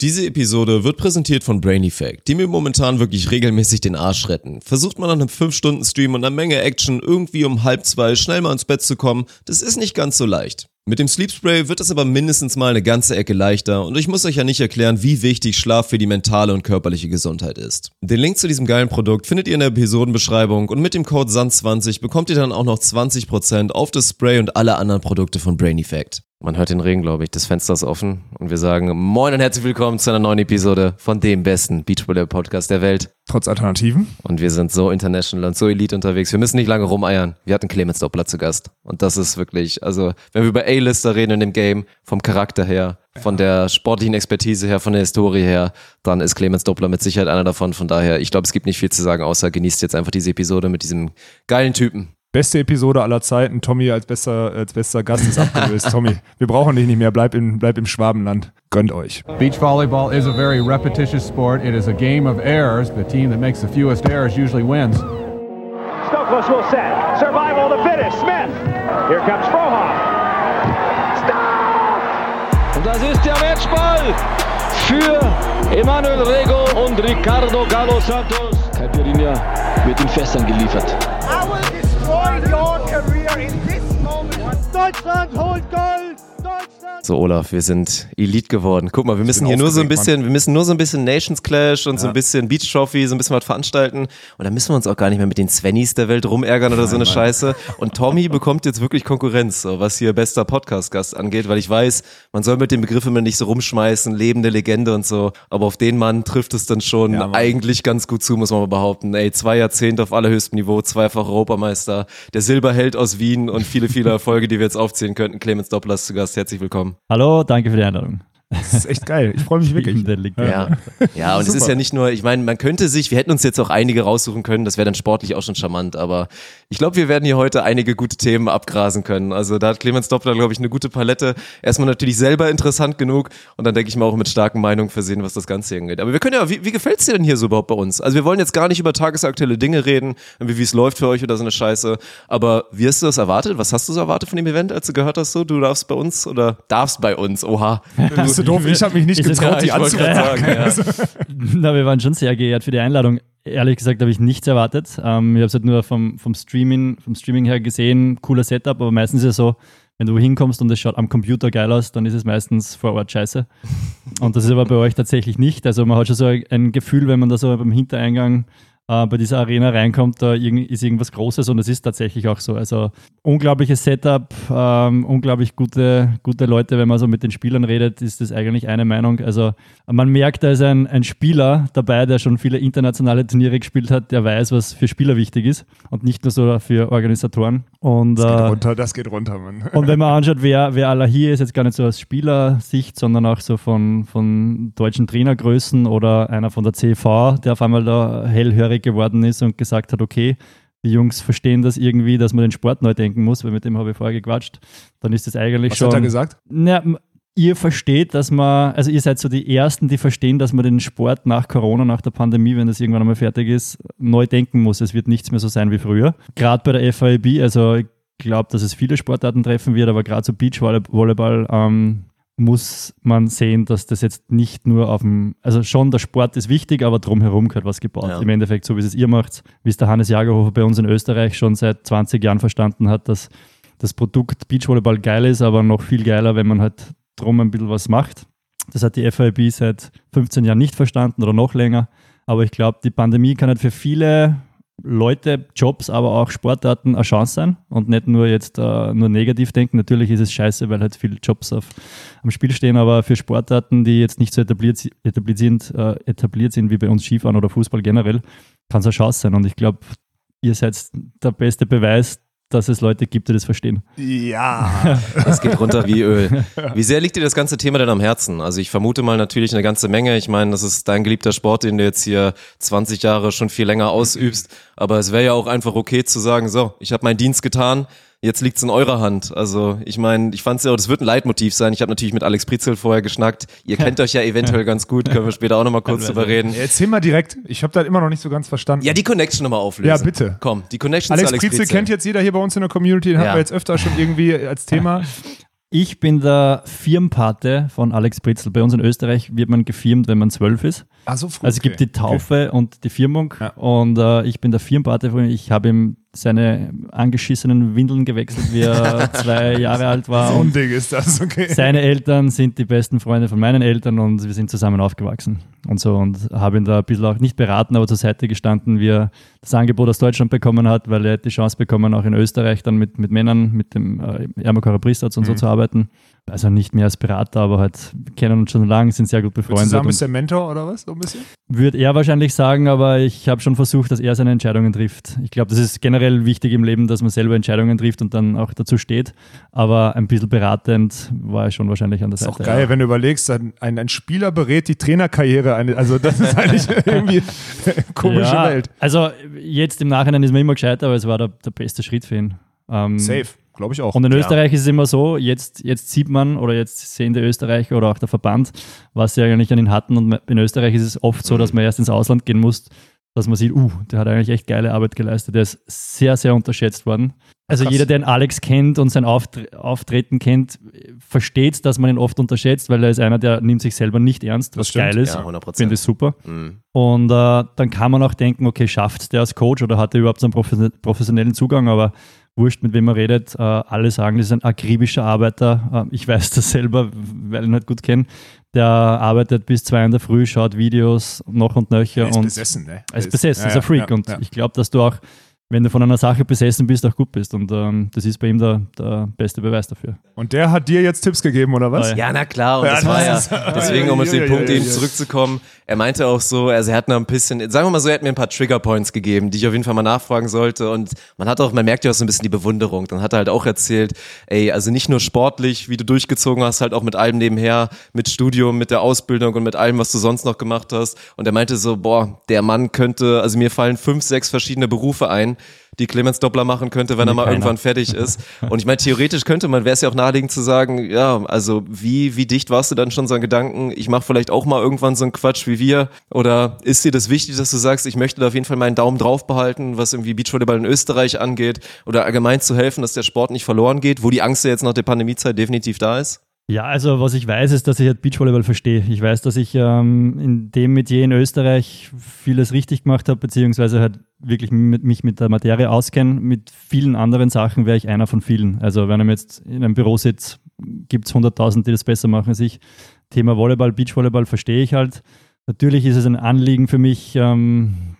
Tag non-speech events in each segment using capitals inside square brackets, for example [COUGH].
Diese Episode wird präsentiert von Brain Effect, die mir momentan wirklich regelmäßig den Arsch retten. Versucht man nach einem 5-Stunden-Stream und einer Menge Action irgendwie um halb zwei schnell mal ins Bett zu kommen, das ist nicht ganz so leicht. Mit dem Sleep Spray wird es aber mindestens mal eine ganze Ecke leichter und ich muss euch ja nicht erklären, wie wichtig Schlaf für die mentale und körperliche Gesundheit ist. Den Link zu diesem geilen Produkt findet ihr in der Episodenbeschreibung und mit dem Code SAN20 bekommt ihr dann auch noch 20% auf das Spray und alle anderen Produkte von Brain Effect. Man hört den Regen, glaube ich. Das Fenster ist offen und wir sagen Moin und herzlich willkommen zu einer neuen Episode von dem besten Beachvolleyball-Podcast der Welt. Trotz Alternativen. Und wir sind so international und so elite unterwegs. Wir müssen nicht lange rumeiern. Wir hatten Clemens Doppler zu Gast. Und das ist wirklich, also, wenn wir über A-Lister reden in dem Game, vom Charakter her, von der sportlichen Expertise her, von der Historie her, dann ist Clemens Doppler mit Sicherheit einer davon. Von daher, ich glaube, es gibt nicht viel zu sagen, außer genießt jetzt einfach diese Episode mit diesem geilen Typen. Beste Episode aller Zeiten. Tommy als bester, als bester Gast ist abgelöst. [LAUGHS] Tommy, wir brauchen dich nicht mehr. Bleib, in, bleib im Schwabenland. Gönnt euch. Beach volleyball is a very repetitious sport. It is a game of errors. The team that makes the fewest errors usually wins. Stokos will set. Survival of the fittest. Smith. Here comes Frohoff. Stop! Und das ist der Matchball für Emanuel Rego und Ricardo Galo Santos. Caipirinha wird in Fässern geliefert. Your career in this moment. Deutschland holt Gold! So, Olaf, wir sind Elite geworden. Guck mal, wir müssen hier nur so ein bisschen, wir müssen nur so ein bisschen Nations Clash und so ein bisschen Beach Trophy, so ein bisschen was veranstalten. Und dann müssen wir uns auch gar nicht mehr mit den Svennys der Welt rumärgern oder so eine Scheiße. Und Tommy bekommt jetzt wirklich Konkurrenz, so, was hier bester Podcast-Gast angeht, weil ich weiß, man soll mit dem Begriff immer nicht so rumschmeißen, lebende Legende und so. Aber auf den Mann trifft es dann schon Ja, Mann. eigentlich ganz gut zu, muss man mal behaupten. Ey, zwei Jahrzehnte auf allerhöchstem Niveau, zweifach Europameister, der Silberheld aus Wien und viele, viele Erfolge, die wir jetzt aufzählen könnten. Clemens Doppler ist zu Gast. Herzlich willkommen. Hallo, danke für die Einladung. Das ist echt geil. Ich freue mich wirklich. Ja, ja und es ist Super. ja nicht nur, ich meine, man könnte sich, wir hätten uns jetzt auch einige raussuchen können, das wäre dann sportlich auch schon charmant, aber ich glaube, wir werden hier heute einige gute Themen abgrasen können. Also da hat Clemens Doppler, glaube ich, eine gute Palette. Erstmal natürlich selber interessant genug und dann denke ich mal auch mit starken Meinungen versehen, was das Ganze hier angeht. Aber wir können ja, wie, wie gefällt's dir denn hier so überhaupt bei uns? Also wir wollen jetzt gar nicht über tagesaktuelle Dinge reden, wie wie es läuft für euch oder so eine Scheiße, aber wie hast du das erwartet? Was hast du so erwartet von dem Event, als du gehört hast, so, du darfst bei uns oder darfst bei uns, oha. Bist du doof? Ich habe mich nicht getraut, Ja, die anzufragen. gerade sagen, [LAUGHS] Na, wir waren schon sehr geehrt für die Einladung. Ehrlich gesagt habe ich nichts erwartet. Ähm, ich habe es halt nur vom, vom, Streaming, vom Streaming her gesehen, cooler Setup, aber meistens ist es so, wenn du hinkommst und es schaut am Computer geil aus, dann ist es meistens vor Ort scheiße. Und das ist aber bei euch tatsächlich nicht. Also man hat schon so ein Gefühl, wenn man da so beim Hintereingang äh, bei dieser Arena reinkommt, da ist irgendwas Großes und es ist tatsächlich auch so. Also unglaubliches Setup, ähm, unglaublich gute, gute Leute, wenn man so mit den Spielern redet, ist das eigentlich eine Meinung. Also man merkt, da ist ein, ein Spieler dabei, der schon viele internationale Turniere gespielt hat, der weiß, was für Spieler wichtig ist und nicht nur so für Organisatoren. Und, Das geht äh, runter, das geht runter, Mann. [LAUGHS] und wenn man anschaut, wer, wer aller hier ist, jetzt gar nicht so aus Spielersicht, sondern auch so von, von deutschen Trainergrößen oder einer von der CV, der auf einmal da hellhörig geworden ist und gesagt hat, okay, die Jungs verstehen das irgendwie, dass man den Sport neu denken muss, weil mit dem habe ich vorher gequatscht, dann ist das eigentlich Was schon... hat er gesagt? Na, ihr versteht, dass man, also ihr seid so die Ersten, die verstehen, dass man den Sport nach Corona, nach der Pandemie, wenn das irgendwann einmal fertig ist, neu denken muss. Es wird nichts mehr so sein wie früher. Gerade bei der FIB, also ich glaube, dass es viele Sportarten treffen wird, aber gerade so Beachvolleyball ähm, muss man sehen, dass das jetzt nicht nur auf dem, also schon der Sport ist wichtig, aber drumherum gehört was gebaut. Ja. Im Endeffekt, so wie es ihr macht, wie es der Hannes Jagerhofer bei uns in Österreich schon seit 20 Jahren verstanden hat, dass das Produkt Beachvolleyball geil ist, aber noch viel geiler, wenn man halt drum ein bisschen was macht. Das hat die FIB seit 15 Jahren nicht verstanden oder noch länger. Aber ich glaube, die Pandemie kann halt für viele Leute, Jobs, aber auch Sportarten eine Chance sein und nicht nur jetzt äh, nur negativ denken. Natürlich ist es scheiße, weil halt viele Jobs auf, am Spiel stehen, aber für Sportarten, die jetzt nicht so etabliert, etabliert, sind, äh, etabliert sind wie bei uns Skifahren oder Fußball generell, kann es eine Chance sein. Und ich glaube, ihr seid der beste Beweis, dass es Leute gibt, die das verstehen. Ja. [LAUGHS] Das geht runter wie Öl. Wie sehr liegt dir das ganze Thema denn am Herzen? Also ich vermute mal natürlich eine ganze Menge. Ich meine, das ist dein geliebter Sport, den du jetzt hier 20 Jahre schon viel länger ausübst. Aber es wäre ja auch einfach okay zu sagen, so, ich habe meinen Dienst getan, jetzt liegt's in eurer Hand. Also ich meine, ich fand's ja, das wird ein Leitmotiv sein. Ich habe natürlich mit Alex Pritzel vorher geschnackt. Ihr [LAUGHS] kennt euch ja eventuell ganz gut, können wir später auch nochmal kurz drüber reden. Erzähl mal direkt. Ich habe das immer noch nicht so ganz verstanden. Ja, die Connection nochmal auflösen. Ja, bitte. Komm, die Connection Alex, zu Alex Pritzel kennt jetzt jeder hier bei uns in der Community, den Ja. hatten wir jetzt öfter schon irgendwie als Thema. [LAUGHS] Ich bin der Firmpate von Alex Britzel. Bei uns in Österreich wird man gefirmt, wenn man zwölf ist. Ah, so früh. Also es gibt die Taufe und die Firmung Ja. und äh, ich bin der Firmpate von ihm. Ich habe ihm seine angeschissenen Windeln gewechselt, wie er [LAUGHS] zwei Jahre alt war. So ein Ding ist das, okay. seine Eltern sind die besten Freunde von meinen Eltern und wir sind zusammen aufgewachsen und so und habe ihn da ein bisschen auch nicht beraten, aber zur Seite gestanden, wie er das Angebot aus Deutschland bekommen hat, weil er die Chance bekommen, auch in Österreich dann mit, mit Männern, mit dem äh, Ermakara Pristatz und so zu arbeiten. Also nicht mehr als Berater, aber halt kennen uns schon lange, sind sehr gut befreundet. Zusammen ist der Mentor oder was? So ein bisschen? würde er wahrscheinlich sagen, aber ich habe schon versucht, dass er seine Entscheidungen trifft. Ich glaube, das ist generell wichtig im Leben, dass man selber Entscheidungen trifft und dann auch dazu steht. Aber ein bisschen beratend war er schon wahrscheinlich an der Ist Seite. auch geil, wenn du überlegst, ein, ein, ein Spieler berät die Trainerkarriere. Also das ist eigentlich [LAUGHS] irgendwie eine komische ja, Welt. Also jetzt im Nachhinein ist man immer gescheiter, aber es war der, der beste Schritt für ihn. Ähm, Safe, glaube ich auch. Und in Ja. Österreich ist es immer so, jetzt, jetzt sieht man oder jetzt sehen die Österreicher oder auch der Verband, was sie eigentlich an ihn hatten. Und in Österreich ist es oft so, Mhm. dass man erst ins Ausland gehen muss, dass man sieht, uh, der hat eigentlich echt geile Arbeit geleistet. Der ist sehr, sehr unterschätzt worden. Also Krass. jeder, der den Alex kennt und sein Auftre Auftreten kennt, versteht, dass man ihn oft unterschätzt, weil er ist einer, der nimmt sich selber nicht ernst, was stimmt. geil ist. Ja, 100 Finde ich super. Mhm. Und äh, dann kann man auch denken, okay, schafft der als Coach oder hat er überhaupt so einen profes- professionellen Zugang, aber wurscht, mit wem man redet, äh, alle sagen, das ist ein akribischer Arbeiter. Äh, ich weiß das selber, weil ich ihn halt gut kenne. Der arbeitet bis zwei in der Früh, schaut Videos noch und nöcher Er ist und besessen, ne? er ist besessen, ja, ist ein Freak. ja, und ja. ich glaube, dass du auch, wenn du von einer Sache besessen bist, auch gut bist. Und ähm, das ist bei ihm der, der beste Beweis dafür. Und der hat dir jetzt Tipps gegeben, oder was? Ja, Ja, na klar, und Ja, das das war ja, ist- [LAUGHS] deswegen, um auf den Punkt eben zurückzukommen, er meinte auch so, also er hat noch ein bisschen, sagen wir mal so, er hat mir ein paar Triggerpoints gegeben, die ich auf jeden Fall mal nachfragen sollte. Und man hat auch, man merkt ja auch so ein bisschen die Bewunderung, dann hat er halt auch erzählt, ey, also nicht nur sportlich, wie du durchgezogen hast, halt auch mit allem nebenher, mit Studium, mit der Ausbildung und mit allem, was du sonst noch gemacht hast. Und er meinte so, boah, der Mann könnte, also mir fallen fünf, sechs verschiedene Berufe ein, die Clemens Doppler machen könnte, wenn er mal keiner. irgendwann fertig ist. [LAUGHS] Und ich meine, theoretisch könnte man, wäre es ja auch naheliegend zu sagen, ja, also wie, wie dicht warst du dann schon so an Gedanken, ich mache vielleicht auch mal irgendwann so einen Quatsch wie wir? Oder ist dir das wichtig, dass du sagst, ich möchte da auf jeden Fall meinen Daumen drauf behalten, was irgendwie Beachvolleyball in Österreich angeht? Oder allgemein zu helfen, dass der Sport nicht verloren geht, wo die Angst ja jetzt nach der Pandemiezeit definitiv da ist? Ja, also was ich weiß, ist, dass ich halt Beachvolleyball verstehe. Ich weiß, dass ich ähm, in dem Metier in Österreich vieles richtig gemacht habe, beziehungsweise halt wirklich mit, mich mit der Materie auskenne. Mit vielen anderen Sachen wäre ich einer von vielen. Also wenn ich jetzt in einem Büro sitze, gibt es 100.000, die das besser machen als ich. Thema Volleyball, Beachvolleyball versteeh ich halt. Natürlich ist es ein Anliegen für mich, ähm,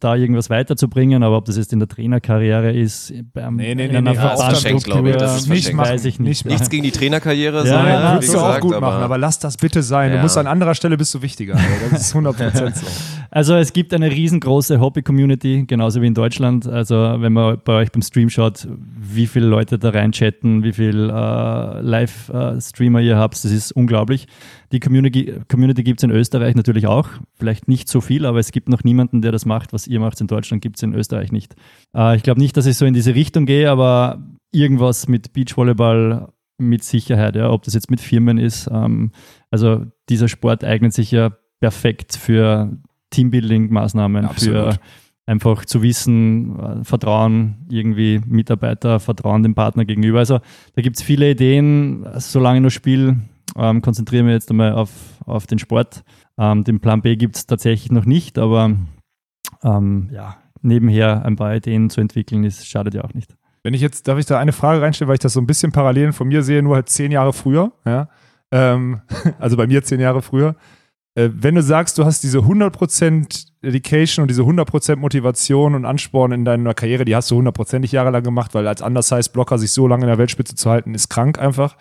da irgendwas weiterzubringen, aber ob das jetzt in der Trainerkarriere ist, beim, Nee, nee, in nee, einer nee, das ist verschenkt, glaube ich, das ist Verbandsstruktur, verschenkt. weiß ich nicht. Nicht machen. Nichts gegen die Trainerkarriere, Ja, sondern ja, Würdest du auch gesagt, gut machen, aber lass das bitte sein. Du Ja. musst an anderer Stelle bist du wichtiger. Alter. [LAUGHS] Das ist 100% so. Also es gibt eine riesengroße Hobby-Community, genauso wie in Deutschland. Also wenn man bei euch beim Stream schaut, wie viele Leute da reinchatten, wie viele äh, Live-Streamer ihr habt, das ist unglaublich. Die Community, Community gibt es in Österreich natürlich auch. Vielleicht nicht so viel, aber es gibt noch niemanden, der das macht, was ihr macht. In Deutschland gibt es in Österreich nicht. Äh, ich glaube nicht, dass ich so in diese Richtung gehe, aber irgendwas mit Beachvolleyball mit Sicherheit, ja, ob das jetzt mit Firmen ist. Ähm, also dieser Sport eignet sich ja perfekt für Teambuilding-Maßnahmen, für einfach zu wissen, äh, Vertrauen irgendwie Mitarbeiter, Vertrauen dem Partner gegenüber. Also da gibt es viele Ideen, solange nur spiele, ähm, konzentrieren wir jetzt einmal auf, auf den Sport. Ähm, den Plan B gibt es tatsächlich noch nicht, aber ähm, ja, nebenher ein paar Ideen zu entwickeln, ist, schadet ja auch nicht. Wenn ich jetzt, darf ich da eine Frage reinstellen, weil ich das so ein bisschen parallel von mir sehe, nur halt zehn Jahre früher, ja. Ähm, [LAUGHS] also bei mir zehn Jahre früher. Äh, wenn du sagst, du hast diese 100% Dedication und diese 100% Motivation und Ansporn in deiner Karriere, die hast du hundertprozentig jahrelang gemacht, weil als Undersize-Blocker sich so lange in der Weltspitze zu halten, ist krank einfach.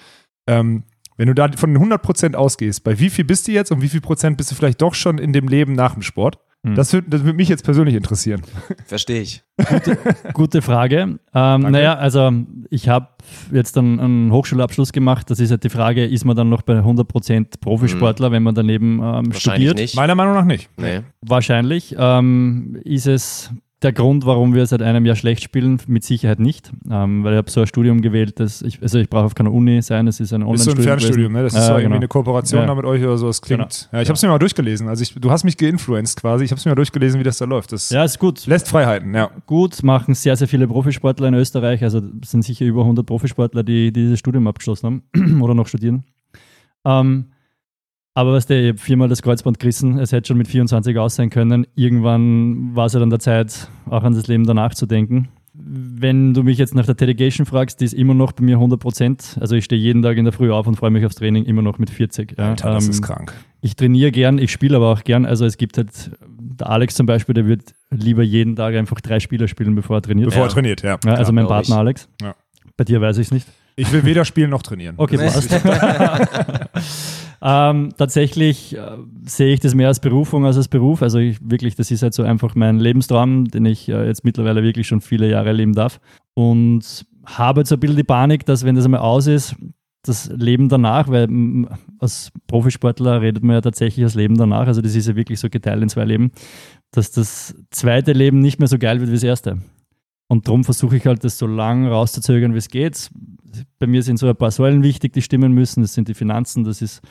Ähm, wenn du da von den 100% ausgehst, bei wie viel bist du jetzt und wie viel Prozent bist du vielleicht doch schon in dem Leben nach dem Sport? Hm. Das würde das würd mich jetzt persönlich interessieren. [LAUGHS] Verstehe ich. Gute Frage. Ähm, naja, also ich habe jetzt einen, einen Hochschulabschluss gemacht. Das ist halt die Frage, ist man dann noch bei 100% Profisportler, wenn man daneben ähm, Wahrscheinlich studiert? nicht. Meiner Meinung nach nicht. Nee. Wahrscheinlich. Ähm, ist es der Grund, warum wir seit einem Jahr schlecht spielen, mit Sicherheit nicht. Ähm, weil ich habe so ein Studium gewählt, dass ich, also ich brauche auf keiner Uni sein, es ist ein Bist du ein Online-Studium. Fernstudium, ne? Das ist Ja, so irgendwie genau. eine Kooperation Ja. da mit euch oder so. Das klingt. Ja, ich habe es mir mal durchgelesen. Also ich, du hast mich geinfluenced quasi. Ich habe es mir mal durchgelesen, wie das da läuft. Das Ja, ist gut. lässt Freiheiten, ja. Gut, machen sehr, sehr viele Profisportler in Österreich. Also es sind sicher über 100 Profisportler, die, die dieses Studium abgeschlossen haben [CLEARS THROAT] oder noch studieren. Ähm, aber was der, viermal das Kreuzband gerissen, es hätte schon mit 24 aus sein können. Irgendwann war es ja dann der Zeit, auch an das Leben danach zu denken. Wenn du mich jetzt nach der Delegation fragst, die ist immer noch bei mir 100 Prozent. Also ich stehe jeden Tag in der Früh auf und freue mich aufs Training, immer noch mit 40. Ja. Alter, das Ähm, ist krank. ich trainiere gern, ich spiele aber auch gern. Also es gibt halt, der Alex zum Beispiel, der wird lieber jeden Tag einfach drei Spieler spielen, bevor er trainiert. Bevor er trainiert, ja. Ja, also mein Partner ich. Alex. Ja. Bei dir weiß ich es nicht. Ich will weder spielen noch trainieren. Okay, passt. [LAUGHS] ähm, tatsächlich äh, sehe ich das mehr als Berufung als als Beruf. Also ich, wirklich, das ist halt so einfach mein Lebenstraum, den ich äh, jetzt mittlerweile wirklich schon viele Jahre leben darf. Und habe jetzt so ein bisschen die Panik, dass wenn das einmal aus ist, das Leben danach, weil als Profisportler redet man ja tatsächlich das Leben danach, also das ist ja wirklich so geteilt in zwei Leben, dass das zweite Leben nicht mehr so geil wird wie das erste. Und darum versuche ich halt, das so lang rauszuzögern, wie es geht. Bei mir sind so ein paar Säulen wichtig, die stimmen müssen. Das sind die Finanzen, das ist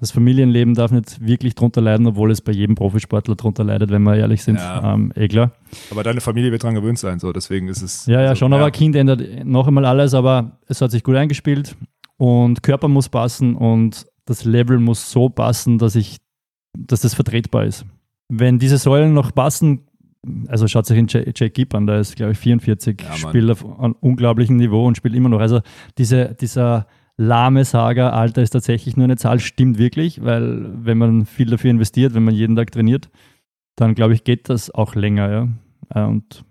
das Familienleben darf nicht wirklich drunter leiden, obwohl es bei jedem Profisportler drunter leidet, wenn wir ehrlich sind. Ja. Ähm, eh klar. Aber deine Familie wird dran gewöhnt sein, so deswegen ist es. Ja, ja, also, schon, aber ein Kind ändert noch einmal alles, aber es hat sich gut eingespielt und Körper muss passen und das Level muss so passen, dass ich, dass das vertretbar ist. Wenn diese Säulen noch passen, also schaut sich Jake Jake Gibb an, der ist, glaube ich, 44, Ja, Mann. spielt auf einem unglaublichen Niveau und spielt immer noch. Also diese, dieser lahme Sager, Alter ist tatsächlich nur eine Zahl, stimmt wirklich, weil wenn man viel dafür investiert, wenn man jeden Tag trainiert, dann glaube ich, geht das auch länger, ja. Äh, Und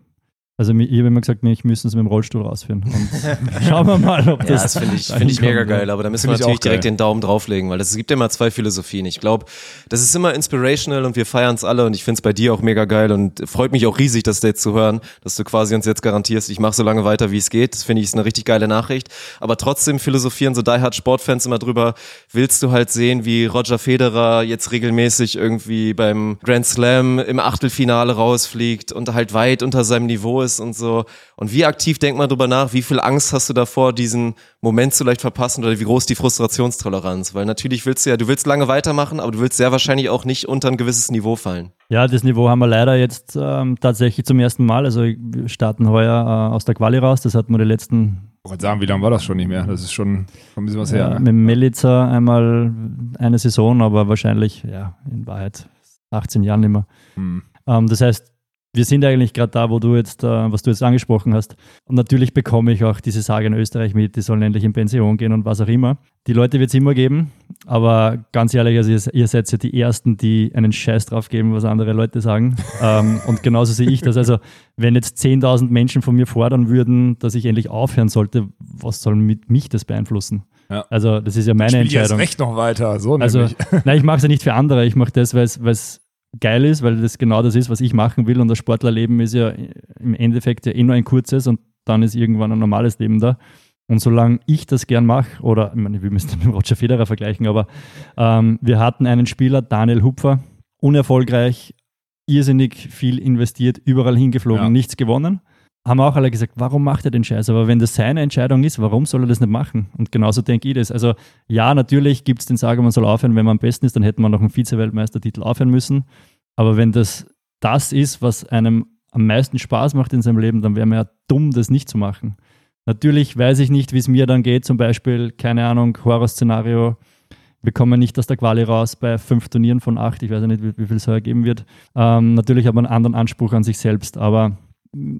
also ich habe immer gesagt, mich müssen sie mit dem Rollstuhl rausführen. Und [LAUGHS] schauen wir mal, ob Ja, das. das finde ich, find ich mega ja. geil, aber da müssen Find wir ich natürlich direkt den Daumen drauflegen, weil es gibt immer zwei Philosophien. Ich glaube, das ist immer inspirational und wir feiern es alle und ich finde es bei dir auch mega geil und freut mich auch riesig, das jetzt zu hören, dass du quasi uns jetzt garantierst, ich mache so lange weiter, wie es geht. Das finde ich ist eine richtig geile Nachricht. Aber trotzdem philosophieren so die Hard Sportfans immer drüber, willst du halt sehen, wie Roger Federer jetzt regelmäßig irgendwie beim Grand Slam im Achtelfinale rausfliegt und halt weit unter seinem Niveau ist und so. Und wie aktiv denk mal drüber nach, wie viel Angst hast du davor, diesen Moment zu leicht verpassen oder wie groß die Frustrationstoleranz? Weil natürlich willst du ja, du willst lange weitermachen, aber du willst sehr wahrscheinlich auch nicht unter ein gewisses Niveau fallen. Ja, das Niveau haben wir leider jetzt ähm, tatsächlich zum ersten Mal. Also wir starten heuer äh, aus der Quali raus. Das hatten wir die letzten Ich wollte sagen, wie lange war das schon nicht mehr? Das ist schon, ein bisschen was her. ja, Ne? mit Melitzer einmal eine Saison, aber wahrscheinlich, ja, in Wahrheit 18 Jahren nicht mehr. Hm. Ähm, das heißt, wir sind eigentlich gerade da, wo du jetzt, äh, was du jetzt angesprochen hast. Und natürlich bekomme ich auch diese Sage in Österreich mit, die sollen endlich in Pension gehen und was auch immer. Die Leute wird es immer geben, aber ganz ehrlich, also ihr, ihr seid ja die Ersten, die einen Scheiß drauf geben, was andere Leute sagen. [LAUGHS] ähm, und genauso sehe ich das. Also, wenn jetzt 10.000 Menschen von mir fordern würden, dass ich endlich aufhören sollte, was soll mit mich das beeinflussen? Ja. Also, das ist ja meine Entscheidung. recht noch weiter. So Also, nein, ich mache es ja nicht für andere. Ich mache das, weil es geil ist, weil das genau das ist, was ich machen will. Und das Sportlerleben ist ja im Endeffekt ja eh nur ein kurzes und dann ist irgendwann ein normales Leben da. Und solange ich das gern mache, oder ich meine, wir müssen mit Roger Federer vergleichen, aber ähm, wir hatten einen Spieler, Daniel Hupfer, unerfolgreich, irrsinnig viel investiert, überall hingeflogen, Ja. nichts gewonnen. Haben auch alle gesagt, warum macht er den Scheiß? Aber wenn das seine Entscheidung ist, warum soll er das nicht machen? Und genauso denke ich das. Also ja, natürlich gibt es den Sager, man soll aufhören, wenn man am besten ist, dann hätte man noch einen Vize-Weltmeistertitel aufhören müssen. Aber wenn das das ist, was einem am meisten Spaß macht in seinem Leben, dann wäre man ja dumm, das nicht zu machen. Natürlich weiß ich nicht, wie es mir dann geht, zum Beispiel, keine Ahnung, Horrorszenario, wir kommen nicht aus der Quali raus bei fünf Turnieren von acht, ich weiß ja nicht, wie, wie viel es heuer geben wird. Ähm, natürlich hat man einen anderen Anspruch an sich selbst, aber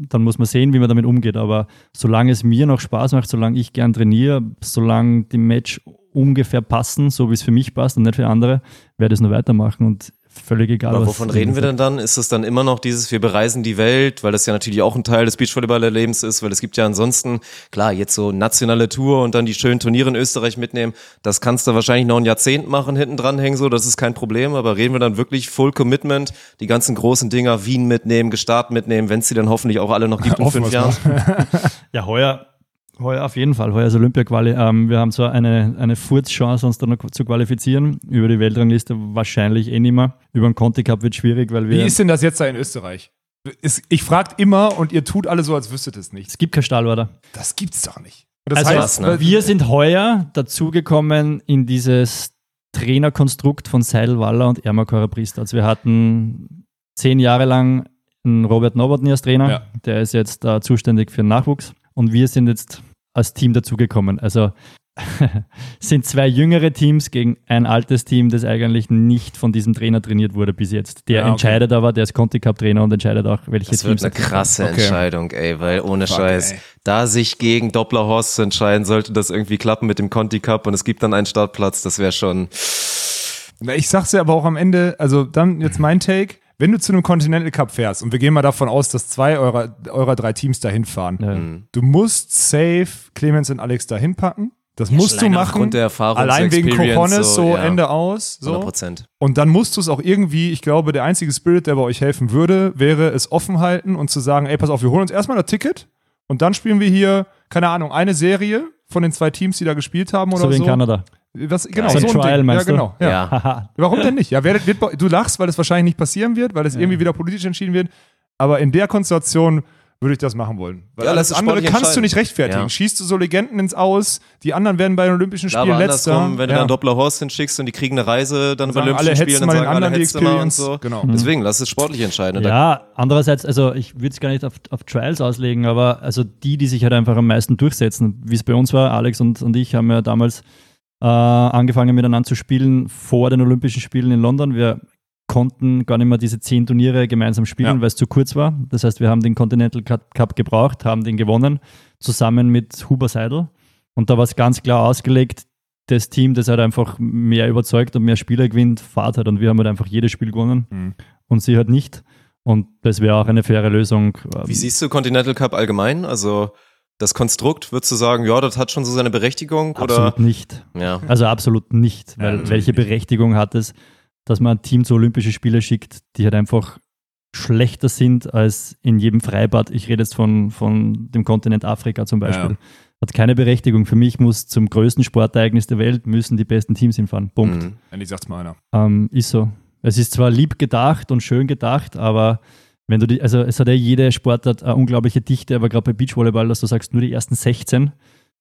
dann muss man sehen, wie man damit umgeht. Aber solange es mir noch Spaß macht, solange ich gern trainiere, solange die Match ungefähr passen, so wie es für mich passt und nicht für andere, werde ich es nur weitermachen und völlig egal. Aber was wovon reden wir denn dann? Ist es dann immer noch dieses, wir bereisen die Welt, weil das ja natürlich auch ein Teil des Beachvolleyballerlebens ist, weil es gibt ja ansonsten, klar, jetzt so nationale Tour und dann die schönen Turniere in Österreich mitnehmen, das kannst du wahrscheinlich noch ein Jahrzehnt machen, hinten dranhängen, so, das ist kein Problem, aber reden wir dann wirklich Full Commitment, die ganzen großen Dinger, Wien mitnehmen, Gestart mitnehmen, wenn es sie dann hoffentlich auch alle noch gibt [LAUGHS] in fünf Jahren. [LAUGHS] [LAUGHS] Ja, heuer, heuer auf jeden Fall. Heuer ist Olympia-Quali. Ähm, wir haben zwar eine, eine Furzchance, uns dann noch zu qualifizieren. Über die Weltrangliste wahrscheinlich eh nicht mehr. Über den Conti Cup wird schwierig, weil Wie wir. ist denn das jetzt da in Österreich? ich fragt immer und ihr tut alle so, als wüsstet es nicht. Es gibt keine Stahlorder. Das gibt's doch nicht. Das Also, heißt, ne? wir sind heuer dazugekommen in dieses Trainerkonstrukt von Seidel Waller und Ermakora Priester. Also wir hatten zehn Jahre lang einen Robert Nowotny als Trainer, Ja. der ist jetzt äh, zuständig für den Nachwuchs und wir sind jetzt als Team dazugekommen. Also [LAUGHS] sind zwei jüngere Teams gegen ein altes Team, das eigentlich nicht von diesem Trainer trainiert wurde bis jetzt. Der Ja, okay. entscheidet aber, der ist Conti Cup Trainer und entscheidet auch, welche Das Teams eine er trainiert. krasse Okay. Entscheidung, ey, weil ohne Fuck, Scheiß, ey. da sich gegen Dopplerhorst zu entscheiden, sollte das irgendwie klappen mit dem Conti Cup und es gibt dann einen Startplatz, das wäre schon. Ich sag's ja aber auch am Ende, also dann jetzt mein Take. Wenn du zu einem Continental Cup fährst, und wir gehen mal davon aus, dass zwei eurer, eurer drei Teams dahin fahren, Ja. du musst safe Clemens und Alex dahin packen. Das musst du machen. aufgrund der Erfahrung, Allein wegen Cojones, so, so, ja. Ende aus. So. 100 Prozent. Und dann musst du es auch irgendwie, ich glaube, der einzige Spirit, der bei euch helfen würde, wäre es offen halten und zu sagen, ey, pass auf, wir holen uns erstmal das Ticket und dann spielen wir hier, keine Ahnung, eine Serie von den zwei Teams, die da gespielt haben oder So so. wie in Kanada. Was, genau, So so, ein ein Trial, Ding. meinst ja, du? genau. Ja. Ja. Haha. [LAUGHS] Warum denn nicht? Ja, wer, wird, du lachst, weil es wahrscheinlich nicht passieren wird, weil es irgendwie wieder politisch entschieden wird. Aber in der Konstellation würde ich das machen wollen. Weil Ja, es andere kannst du nicht rechtfertigen. Ja. Schießt du so Legenden ins Aus, die anderen werden bei den Olympischen Ja, Spielen aber letzter. wenn du ja. dann Dopplerhorst hinschickst und die kriegen eine Reise, dann bei Olympischen alle, Spielen, hetzen dann sagen alle, du mal und so. Genau. Deswegen, lass es sportlich entscheiden. Ja, andererseits, also ich würde es gar nicht auf, auf Trials auslegen, aber also die, die sich halt einfach am meisten durchsetzen, wie es bei uns war, Alex und, und ich haben ja damals äh, angefangen miteinander zu spielen vor den Olympischen Spielen in London. Wir konnten gar nicht mehr diese zehn Turniere gemeinsam spielen, Ja. weil es zu kurz war. Das heißt, wir haben den Continental Cup, gebraucht, haben den gewonnen, zusammen mit Huber Seidel. Und da war es ganz klar ausgelegt, das Team, das halt einfach mehr überzeugt und mehr Spieler gewinnt, fahrt halt. Und wir haben halt einfach jedes Spiel gewonnen Mhm. und sie halt nicht. Und das wäre auch eine faire Lösung. Wie siehst du Continental Cup allgemein? Also das Konstrukt, würdest du sagen, ja, das hat schon so seine Berechtigung? Absolut Oder? nicht. Ja. Also absolut nicht. Ja, Weil natürlich welche nicht. Berechtigung hat es, dass man ein Team zu Olympische Spiele schickt, die halt einfach schlechter sind als in jedem Freibad. Ich rede jetzt von, von dem Kontinent Afrika zum Beispiel. Ja. Hat keine Berechtigung. Für mich muss zum größten Sportereignis der Welt müssen die besten Teams hinfahren. Punkt. Mhm. Endlich sagt's mal einer. Ähm, ist so. Es ist zwar lieb gedacht und schön gedacht, aber wenn du die, also es hat ja jede Sportart eine unglaubliche Dichte, aber gerade bei Beachvolleyball, dass du sagst, nur die ersten 16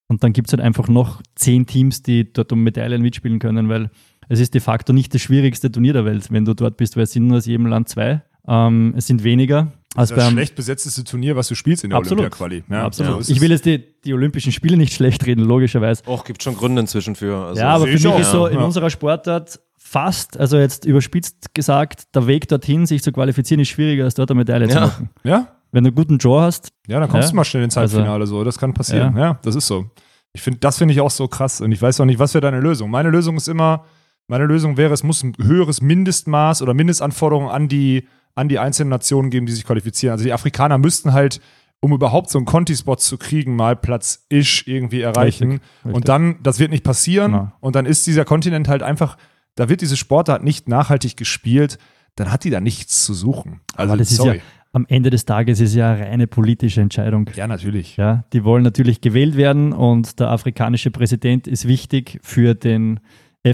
und dann gibt es halt einfach noch 10 Teams, die dort um Medaillen mitspielen können, weil es ist de facto nicht das schwierigste Turnier der Welt, wenn du dort bist, weil es sind nur aus jedem Land zwei. Ähm, es sind weniger als Das ist das schlecht besetzteste Turnier, was du spielst in der. Olympia-Quali. Ja, Absolut. so ich will jetzt die, die Olympischen Spiele nicht schlecht reden, logischerweise. Och, gibt schon Gründe inzwischen für. Also, ja, aber für ich mich auch. ist so in Ja. unserer Sportart fast, also jetzt überspitzt gesagt, der Weg dorthin, sich zu qualifizieren, ist schwieriger, als dort eine Medaille zu machen. Ja? Wenn du einen guten Draw hast, Ja, dann kommst Ja. du mal schnell ins Also- Halbfinale so. Das kann passieren. Ja, Ja. das ist so. Ich finde, das finde ich auch so krass. Und ich weiß auch nicht, was wäre deine Lösung? Meine Lösung ist immer, meine Lösung wäre, es muss ein höheres Mindestmaß oder Mindestanforderungen an die, an die einzelnen Nationen geben, die sich qualifizieren. Also die Afrikaner müssten halt, um überhaupt so einen Conti-Spot zu kriegen, mal Platz Isch irgendwie erreichen. Richtig, richtig. Und dann, das wird nicht passieren. Ja. Und dann ist dieser Kontinent halt einfach, da wird diese Sportart nicht nachhaltig gespielt. Dann hat die da nichts zu suchen. Also, aber das ist sorry. ja am Ende des Tages ist ja eine reine politische Entscheidung. ja, natürlich. Ja, die wollen natürlich gewählt werden und der afrikanische Präsident ist wichtig für den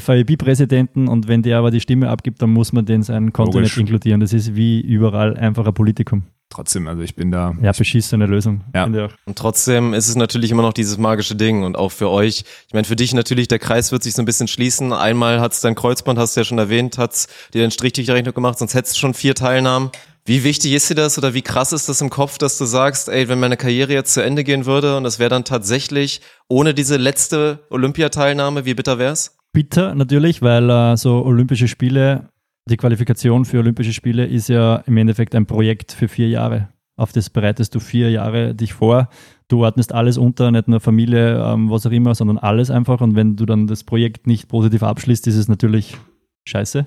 FAEB-Präsidenten und wenn der aber die Stimme abgibt, dann muss man den seinen Kontinent inkludieren. Das ist wie überall einfach ein Politikum. Trotzdem, also ich bin da. Ja, beschissene Lösung. Ja. Und trotzdem ist es natürlich immer noch dieses magische Ding und auch für euch. Ich meine, für dich natürlich, der Kreis wird sich so ein bisschen schließen. Einmal hat's dein Kreuzband, hast du ja schon erwähnt, hat's dir den Strich durch die Rechnung gemacht, sonst hättest du schon vier Teilnahmen. Wie wichtig ist dir das oder wie krass ist das im Kopf, dass du sagst, ey, wenn meine Karriere jetzt zu Ende gehen würde und das wäre dann tatsächlich ohne diese letzte Olympiateilnahme, wie bitter wär's? Bitter natürlich, weil äh, so Olympische Spiele, die Qualifikation für Olympische Spiele ist ja im Endeffekt ein Projekt für vier Jahre. Auf das bereitest du vier Jahre dich vor. Du ordnest alles unter, nicht nur Familie, ähm, was auch immer, sondern alles einfach. Und wenn du dann das Projekt nicht positiv abschließt, ist es natürlich scheiße.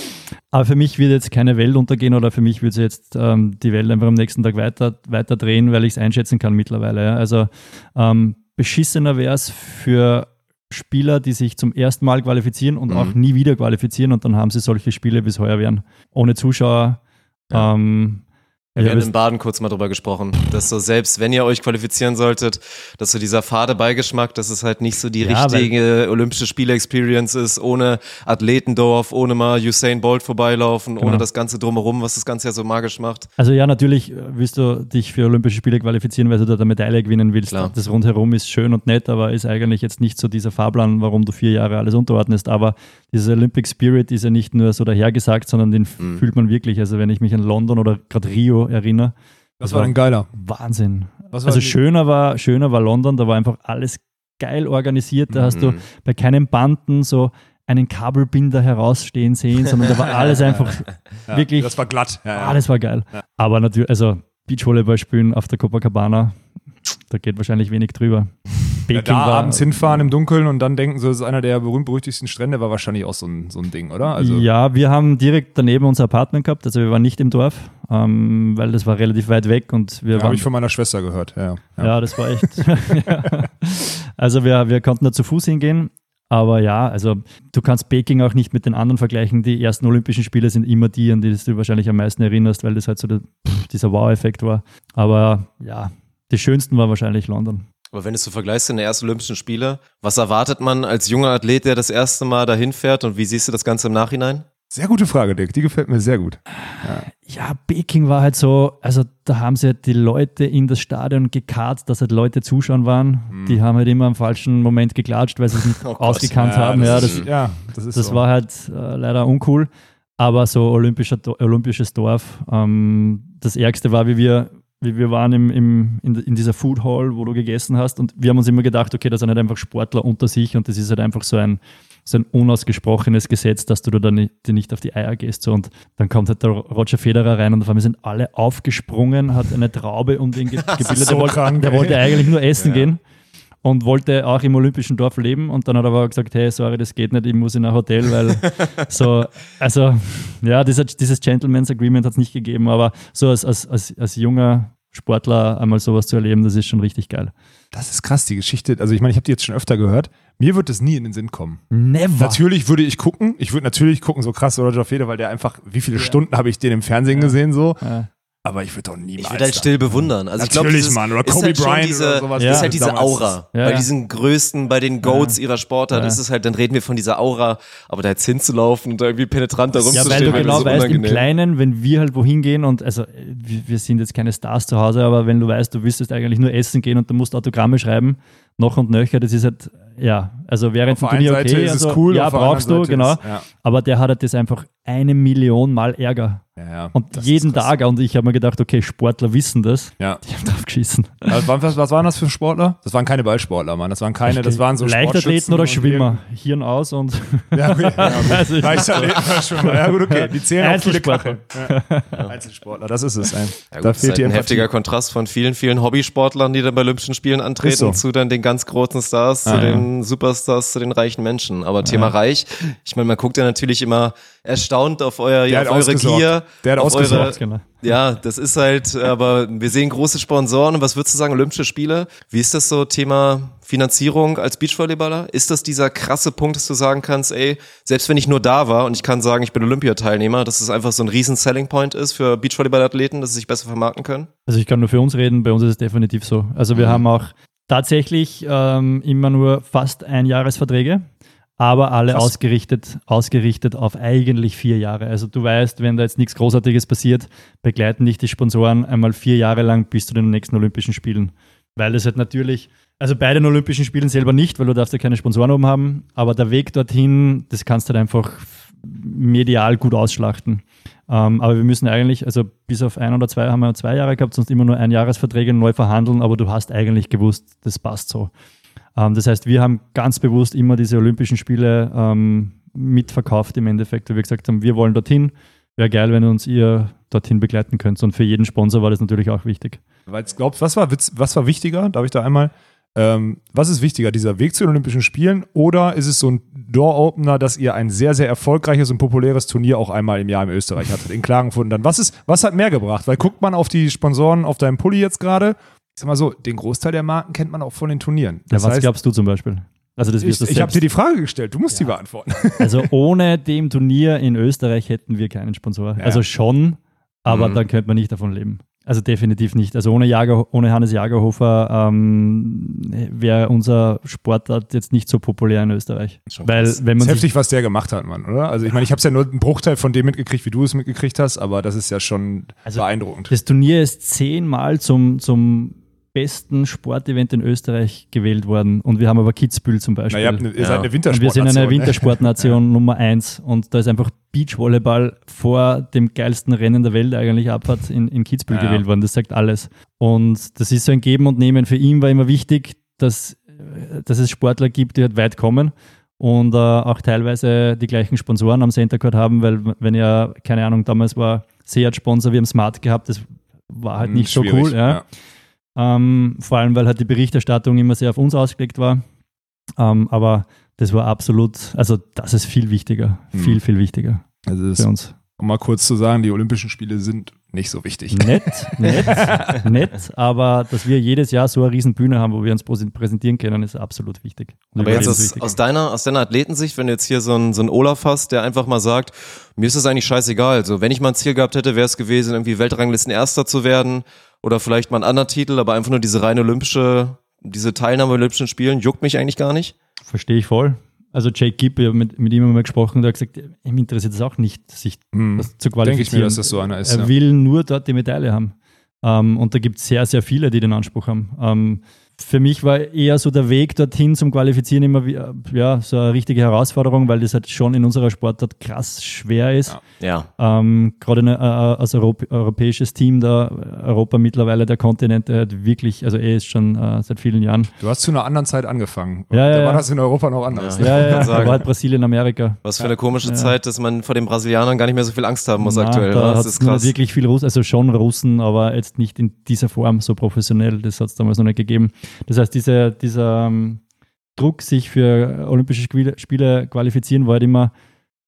[LAUGHS] Aber für mich wird jetzt keine Welt untergehen oder für mich wird sich jetzt ähm, die Welt einfach am nächsten Tag weiter, weiter drehen, weil ich es einschätzen kann mittlerweile. Ja. Also ähm, beschissener wäre es für Spieler, die sich zum ersten Mal qualifizieren und Mhm. auch nie wieder qualifizieren und dann haben sie solche Spiele, wie es heuer wären. Ohne Zuschauer. Ja. Ähm, Ja, wir haben in Baden kurz mal drüber gesprochen, dass so selbst wenn ihr euch qualifizieren solltet, dass so dieser fade Beigeschmack, dass es halt nicht so die Ja, richtige Olympische Spiele-Experience ist, ohne Athletendorf, ohne mal Usain Bolt vorbeilaufen, ohne Genau. das Ganze drumherum, was das Ganze ja so magisch macht. Also ja, natürlich äh, willst du dich für Olympische Spiele qualifizieren, weil du da eine Medaille gewinnen willst. Klar. Das rundherum ist schön und nett, aber ist eigentlich jetzt nicht so dieser Fahrplan, warum du vier Jahre alles unterordnest. Aber dieser Olympic Spirit ist ja nicht nur so dahergesagt, sondern den Mhm. fühlt man wirklich. Also wenn ich mich an London oder gerade Rio erinnere, Was war denn geiler? Wahnsinn. Was war Also schöner war, schöner war London, da war einfach alles geil organisiert. Da hast du Mhm. bei keinen Banden so einen Kabelbinder herausstehen sehen, sondern da war alles einfach [LAUGHS] Ja, wirklich, Das war glatt. Ja, ja. alles war geil. Aber natürlich, also Beachvolleyball spielen auf der Copacabana, da geht wahrscheinlich wenig drüber. Ja, Peking da war, abends hinfahren im Dunkeln und dann denken, so das ist einer der berühmt-berüchtigsten Strände, war wahrscheinlich auch so ein, so ein Ding, oder? Also, ja, wir haben direkt daneben unser Apartment gehabt, also wir waren nicht im Dorf, ähm, weil das war relativ weit weg und wir ja, habe waren ich von meiner Schwester gehört. Ja, ja. Ja, das war echt. ja. [LAUGHS] Also wir, wir konnten da zu Fuß hingehen. Aber ja, also du kannst Peking auch nicht mit den anderen vergleichen. Die ersten Olympischen Spiele sind immer die, an die du wahrscheinlich am meisten erinnerst, weil das halt so der, pff, dieser Wow-Effekt war. Aber ja, die schönsten war wahrscheinlich London. Aber wenn du es so vergleichst in den ersten Olympischen Spiele, was erwartet man als junger Athlet, der das erste Mal dahin fährt und wie siehst du das Ganze im Nachhinein? Sehr gute Frage, Dick. Die gefällt mir sehr gut. Ja, Peking war halt so, also da haben sie halt die Leute in das Stadion gekarrt, dass halt Leute zuschauen waren. Die haben halt immer am falschen Moment geklatscht, weil sie es nicht [LAUGHS] Oh ausgekannt haben. Ja, das, ja, das ist Das so. war halt äh, leider uncool. Aber so olympischer, olympisches Dorf. Ähm, das Ärgste war, wie wir, wir waren im, im, in, in dieser Food Hall, wo du gegessen hast. Und wir haben uns immer gedacht, okay, das sind halt einfach Sportler unter sich und das ist halt einfach so ein, so ein unausgesprochenes Gesetz, dass du da nicht, dir nicht auf die Eier gehst. So. Und dann kommt halt der Roger Federer rein und auf einmal sind alle aufgesprungen, hat eine Traube um den ge [LAUGHS] gebildet. so der, wollte, der wollte eigentlich nur essen Ja. gehen und wollte auch im Olympischen Dorf leben und dann hat er aber gesagt, hey, sorry, das geht nicht, ich muss in ein Hotel, weil [LAUGHS] so, also ja, dieser, dieses Gentleman's Agreement hat es nicht gegeben, aber so als, als, als, als junger Sportler einmal sowas zu erleben, das ist schon richtig geil. Das ist krass, die Geschichte. Also ich meine, ich habe die jetzt schon öfter gehört. Mir wird es nie in den Sinn kommen. Never. Natürlich würde ich gucken. Ich würde natürlich gucken, so krass Roger Federer, weil der einfach, wie viele Stunden habe ich den im Fernsehen gesehen so. Ja. Aber ich würde doch niemals. Ich würde halt still bewundern. Also ich glaube, Natürlich, dieses Mann. Oder ist Kobe halt schon Bryant diese, oder sowas. Ja. ist halt diese. Aura. Ja, bei ja. diesen Größten, bei den Goats ihrer Sportart Ja. ist es halt, dann reden wir von dieser Aura, aber da jetzt hinzulaufen und irgendwie penetrant da Ja, rumzustehen, weil du genau so weißt, im unangenehm. Kleinen, wenn wir halt wohin gehen und also wir, sind jetzt keine Stars zu Hause, aber wenn du weißt, du willst eigentlich nur essen gehen und du musst Autogramme schreiben, noch und nöcher, das ist halt, ja, also während Auf dem Turnier Seite okay, ist es also, cool, ja, brauchst du, genau, Seite ist- ja. aber der hat halt das einfach eine Million Mal Ärger. Ja, ja. Und Das jeden. Tag, und ich habe mir gedacht, okay, Sportler wissen das, Ja. die haben drauf geschissen. Also, was, was waren das für Sportler? Das waren keine Ballsportler, Mann. Das waren keine, das waren so Leichtathleten oder Schwimmer, Hirn aus und Ja, okay. [LAUGHS] ja, okay. Also ich- Leichtathleten oder Schwimmer. Ja, gut, okay. Die zählen auch viele Einzelsportler. Kacheln. Ja. Einzelsportler, das ist es. Ja, da gut, das ist fehlt halt die ein heftiger Kontrast von vielen, vielen Hobbysportlern, die dann bei Olympischen Spielen antreten, so. zu dann den ganz großen Stars, zu Ah, ja. den Superstars, zu den reichen Menschen. Aber Thema reich, ich meine, man guckt ja natürlich immer erstaunt auf, euer, Der ja, auf eure. Gier, Der hat ausgesorgt. genau. Ja, das ist halt, aber wir sehen große Sponsoren und was würdest du sagen, Olympische Spiele? Wie ist das so Thema Finanzierung als Beachvolleyballer? Ist das dieser krasse Punkt, dass du sagen kannst, ey, selbst wenn ich nur da war und ich kann sagen, ich bin Olympiateilnehmer, dass es einfach so ein riesen Selling Point ist für Beachvolleyballathleten, dass sie sich besser vermarkten können? Also ich kann nur für uns reden, bei uns ist es definitiv so. Also Mhm. wir haben auch tatsächlich ähm, immer nur fast Einjahresverträge, aber alle Krass. ausgerichtet, ausgerichtet auf eigentlich vier Jahre. Also du weißt, wenn da jetzt nichts Großartiges passiert, begleiten dich die Sponsoren einmal vier Jahre lang bis zu den nächsten Olympischen Spielen. Weil das halt natürlich, also bei den Olympischen Spielen selber nicht, weil du darfst ja keine Sponsoren oben haben, aber der Weg dorthin, das kannst du halt einfach medial gut ausschlachten. Ähm, aber wir müssen eigentlich, also bis auf ein oder zwei haben wir zwei Jahre gehabt, sonst immer nur Einjahresverträge neu verhandeln, aber du hast eigentlich gewusst, das passt so. Ähm, das heißt, wir haben ganz bewusst immer diese Olympischen Spiele ähm, mitverkauft im Endeffekt, weil wir gesagt haben, wir wollen dorthin. Wäre geil, wenn uns ihr dorthin begleiten könnt. Und für jeden Sponsor war das natürlich auch wichtig. Weil glaubt, was war, was war wichtiger? Darf ich da einmal? Ähm, was ist wichtiger, dieser Weg zu den Olympischen Spielen oder ist es so ein Door-Opener, dass ihr ein sehr, sehr erfolgreiches und populäres Turnier auch einmal im Jahr in Österreich hattet, in Klagenfurt? Dann, was, ist, was hat mehr gebracht? Weil guckt man auf die Sponsoren auf deinem Pulli jetzt gerade, ich sag mal so, den Großteil der Marken kennt man auch von den Turnieren. Das ja, was heißt, glaubst du zum Beispiel? Also das ich, wirst du ich habe dir die Frage gestellt, du musst die beantworten. [LAUGHS] Also ohne dem Turnier in Österreich hätten wir keinen Sponsor. Ja. Also schon, aber Mhm. dann könnte man nicht davon leben. Also definitiv nicht. Also ohne, Jager, ohne Hannes Jagerhofer ähm, wäre unser Sportart jetzt nicht so populär in Österreich. Schon Weil wenn Das man heftig, was der gemacht hat, Mann, oder? Also ich meine, ich habe ja nur einen Bruchteil von dem mitgekriegt, wie du es mitgekriegt hast, aber das ist ja schon Also, beeindruckend. das Turnier ist zehnmal zum, zum besten Sportevent in Österreich gewählt worden und wir haben aber Kitzbühel zum Beispiel. Na, ihr, Ja. seid eine Und wir Wintersportnation. sind eine ne? Wintersportnation [LAUGHS] Nummer eins und da ist einfach Beachvolleyball vor dem geilsten Rennen der Welt eigentlich Abfahrt in, in Kitzbühel Ja. gewählt worden. Das sagt alles. Und das ist so ein Geben und Nehmen. Für ihn war immer wichtig, dass, dass es Sportler gibt, die halt weit kommen und äh, auch teilweise die gleichen Sponsoren am Center Court haben, weil wenn ja, keine Ahnung, damals war Seat Sponsor, wir haben Smart gehabt, das war halt Hm, nicht so schwierig, cool. Ja. Ähm, vor allem, weil halt die Berichterstattung immer sehr auf uns ausgelegt war. Ähm, aber das war absolut, also das ist viel wichtiger, Hm. viel, viel wichtiger Also für uns. Um mal kurz zu sagen, die Olympischen Spiele sind nicht so wichtig. Nett, [LAUGHS] nett, nett, aber dass wir jedes Jahr so eine riesen Bühne haben, wo wir uns präsen- präsentieren können, ist absolut wichtig. Aber jetzt aus, aus, deiner, aus deiner Athletensicht, wenn du jetzt hier so einen so einen Olaf hast, der einfach mal sagt, mir ist das eigentlich scheißegal. Also wenn ich mal ein Ziel gehabt hätte, wäre es gewesen, irgendwie Weltranglisten Erster zu werden oder vielleicht mal einen anderen Titel, aber einfach nur diese reine olympische, diese Teilnahme an Olympischen Spielen juckt mich eigentlich gar nicht. Verstehe ich voll. Also Jake Gibb, ich habe mit, mit ihm mal gesprochen, der hat gesagt, ihm interessiert es auch nicht, sich Hm. das zu Denke qualifizieren. ich mir, dass das so einer ist. Er Ja. will nur dort die Medaille haben. Ähm, und da gibt es sehr, sehr viele, die den Anspruch haben. Ähm, für mich war eher so der Weg dorthin zum Qualifizieren immer wie, äh, ja, so eine richtige Herausforderung, weil das halt schon in unserer Sportart krass schwer ist. Ja. Ähm, Gerade eine- äh, als Europ europäisches Team da, Europa mittlerweile der Kontinent, der hat wirklich, also er ist schon äh, seit vielen Jahren. Du hast zu einer anderen Zeit angefangen. Ja, ja, da ja. war das in Europa noch anders. Ja. ne? Ja, ja, ja. sagen. da war halt Brasilien, Amerika. Was für eine komische Ja. Zeit, dass man vor den Brasilianern gar nicht mehr so viel Angst haben muss Na, aktuell. Da Das hat ist es nur krass. wirklich viel Russen, also schon Russen, aber jetzt nicht in dieser Form so professionell. Das hat es damals noch nicht gegeben. Das heißt, diese, dieser ähm, Druck, sich für Olympische Spiele, qualifizieren, war halt immer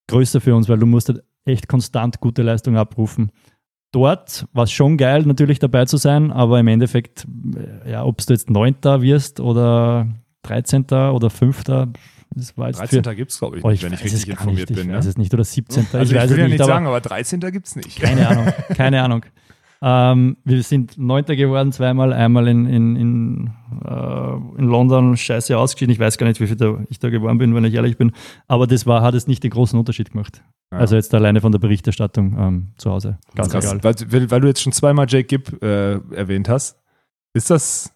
größer für uns, weil du musst halt echt konstant gute Leistung abrufen. Dort war es schon geil, natürlich dabei zu sein, aber im Endeffekt, äh, ja, ob du jetzt Neunter wirst oder 13. oder 5. Das war jetzt 13. für. gibt es, glaube ich, Oh, nicht, ich wenn ich richtig informiert nicht, bin. Ich ja. weiß es nicht. Oder 17. Also ich, ich will es ja nicht, sagen, aber 13. gibt es nicht. keine Ahnung, keine Ahnung. [LAUGHS] Ähm, wir sind Neunter geworden zweimal, einmal in, in, in, äh, in London scheiße ausgeschieden. Ich weiß gar nicht, wie viel da, ich da geworden bin, wenn ich ehrlich bin. Aber das war, hat es nicht den großen Unterschied gemacht. Ja. Also jetzt alleine von der Berichterstattung ähm, zu Hause. Ganz egal. Weil, weil, weil du jetzt schon zweimal Jake Gibb äh, erwähnt hast, ist das,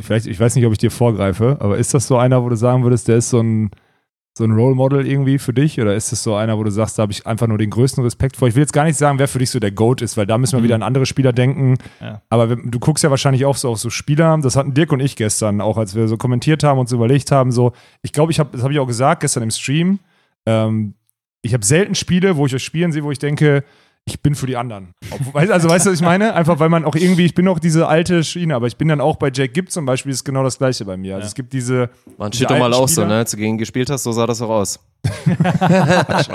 vielleicht, ich weiß nicht, ob ich dir vorgreife, aber ist das so einer, wo du sagen würdest, der ist so ein, so ein Role Model irgendwie für dich? Oder ist das so einer, wo du sagst, da habe ich einfach nur den größten Respekt vor? Ich will jetzt gar nicht sagen, wer für dich so der GOAT ist, weil da müssen wir Mhm. wieder an andere Spieler denken. Ja. Aber du guckst ja wahrscheinlich auch so auf so Spieler, das hatten Dirk und ich gestern, auch als wir so kommentiert haben und so überlegt haben, so, ich glaube, ich habe, das habe ich auch gesagt gestern im Stream, ähm, ich habe selten Spiele, wo ich euch spielen sehe, wo ich denke, ich bin für die anderen. Also weißt du, was ich meine? Einfach weil man auch irgendwie, ich bin auch diese alte Schiene, aber ich bin dann auch bei Jake Gibb zum Beispiel, ist genau das gleiche bei mir. Also Ja. es gibt diese, diese Shit doch mal auch so, ne? Als du gegen ihn gespielt hast, so sah das auch aus. [LAUGHS] nein,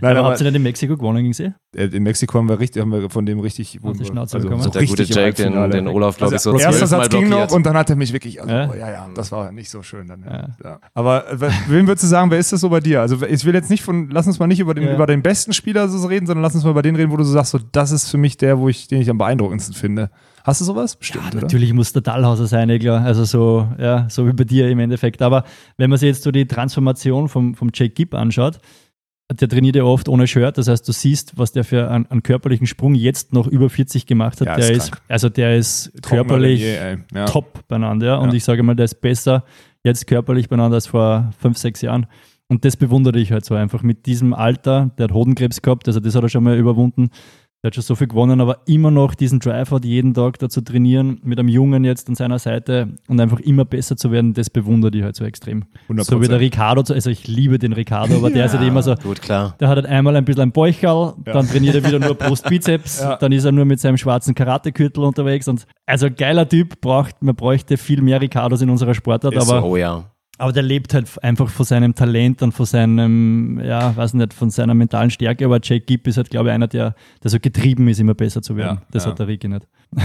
aber aber, habt ihr nicht in Mexiko gewonnen gegen sie? äh, in Mexiko haben wir richtig, haben wir von dem richtig, Auf die Schnauze also bekommen. so Der gute Jake, den, den Olaf, glaube ich, so Also, erster Satz ging noch und dann hat er mich wirklich, also, Ja? oh, ja, ja, das war nicht so schön dann. Ja. Ja. Aber äh, wen würdest du sagen, wer ist das so bei dir? Also ich will jetzt nicht von, lass uns mal nicht über den, Ja. über den besten Spieler so reden, sondern lass uns mal über den reden, wo du so sagst, so, das ist für mich der, wo ich, den ich am beeindruckendsten finde. Hast du sowas? Bestimmt, oder? Natürlich muss der Dahlhauser sein, eh klar. Also so, ja, so wie bei dir im Endeffekt. Aber wenn man sich jetzt so die Transformation vom, vom Jake Gibb anschaut, der trainiert ja oft ohne Shirt. Das heißt, du siehst, was der für einen, einen körperlichen Sprung jetzt noch über 40 gemacht hat. Ja, der ist ist, also der ist körperlich je, ey. ja. top beieinander. Ja. Und Ja. ich sage mal, der ist besser jetzt körperlich beieinander als vor fünf, sechs Jahren. Und das bewundere ich halt so einfach mit diesem Alter. Der hat Hodenkrebs gehabt, also das hat er schon mal überwunden. Der hat schon so viel gewonnen, aber immer noch diesen Drive hat, jeden Tag da zu trainieren, mit einem Jungen jetzt an seiner Seite und einfach immer besser zu werden, das bewundere ich halt so extrem. 100%. So wie der Ricardo, also ich liebe den Ricardo, aber der ist halt immer so, Gut, klar. der hat halt einmal ein bisschen ein Bäuchgall, dann trainiert er wieder nur [LAUGHS] Brust-Bizeps, Ja. dann ist er nur mit seinem schwarzen Karatekürtel unterwegs und also geiler Typ, braucht, man bräuchte viel mehr Ricardos in unserer Sportart, Ist aber, Oh ja. Aber der lebt halt einfach von seinem Talent und von seinem, ja, weiß nicht, von seiner mentalen Stärke, aber Jake Gibb ist halt, glaube ich, einer, der, der so getrieben ist, immer besser zu werden. Ja, das ja. hat der Ricky nicht. [LAUGHS]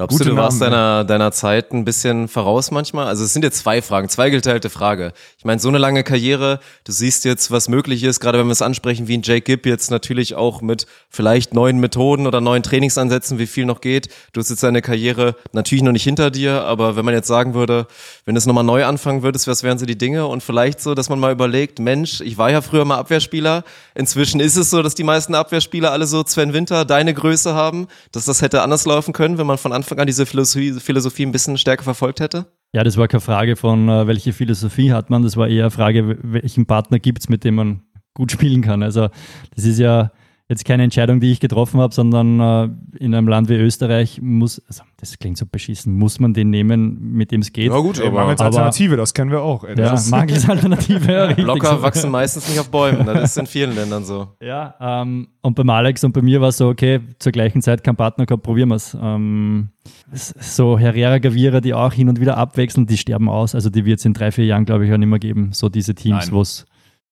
Glaubst Gute du, du warst Namen, deiner, deiner Zeit ein bisschen voraus manchmal? Also es sind jetzt zwei Fragen, zwei geteilte Frage. Ich meine, so eine lange Karriere, du siehst jetzt, was möglich ist, gerade wenn wir es ansprechen, wie ein Jake Gibb jetzt natürlich auch mit vielleicht neuen Methoden oder neuen Trainingsansätzen, wie viel noch geht. Du hast jetzt deine Karriere natürlich noch nicht hinter dir, aber wenn man jetzt sagen würde, wenn du es nochmal neu anfangen würdest, was wären so die Dinge? Und vielleicht so, dass man mal überlegt, Mensch, ich war ja früher mal Abwehrspieler. Inzwischen ist es so, dass die meisten Abwehrspieler alle so Sven Winter, deine Größe haben, dass das hätte anders laufen können, wenn man von Anfang an diese Philosophie, Philosophie ein bisschen stärker verfolgt hätte? Ja, das war keine Frage von, äh, welche Philosophie hat man, das war eher eine Frage, welchen Partner gibt es, mit dem man gut spielen kann. Also das ist ja jetzt keine Entscheidung, die ich getroffen habe, sondern äh, in einem Land wie Österreich muss, also das klingt so beschissen, muss man den nehmen, mit dem es geht. Ja gut, aber mangels aber- Alternative, das kennen wir auch. Ey. Ja, mangels Alternative. ja, [LAUGHS] Blocker so. wachsen meistens nicht auf Bäumen. Das ist in vielen Ländern so. Ja, ähm, und beim Alex und bei mir war es so, okay, zur gleichen Zeit kein Partner gehabt, probieren wir es. Ähm, so Herrera, Gavira, die auch hin und wieder abwechseln, die sterben aus. Also die wird es in drei, vier Jahren, glaube ich, auch nicht mehr geben. So diese Teams, wo es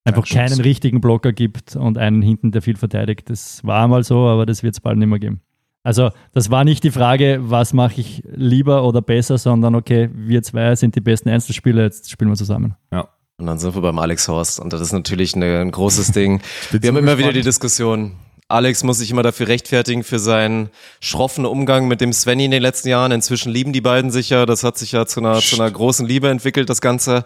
einfach keinen richtigen Blocker gibt und einen hinten, der viel verteidigt. Das war einmal so, aber das wird es bald nicht mehr geben. Also das war nicht die Frage, was mache ich lieber oder besser, sondern okay, wir zwei sind die besten Einzelspieler, jetzt spielen wir zusammen. Und dann sind wir beim Alex Horst. Und das ist natürlich eine, ein großes Ding. [LAUGHS] Wir haben immer wieder die Diskussion. Alex muss sich immer dafür rechtfertigen für seinen schroffen Umgang mit dem Svenny in den letzten Jahren. Inzwischen lieben die beiden sich ja. Das hat sich ja zu einer, zu einer großen Liebe entwickelt, das Ganze.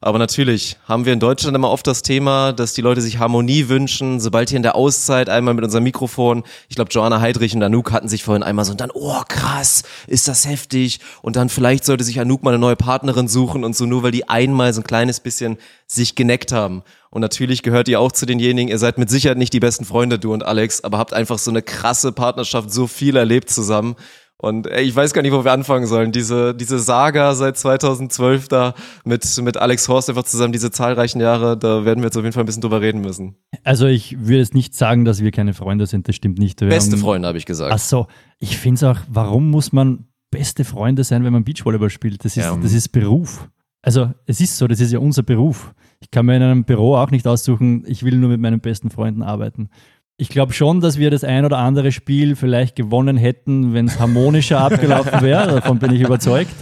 Aber natürlich haben wir in Deutschland immer oft das Thema, dass die Leute sich Harmonie wünschen. Sobald hier in der Auszeit einmal mit unserem Mikrofon, ich glaube, Joanna Heidrich und Anouk hatten sich vorhin einmal so und dann, oh krass, ist das heftig. Und dann vielleicht sollte sich Anouk mal eine neue Partnerin suchen und so, nur weil die einmal so ein kleines bisschen sich geneckt haben. Und natürlich gehört ihr auch zu denjenigen, ihr seid mit Sicherheit nicht die besten Freunde, du und Alex, aber habt einfach so eine krasse Partnerschaft, so viel erlebt zusammen. Und ey, ich weiß gar nicht, wo wir anfangen sollen. Diese, diese Saga seit 2012 da mit, mit Alex Horst einfach zusammen, diese zahlreichen Jahre, da werden wir jetzt auf jeden Fall ein bisschen drüber reden müssen. Also ich würde jetzt nicht sagen, dass wir keine Freunde sind, das stimmt nicht. Wir Beste haben- Freunde, habe ich gesagt. Ach so, ich finde es auch, warum muss man beste Freunde sein, wenn man Beachvolleyball spielt? Das ist, Ja. das ist Beruf. Also es ist so, das ist ja unser Beruf. Ich kann mir in einem Büro auch nicht aussuchen, ich will nur mit meinen besten Freunden arbeiten. Ich glaube schon, dass wir das ein oder andere Spiel vielleicht gewonnen hätten, wenn es harmonischer [LAUGHS] abgelaufen wäre. Davon bin ich überzeugt.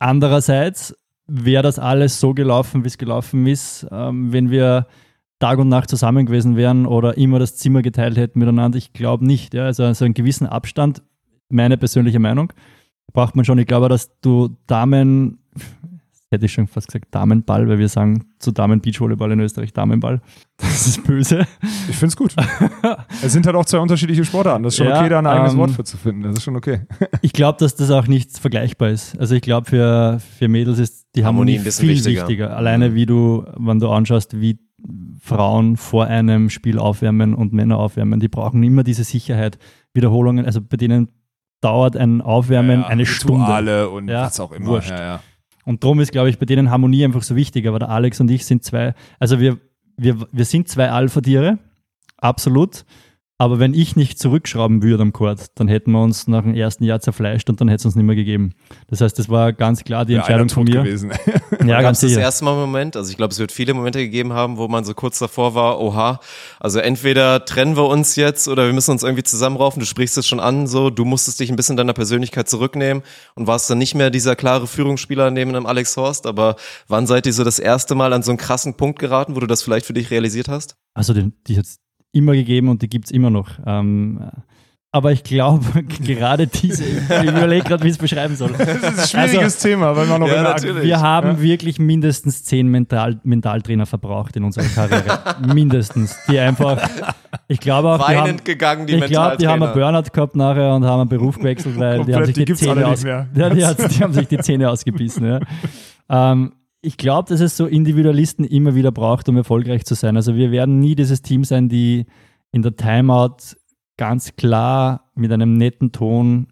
Andererseits wäre das alles so gelaufen, wie es gelaufen ist, ähm, wenn wir Tag und Nacht zusammen gewesen wären oder immer das Zimmer geteilt hätten miteinander. Ich glaube nicht. Ja. Also, also einen gewissen Abstand, meine persönliche Meinung, braucht man schon. Ich glaube, dass du Damen, hätte ich schon fast gesagt Damenball, weil wir sagen zu Damen Beachvolleyball in Österreich Damenball. [LAUGHS] Das ist böse. Ich finde es gut. es sind halt auch zwei unterschiedliche Sportarten. Das ist schon Ja, okay, da ein eigenes ähm, Wort für zu finden. Das ist schon okay. [LAUGHS] Ich glaube, dass das auch nicht vergleichbar ist. Also ich glaube, für, für Mädels ist die Harmonie Harmonie, ein bisschen viel wichtiger. wichtiger. Alleine wie du, wenn du anschaust, wie Frauen vor einem Spiel aufwärmen und Männer aufwärmen, die brauchen immer diese Sicherheit. Wiederholungen, also bei denen dauert ein Aufwärmen eine Stunde. Rituale und Ja, was auch immer. wurscht. Ja, ja. Und darum ist, glaube ich, bei denen Harmonie einfach so wichtig. Aber der Alex und ich sind zwei, also wir, wir, wir sind zwei Alpha-Tiere, absolut. Aber wenn ich nicht zurückschrauben würde am Court, dann hätten wir uns nach dem ersten Jahr zerfleischt und dann hätte es uns nicht mehr gegeben. Das heißt, das war ganz klar die einer Entscheidung von mir. gewesen. Ja, [LAUGHS] Gab ganz es das sicher. erste Mal einen Moment? Also ich glaube, es wird viele Momente gegeben haben, wo man so kurz davor war, oha, also entweder trennen wir uns jetzt oder wir müssen uns irgendwie zusammenraufen. Du sprichst es schon an, so, du musstest dich ein bisschen deiner Persönlichkeit zurücknehmen und warst dann nicht mehr dieser klare Führungsspieler neben einem Alex Horst. Aber wann seid ihr so das erste Mal an so einen krassen Punkt geraten, wo du das vielleicht für dich realisiert hast? Also die, die es immer gegeben und die gibt es immer noch. Ähm, aber ich glaube, [LAUGHS] gerade diese, ich überlege gerade, wie ich es beschreiben soll. Das ist ein schwieriges Thema, weil man noch Ja, natürlich. Wir haben wirklich mindestens zehn Mental Mentaltrainer verbraucht in unserer Karriere. [LAUGHS] mindestens. Die einfach, ich glaube auch, die haben, Weinend gegangen, die ich glaube, die haben einen. Burnout gehabt nachher und haben einen Beruf [LAUGHS] gewechselt, weil die haben sich die Zähne aus, ja, die haben sich die Zähne ausgebissen. Ja. Ähm, ich glaube, dass es so Individualisten immer wieder braucht, um erfolgreich zu sein. Also wir werden nie dieses Team sein, die in der Timeout ganz klar mit einem netten Ton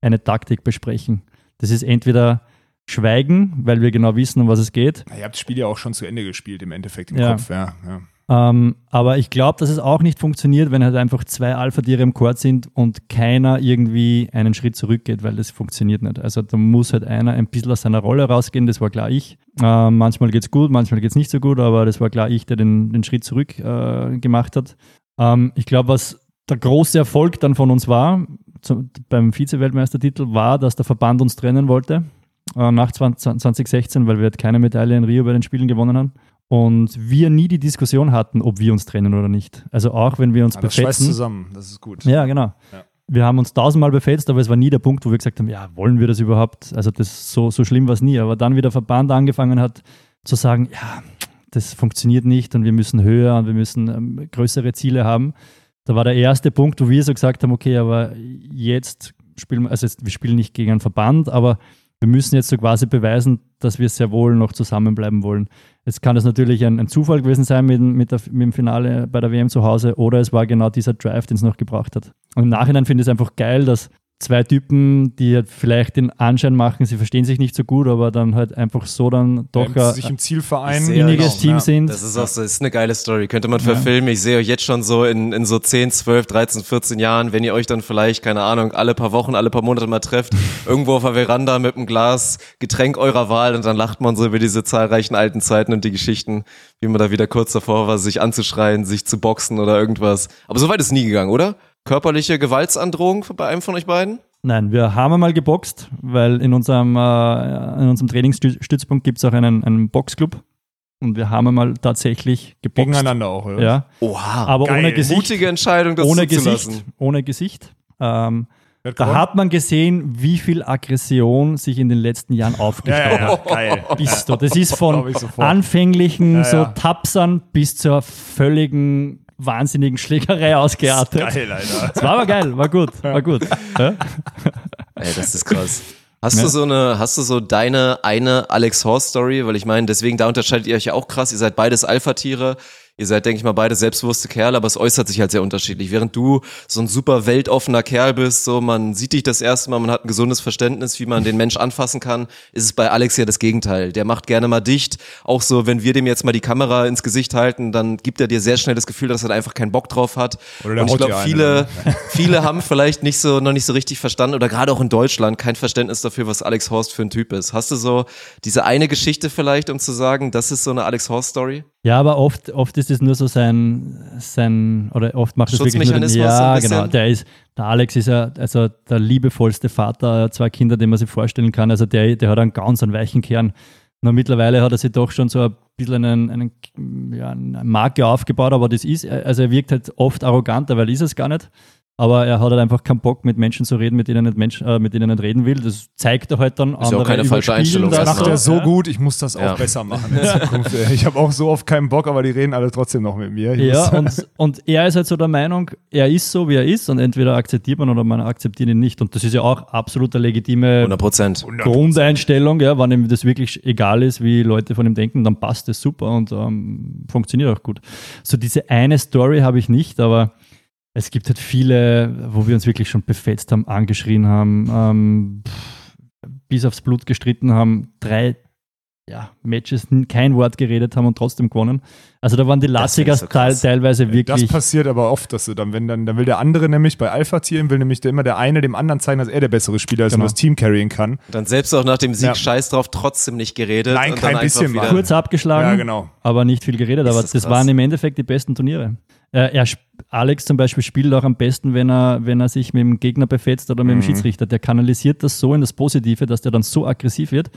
eine Taktik besprechen. Das ist entweder Schweigen, weil wir genau wissen, um was es geht. Na, Ihr habt das Spiel ja auch schon zu Ende gespielt, im Endeffekt im Ja. Kopf. Ja, ja. Ähm, aber ich glaube, dass es auch nicht funktioniert, wenn halt einfach zwei Alpha-Tiere im Court sind und keiner irgendwie einen Schritt zurückgeht, weil das funktioniert nicht. Also da muss halt einer ein bisschen aus seiner Rolle rausgehen, das war klar ich. Ähm, manchmal geht's gut, manchmal geht's nicht so gut, aber das war klar ich, der den, den Schritt zurück äh, gemacht hat. Ähm, ich glaube, was der große Erfolg dann von uns war, zum, beim Vize-Weltmeistertitel war, dass der Verband uns trennen wollte äh, nach 20, 2016, weil wir halt keine Medaille in Rio bei den Spielen gewonnen haben. Und wir nie die Diskussion hatten, ob wir uns trennen oder nicht. Also auch wenn wir uns das schweißt befetzen. zusammen, das ist gut. Ja, genau. Ja. Wir haben uns tausendmal befetzt, aber es war nie der Punkt, wo wir gesagt haben, ja, wollen wir das überhaupt? Also das so, so schlimm war es nie. Aber dann, wie der Verband angefangen hat zu sagen, ja, das funktioniert nicht und wir müssen höher und wir müssen ähm, größere Ziele haben, da war der erste Punkt, wo wir so gesagt haben, okay, aber jetzt spielen wir, also jetzt, wir spielen nicht gegen einen Verband, aber wir müssen jetzt so quasi beweisen, dass wir sehr wohl noch zusammenbleiben wollen. Jetzt kann es natürlich ein, ein Zufall gewesen sein mit, mit, der, mit dem Finale bei der WM zu Hause oder es war genau dieser Drive, den es noch gebraucht hat. Und im Nachhinein finde ich es einfach geil, dass zwei Typen, die halt vielleicht den Anschein machen, sie verstehen sich nicht so gut, aber dann halt einfach so dann doch ein sich im Ziel vereinen. Inniges genau, Team ja. sind. Das ist auch so, das ist eine geile Story. Könnte man verfilmen. Ich sehe euch jetzt schon so in, in so 10, 12, 13, 14 Jahren, wenn ihr euch dann vielleicht, keine Ahnung, alle paar Wochen, alle paar Monate mal trefft, [LAUGHS] irgendwo auf der Veranda mit einem Glas Getränk eurer Wahl und dann lacht man so über diese zahlreichen alten Zeiten und die Geschichten, wie man da wieder kurz davor war, sich anzuschreien, sich zu boxen oder irgendwas. Aber so weit ist nie gegangen, oder? Körperliche Gewaltsandrohung bei einem von euch beiden? Nein, wir haben einmal geboxt, weil in unserem, äh, in unserem Trainingsstützpunkt gibt es auch einen, einen Boxclub und wir haben einmal tatsächlich geboxt. Gegeneinander auch, oder? Ja, Oha. aber geil. ohne Gesicht. Mutige Entscheidung, das ohne zuzulassen. Gesicht. Ohne Gesicht. Ähm, Wer hat da gewonnen? hat man gesehen, wie viel Aggression sich in den letzten Jahren aufgestaut ja, ja, hat. geil. Bist du. Das ist [LAUGHS] von anfänglichen Ja, so. Tapsern bis zur völligen wahnsinnigen Schlägerei ausgeartet. Geil, Alter. Das war aber geil, war gut, war gut. Ja? Ey, das ist krass. Hast Ja. du so eine, hast du so deine eine Alex Horst Story? Weil ich meine, deswegen da unterscheidet ihr euch ja auch krass. Ihr seid beides Alpha-Tiere. Ihr seid, denke ich mal, beide selbstbewusste Kerle, aber es äußert sich halt sehr unterschiedlich. Während du so ein super weltoffener Kerl bist, so man sieht dich das erste Mal, man hat ein gesundes Verständnis, wie man den Mensch anfassen kann, ist es bei Alex ja das Gegenteil. Der macht gerne mal dicht. Auch so, wenn wir dem jetzt mal die Kamera ins Gesicht halten, dann gibt er dir sehr schnell das Gefühl, dass er da einfach keinen Bock drauf hat. Oder der Und ich glaube, viele, [LAUGHS] viele haben vielleicht nicht so, noch nicht so richtig verstanden oder gerade auch in Deutschland kein Verständnis dafür, was Alex Horst für ein Typ ist. Hast du so diese eine Geschichte vielleicht, um zu sagen, das ist so eine Alex Horst Story? Ja, aber oft, oft ist es nur so sein, sein oder oft macht es wirklich nur den, Ja, genau. Der ist, der Alex ist ja also der liebevollste Vater, zwei Kinder, den man sich vorstellen kann. Also der, der hat einen ganz einen weichen Kern. Nur mittlerweile hat er sich doch schon so ein bisschen einen, einen, ja, eine Marke aufgebaut, aber das ist, also er wirkt halt oft arroganter, weil ist es gar nicht. Aber er hat halt einfach keinen Bock, mit Menschen zu reden, mit denen er nicht, Mensch, äh, mit denen er nicht reden will. Das zeigt er halt dann. Ist ja auch keine falsche Einstellung, das macht er so ja. gut, ich muss das auch Ja. besser machen [LAUGHS] in Zukunft. Ich habe auch so oft keinen Bock, aber die reden alle trotzdem noch mit mir. Ich Ja, und, und er ist halt so der Meinung, er ist so, wie er ist und entweder akzeptiert man oder man akzeptiert ihn nicht. Und das ist ja auch absolut eine legitime 100 Prozent. Grundeinstellung, ja, wenn ihm das wirklich egal ist, wie Leute von ihm denken, dann passt das super und ähm, funktioniert auch gut. So diese eine Story habe ich nicht, aber es gibt halt viele, wo wir uns wirklich schon befetzt haben, angeschrien haben, ähm, pff, bis aufs Blut gestritten haben, drei ja, Matches kein Wort geredet haben und trotzdem gewonnen. Also da waren die Das Lassigas so teil, teilweise Das wirklich. passiert aber oft, dass du dann, wenn dann, dann will der andere nämlich bei Alpha-Tieren, will nämlich der, immer der eine dem anderen zeigen, dass er der bessere Spieler ist Genau. und das Team carryen kann. Dann selbst auch nach dem Sieg Ja. scheiß drauf, trotzdem nicht geredet. Nein, und kein bisschen wieder- kurz abgeschlagen, Ja, genau. aber nicht viel geredet. Ist aber das das, waren im Endeffekt die besten Turniere. Äh, er, Alex zum Beispiel spielt auch am besten, wenn er, wenn er sich mit dem Gegner befetzt oder mit Mhm. dem Schiedsrichter. Der kanalisiert das so in das Positive, dass der dann so aggressiv wird.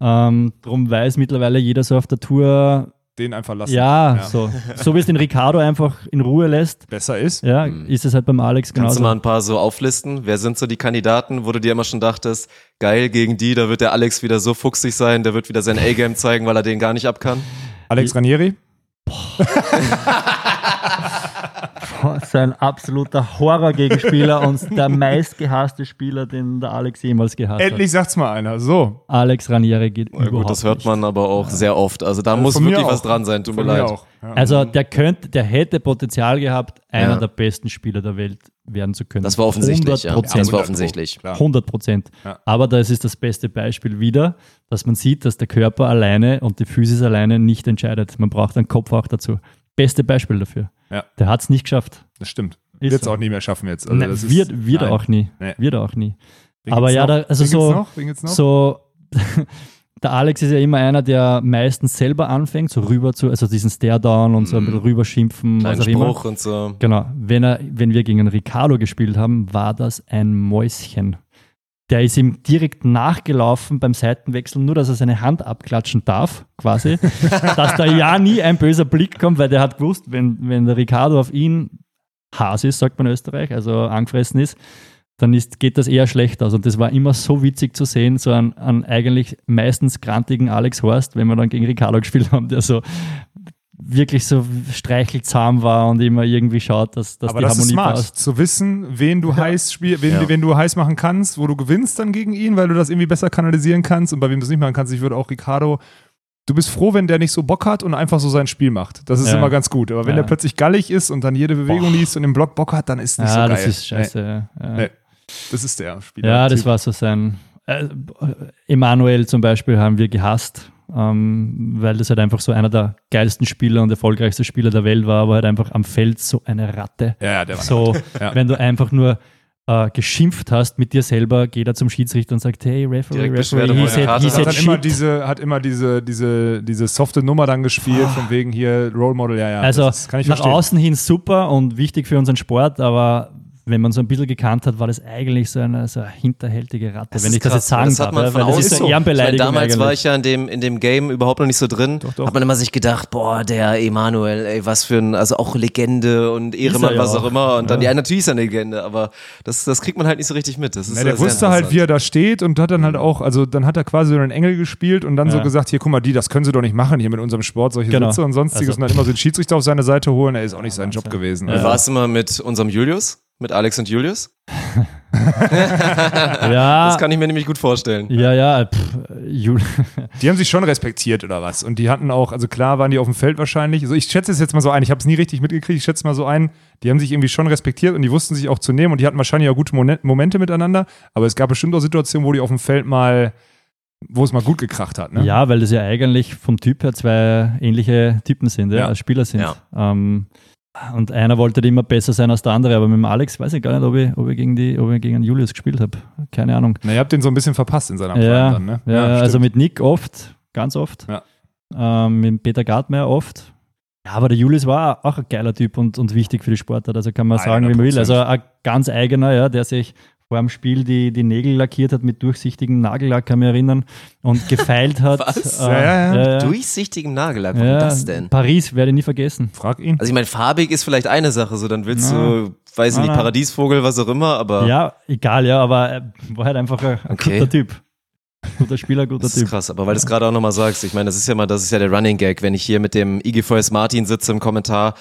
Ähm, darum weiß mittlerweile jeder so auf der Tour, Den einfach lassen. ja, So, so wie es den Ricardo einfach in Ruhe lässt, Besser ist. ja, ist es halt beim Alex Kannst du genauso. mal ein paar so auflisten? Wer sind so die Kandidaten, wo du dir immer schon dachtest, geil, gegen die, da wird der Alex wieder so fuchsig sein, der wird wieder sein A-Game zeigen, weil er den gar nicht ab kann? Alex Ranieri? [LAUGHS] [LAUGHS] Sein absoluter Horror-Gegenspieler und der meistgehasste Spieler, den der Alex jemals gehasst Endlich sagt's mal einer. So. hat. Alex Ranieri geht Na überhaupt gut, das hört nicht. man aber auch sehr oft. Also da Also muss wirklich auch. was dran sein, tut mir Von mir leid. auch. Ja. Also der könnte, der hätte Potenzial gehabt, einer Ja. der besten Spieler der Welt werden zu können. Das war offensichtlich, ja. 100%. Das war offensichtlich. Klar. 100 Prozent. Ja. Aber das ist das beste Beispiel wieder, dass man sieht, dass der Körper alleine und die Physis alleine nicht entscheidet. Man braucht einen Kopf auch dazu. Beste Beispiel dafür. Ja. Der hat es nicht geschafft. Das stimmt. Ist Wird's so. auch nie mehr schaffen jetzt. Also Nein, das ist- wird wird er Nein. auch nie. Nee. Wird er auch nie. Wen Aber ja, da, also Wen so, gibt's noch? Wen gibt's noch? so [LAUGHS] der Alex ist ja immer einer, der meistens selber anfängt, so rüber zu, also diesen Stare-Down und so ein bisschen rüberschimpfen, Kleinen was auch immer. Spruch und so. Genau. Wenn, er, wenn wir gegen Ricardo gespielt haben, war das ein Mäuschen. Der ist ihm direkt nachgelaufen beim Seitenwechsel, nur dass er seine Hand abklatschen darf, quasi. [LAUGHS] dass da ja nie ein böser Blick kommt, weil der hat gewusst, wenn, wenn der Ricardo auf ihn Has ist, sagt man in Österreich, also angefressen ist, dann ist, geht das eher schlecht aus. Und das war immer so witzig zu sehen, so einen, einen eigentlich meistens grantigen Alex Horst, wenn wir dann gegen Ricardo gespielt haben, der so wirklich so streichelzahm war und immer irgendwie schaut, dass, dass Aber die das ist Harmonie smart, passt. zu wissen, wen du heiß spiel, wen, Ja. wen du heiß machen kannst, wo du gewinnst dann gegen ihn, weil du das irgendwie besser kanalisieren kannst und bei wem du es nicht machen kannst. Ich würde auch Ricardo, du bist froh, wenn der nicht so Bock hat und einfach so sein Spiel macht. Das ist Ja. immer ganz gut. Aber wenn Ja. der plötzlich gallig ist und dann jede Bewegung liest und im Block Bock hat, dann ist nicht Ja, so geil. das ist scheiße. ja. Ja. Nee. Das ist der Spieler. Ja, das Typ. war so sein. Äh, Emanuel zum Beispiel haben wir gehasst, ähm, weil das halt einfach so einer der geilsten Spieler und erfolgreichsten Spieler der Welt war, aber halt einfach am Feld so eine Ratte. Ja, ja, der war So, [LAUGHS] Ja. wenn du einfach nur äh, geschimpft hast mit dir selber, geht er zum Schiedsrichter und sagt, hey, Referee, Direkt Referee, he said, he Das hat said dann immer shit. diese, hat immer diese, diese, diese softe Nummer dann gespielt, von wegen hier Role Model, ja, ja. Also das ist, kann ich nach verstehen. außen hin super und wichtig für unseren Sport, aber wenn man so ein bisschen gekannt hat, war das eigentlich so eine, so eine hinterhältige Ratte, Das wenn ich das krass, jetzt sagen das hat darf. man ja, von weil das außen ist so Ehrenbeleidigung Ich meine, damals eigentlich. war ich ja in dem, in dem Game überhaupt noch nicht so drin. Doch, doch. Hat man immer sich gedacht, boah, der Emanuel, ey, was für ein, also auch Legende und Ehrenmann, ja was auch auch. immer. Und dann, Ja. ja, natürlich ist er eine Legende, aber das, das kriegt man halt nicht so richtig mit. Das ist Ja, der wusste halt, wie er da steht und hat dann halt auch, also dann hat er quasi so einen Engel gespielt und dann so gesagt, hier, guck mal, die, das können sie doch nicht machen hier mit unserem Sport, solche Genau. Sitze und sonstiges Also- und dann immer so den Schiedsrichter auf seine Seite holen, er ist auch nicht sein Job gewesen. Wie war es immer mit unserem Julius? Mit Alex und Julius? [LAUGHS] ja, Das kann ich mir nämlich gut vorstellen. ja, ja, pff, Die haben sich schon respektiert oder was und die hatten auch, also klar waren die auf dem Feld wahrscheinlich, also ich schätze es jetzt mal so ein, ich habe es nie richtig mitgekriegt, ich schätze mal so ein, die haben sich irgendwie schon respektiert und die wussten sich auch zu nehmen und die hatten wahrscheinlich auch gute Momen- Momente miteinander, aber es gab bestimmt auch Situationen, wo die auf dem Feld mal, wo es mal gut gekracht hat. Ne? Ja, weil das ja eigentlich vom Typ her zwei ähnliche Typen sind, ja, Ja. als Spieler sind. Ja. Ähm, und einer wollte immer besser sein als der andere, aber mit dem Alex weiß ich gar nicht, ob ich, ob ich, gegen, die, ob ich gegen Julius gespielt habe. Keine Ahnung. Na, ihr habt den so ein bisschen verpasst in seiner Prime Ja, dann, ne? ja, also stimmt. mit Nick oft, ganz oft. Ja. Ähm, mit Peter Gartmeier oft. Ja, aber der Julius war auch ein geiler Typ und, und wichtig für die Sportart. Also kann man sagen, wie man will. 100%. Also ein ganz eigener, ja, der sich vor dem Spiel die, die Nägel lackiert hat mit durchsichtigem Nagellack, kann mich erinnern, und gefeilt hat. [LAUGHS] Was? Äh, Ja, ja, ja. Durchsichtigem Nagellack, warum ja, das denn? Paris werde ich nie vergessen. Frag ihn. Also ich meine, farbig ist vielleicht eine Sache, so dann willst Na. du, weiß ich nicht. Paradiesvogel, was auch immer, aber Ja, egal, ja, aber er war halt einfach ein, ein Okay. guter Typ. Guter Spieler, guter das ist Typ. krass. Aber weil du es gerade auch nochmal sagst, ich meine, das ist ja mal, das ist ja der Running Gag, wenn ich hier mit dem Iggy Forrest Martin sitze im Kommentar,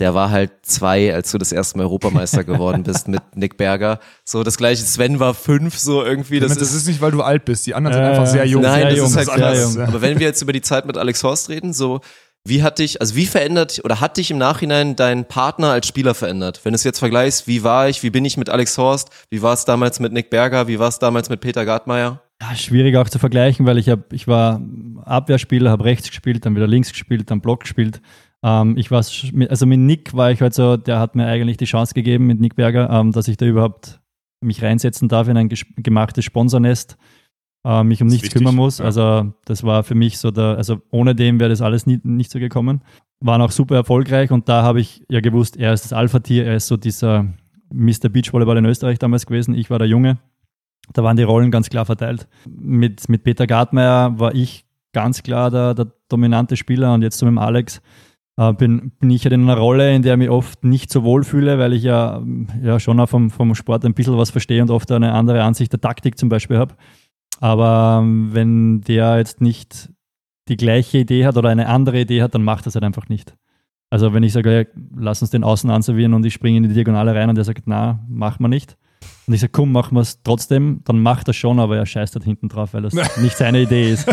der war halt zwei, als du das erste Mal Europameister geworden bist mit [LAUGHS] Nick Berger. So das gleiche, Sven war fünf, so irgendwie. Das, Das, ist, ist nicht, weil du alt bist, die anderen sind Äh, einfach sehr jung. Nein, sehr das jung, ist halt sehr krass. jung. Aber wenn wir jetzt über die Zeit mit Alex Horst reden, so wie hat dich, also wie verändert oder hat dich im Nachhinein dein Partner als Spieler verändert? Wenn du es jetzt vergleichst, wie war ich, wie bin ich mit Alex Horst, wie war es damals mit Nick Berger, wie war es damals mit Peter Gartmeier? Ja, schwierig auch zu vergleichen, weil ich hab, ich war Abwehrspieler, habe rechts gespielt, dann wieder links gespielt, dann Block gespielt. Ähm, ich war, also mit Nick war ich halt so, der hat mir eigentlich die Chance gegeben mit Nick Berger, ähm, dass ich da überhaupt mich reinsetzen darf in ein gemachtes Sponsornest, äh, mich um nichts wichtig, kümmern muss. ja. Also das war für mich so der, also ohne dem wäre das alles nie, nicht so gekommen. Waren auch super erfolgreich und da habe ich ja gewusst, er ist das Alpha-Tier, er ist so dieser Mr. Beachvolleyball in Österreich damals gewesen, ich war der Junge. Da waren die Rollen ganz klar verteilt. Mit, mit Peter Gartmeier war ich ganz klar der, der dominante Spieler und jetzt so mit dem Alex äh, bin, bin ich halt in einer Rolle, in der ich mich oft nicht so wohl fühle, weil ich ja, ja schon auch vom, vom Sport ein bisschen was verstehe und oft eine andere Ansicht der Taktik zum Beispiel habe. Aber ähm, wenn der jetzt nicht die gleiche Idee hat oder eine andere Idee hat, dann macht das halt einfach nicht. Also wenn ich sage, ja, lass uns den Außen anservieren und ich springe in die Diagonale rein und der sagt, na, machen wir nicht. Und ich sage, komm, machen wir es trotzdem, dann macht er schon, aber er scheißt halt hinten drauf, weil das [LAUGHS] nicht seine Idee ist.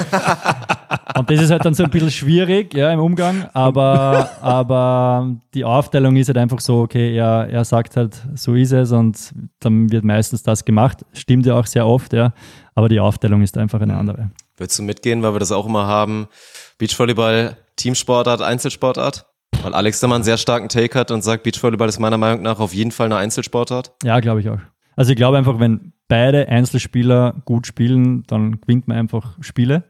Und das ist halt dann so ein bisschen schwierig ja, im Umgang, aber, aber die Aufteilung ist halt einfach so, okay, er, er sagt halt, so ist es und dann wird meistens das gemacht. Stimmt ja auch sehr oft, ja, aber die Aufteilung ist einfach eine andere. Würdest du mitgehen, weil wir das auch immer haben? Beachvolleyball, Teamsportart, Einzelsportart? Weil Alex da mal einen sehr starken Take hat und sagt, Beachvolleyball ist meiner Meinung nach auf jeden Fall eine Einzelsportart. Ja, glaube ich auch. Also ich glaube einfach, wenn beide Einzelspieler gut spielen, dann gewinnt man einfach Spiele.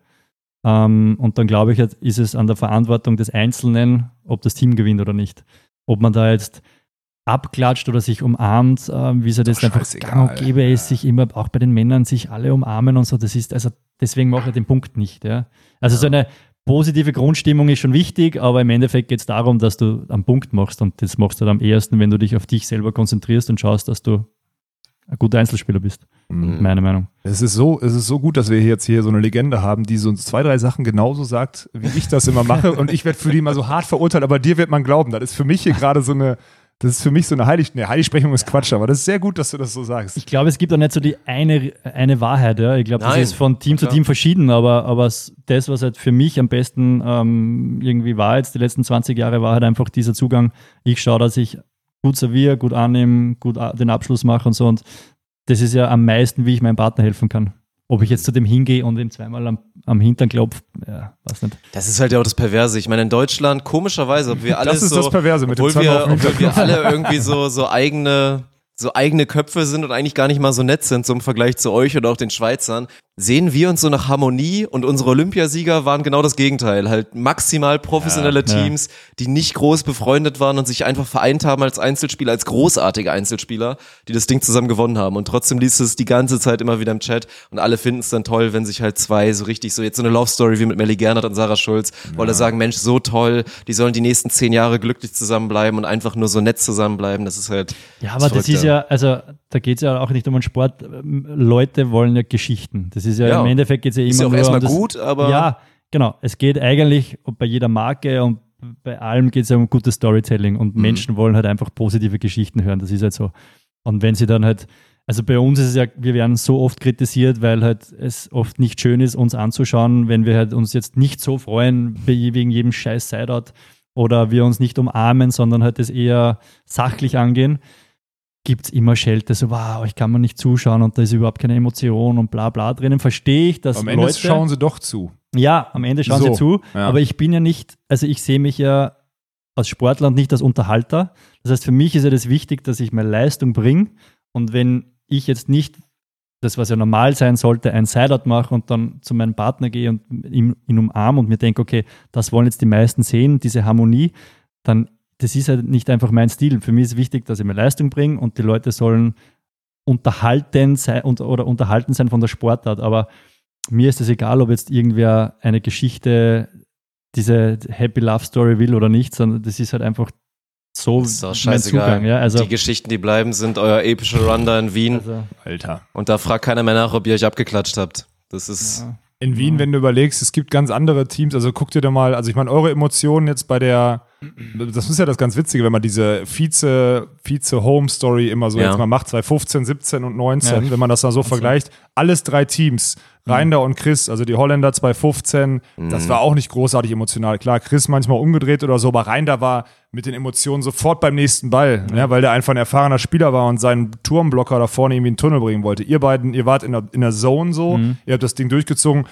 Ähm, und dann glaube ich, ist es an der Verantwortung des Einzelnen, ob das Team gewinnt oder nicht. Ob man da jetzt abklatscht oder sich umarmt, äh, wie es halt jetzt einfach gang und gäbe ist, sich immer, auch bei den Männern, sich alle umarmen und so. Das ist, also deswegen mache ich den Punkt nicht. Ja. Also so eine positive Grundstimmung ist schon wichtig, aber im Endeffekt geht es darum, dass du am Punkt machst und das machst du dann am ehesten, wenn du dich auf dich selber konzentrierst und schaust, dass du ein guter Einzelspieler bist. Mhm. Meine Meinung. Es ist so, es ist so gut, dass wir jetzt hier so eine Legende haben, die so uns zwei, drei Sachen genauso sagt, wie ich das immer mache. Und ich werde für die immer so hart verurteilt, aber dir wird man glauben. Das ist für mich hier [LAUGHS] gerade so eine, das ist für mich so eine Heilig, ne, Heiligsprechung ist Quatsch, aber das ist sehr gut, dass du das so sagst. Ich glaube, es gibt auch nicht so die eine, eine Wahrheit. Ja. Ich glaube, das Nein, ist von Team zu klar. Team verschieden, aber, aber das, was halt für mich am besten ähm, irgendwie war jetzt die letzten 20 Jahre, war halt einfach dieser Zugang. Ich schaue, dass ich gut serviere, gut annehme, gut den Abschluss mache und so. Und das ist ja am meisten, wie ich meinem Partner helfen kann. Ob ich jetzt zu dem hingehe und ihm zweimal am, am Hintern klopfe, ja, weiß nicht. Das ist halt ja auch das Perverse. Ich meine, in Deutschland, komischerweise, ob wir alles ist so, das Perverse mit dem obwohl zweimal wir, obwohl wir alle irgendwie so, so eigene, so eigene Köpfe sind und eigentlich gar nicht mal so nett sind, so im Vergleich zu euch oder auch den Schweizern, sehen wir uns so nach Harmonie und unsere Olympiasieger waren genau das Gegenteil. Halt maximal professionelle Ja, ja. Teams, die nicht groß befreundet waren und sich einfach vereint haben als Einzelspieler, als großartige Einzelspieler, die das Ding zusammen gewonnen haben. Und trotzdem liest es die ganze Zeit immer wieder im Chat und alle finden es dann toll, wenn sich halt zwei so richtig so jetzt so eine Love Story wie mit Melly Gernert und Sarah Schulz, wo alle sagen, Mensch, so toll, die sollen die nächsten zehn Jahre glücklich zusammenbleiben und einfach nur so nett zusammenbleiben. Das ist halt. Ja, aber das verrückt, ist ja, also da geht es ja auch nicht um den Sport. Leute wollen ja Geschichten. Das ist ja, Ja. im Endeffekt geht es ja immer Ist ja auch erstmal um das, gut, aber. Ja, genau. Es geht eigentlich bei jeder Marke und bei allem geht es ja um gutes Storytelling und Mhm. Menschen wollen halt einfach positive Geschichten hören. Das ist halt so. Und wenn sie dann halt, also bei uns ist es ja, wir werden so oft kritisiert, weil halt es oft nicht schön ist, uns anzuschauen, wenn wir halt uns jetzt nicht so freuen wegen jedem scheiß Sideout oder wir uns nicht umarmen, sondern halt das eher sachlich angehen gibt es immer Schelte, so wow, ich kann mir nicht zuschauen und da ist überhaupt keine Emotion und bla bla drinnen. Verstehe ich, dass Am Ende Leute, schauen sie doch zu. ja, am Ende schauen So, sie zu, ja. aber ich bin ja nicht, also ich sehe mich ja als Sportler und nicht als Unterhalter. Das heißt, für mich ist ja das wichtig, dass ich meine Leistung bringe und wenn ich jetzt nicht das, was ja normal sein sollte, ein Sideout mache und dann zu meinem Partner gehe und ihn, ihn umarme und mir denke, okay, das wollen jetzt die meisten sehen, diese Harmonie, dann das ist halt nicht einfach mein Stil. Für mich ist wichtig, dass ich meine Leistung bringe und die Leute sollen unterhalten sein und, oder unterhalten sein von der Sportart. Aber mir ist es egal, ob jetzt irgendwer eine Geschichte, diese Happy Love Story will oder nicht, sondern das ist halt einfach so ist doch mein scheißegal. Zugang. Ja? Also, die Geschichten, die bleiben, sind euer epischer Run da in Wien. also Alter. Und da fragt keiner mehr nach, ob ihr euch abgeklatscht habt. Das ist. ja. In Wien, wenn du überlegst, es gibt ganz andere Teams, also guck dir da mal, also ich meine, eure Emotionen jetzt bei der, das ist ja das ganz Witzige, wenn man diese Vize, Vize-Home-Story immer so Ja. jetzt mal macht, 2015, 17 und 19, Ja. wenn man das dann so vergleicht, alles drei Teams, Reinder und Chris, also die Holländer 2015, das war auch nicht großartig emotional. Klar, Chris manchmal umgedreht oder so, aber Reinder war mit den Emotionen sofort beim nächsten Ball, ja, weil der einfach ein erfahrener Spieler war und seinen Turmblocker da vorne irgendwie in den Tunnel bringen wollte. Ihr beiden, ihr wart in der, in der Zone so, ihr habt das Ding durchgezogen.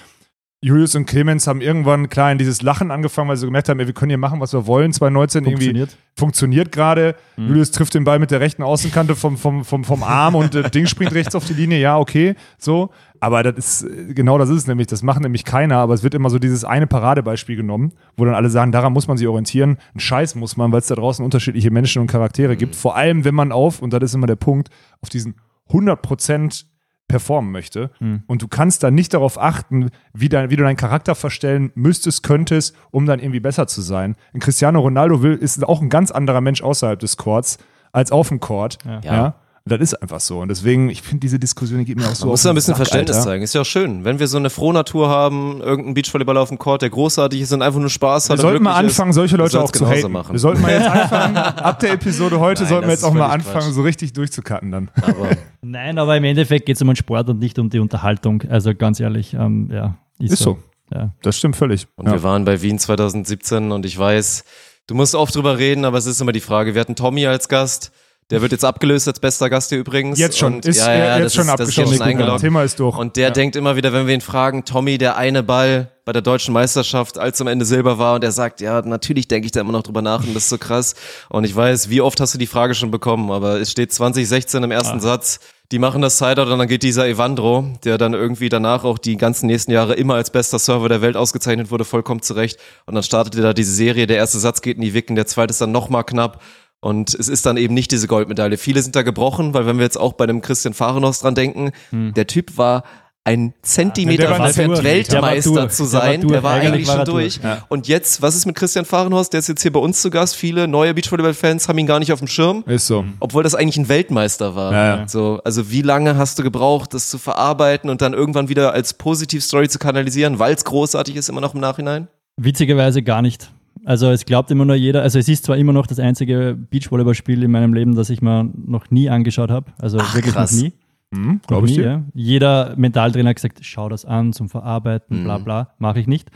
Julius und Clemens haben irgendwann klar in dieses Lachen angefangen, weil sie gemerkt haben, ey, wir können hier machen, was wir wollen. 2019 irgendwie Funktioniert. funktioniert gerade. Julius trifft den Ball mit der rechten Außenkante vom, vom, vom, vom Arm und das Ding springt rechts auf die Linie. Ja, okay, so. Aber das ist, genau das ist es nämlich. Das macht nämlich keiner, aber es wird immer so dieses eine Paradebeispiel genommen, wo dann alle sagen, daran muss man sich orientieren. Ein Scheiß muss man, weil es da draußen unterschiedliche Menschen und Charaktere gibt. Vor allem, wenn man auf, und das ist immer der Punkt, auf diesen 100% performen möchte. Und du kannst dann nicht darauf achten, wie, dein, wie du deinen Charakter verstellen müsstest, könntest, um dann irgendwie besser zu sein. Ein Cristiano Ronaldo will, ist auch ein ganz anderer Mensch außerhalb des Courts als auf dem Court. Ja. Und Das ist einfach so. Und deswegen, ich finde, diese Diskussion die geht mir auch so Man muss auf da ein bisschen Sack, Verständnis Alter. zeigen. Ist ja auch schön. Wenn wir so eine Frohnatur haben, irgendeinen Beachvolleyballer auf dem Court, der großartig ist und einfach nur Spaß Wir hat. und sollten mal anfangen, ist, solche Leute auch zu haten. machen. Wir sollten mal jetzt [LAUGHS] anfangen, ab der Episode heute Nein, sollten wir jetzt auch ist mal anfangen, Quatsch. so richtig durchzukatten dann. Aber [LAUGHS] Nein, aber im Endeffekt geht es um den Sport und nicht um die Unterhaltung. Also ganz ehrlich, ähm, ja. Ist so. Ja. Das stimmt völlig. Und Ja. wir waren bei Wien 2017 und ich weiß, du musst oft drüber reden, aber es ist immer die Frage. Wir hatten Tommy als Gast. Der wird jetzt abgelöst als bester Gast hier übrigens. Jetzt schon, Und, ist ja, ja, das jetzt schon ist, das ist abgeschlossen. jetzt schon eingeloggt. Thema ist durch. Und der ja. denkt immer wieder, wenn wir ihn fragen, Tommy, der eine Ball bei der deutschen Meisterschaft, als am Ende Silber war, und er sagt, ja, natürlich denke ich da immer noch drüber nach und das ist so krass. Und ich weiß, wie oft hast du die Frage schon bekommen, aber es steht 2016 im ersten Satz, die machen das Sideout und dann geht dieser Evandro, der dann irgendwie danach auch die ganzen nächsten Jahre immer als bester Server der Welt ausgezeichnet wurde, vollkommen zurecht. Und dann startet er da diese Serie, der erste Satz geht in die Wicken, der zweite ist dann nochmal knapp. Und es ist dann eben nicht diese Goldmedaille. Viele sind da gebrochen, weil wenn wir jetzt auch bei dem Christian Fahrenhaus dran denken, der Typ war ein Zentimeter von durch. Weltmeister zu Der war sein. Der war Eigentlich eigentlich war schon durch. Ja. Und jetzt, was ist mit Christian Fahrenhaus? Der ist jetzt hier bei uns zu Gast. Viele neue Beachvolleyball-Fans haben ihn gar nicht auf dem Schirm. Ist so. Obwohl das eigentlich ein Weltmeister war. Ja, ja. So, also wie lange hast du gebraucht, das zu verarbeiten und dann irgendwann wieder als Positivstory zu kanalisieren, weil es großartig ist immer noch im Nachhinein? Witzigerweise gar nicht. Also es glaubt immer nur jeder, also es ist zwar immer noch das einzige Beachvolleyballspiel in meinem Leben, das ich mir noch nie angeschaut habe. Also Ach, wirklich krass. noch nie. Mhm, Glaube ich nie, dir. ja. Jeder Mentaltrainer hat gesagt, schau das an zum Verarbeiten, bla Mhm. bla, mache ich nicht.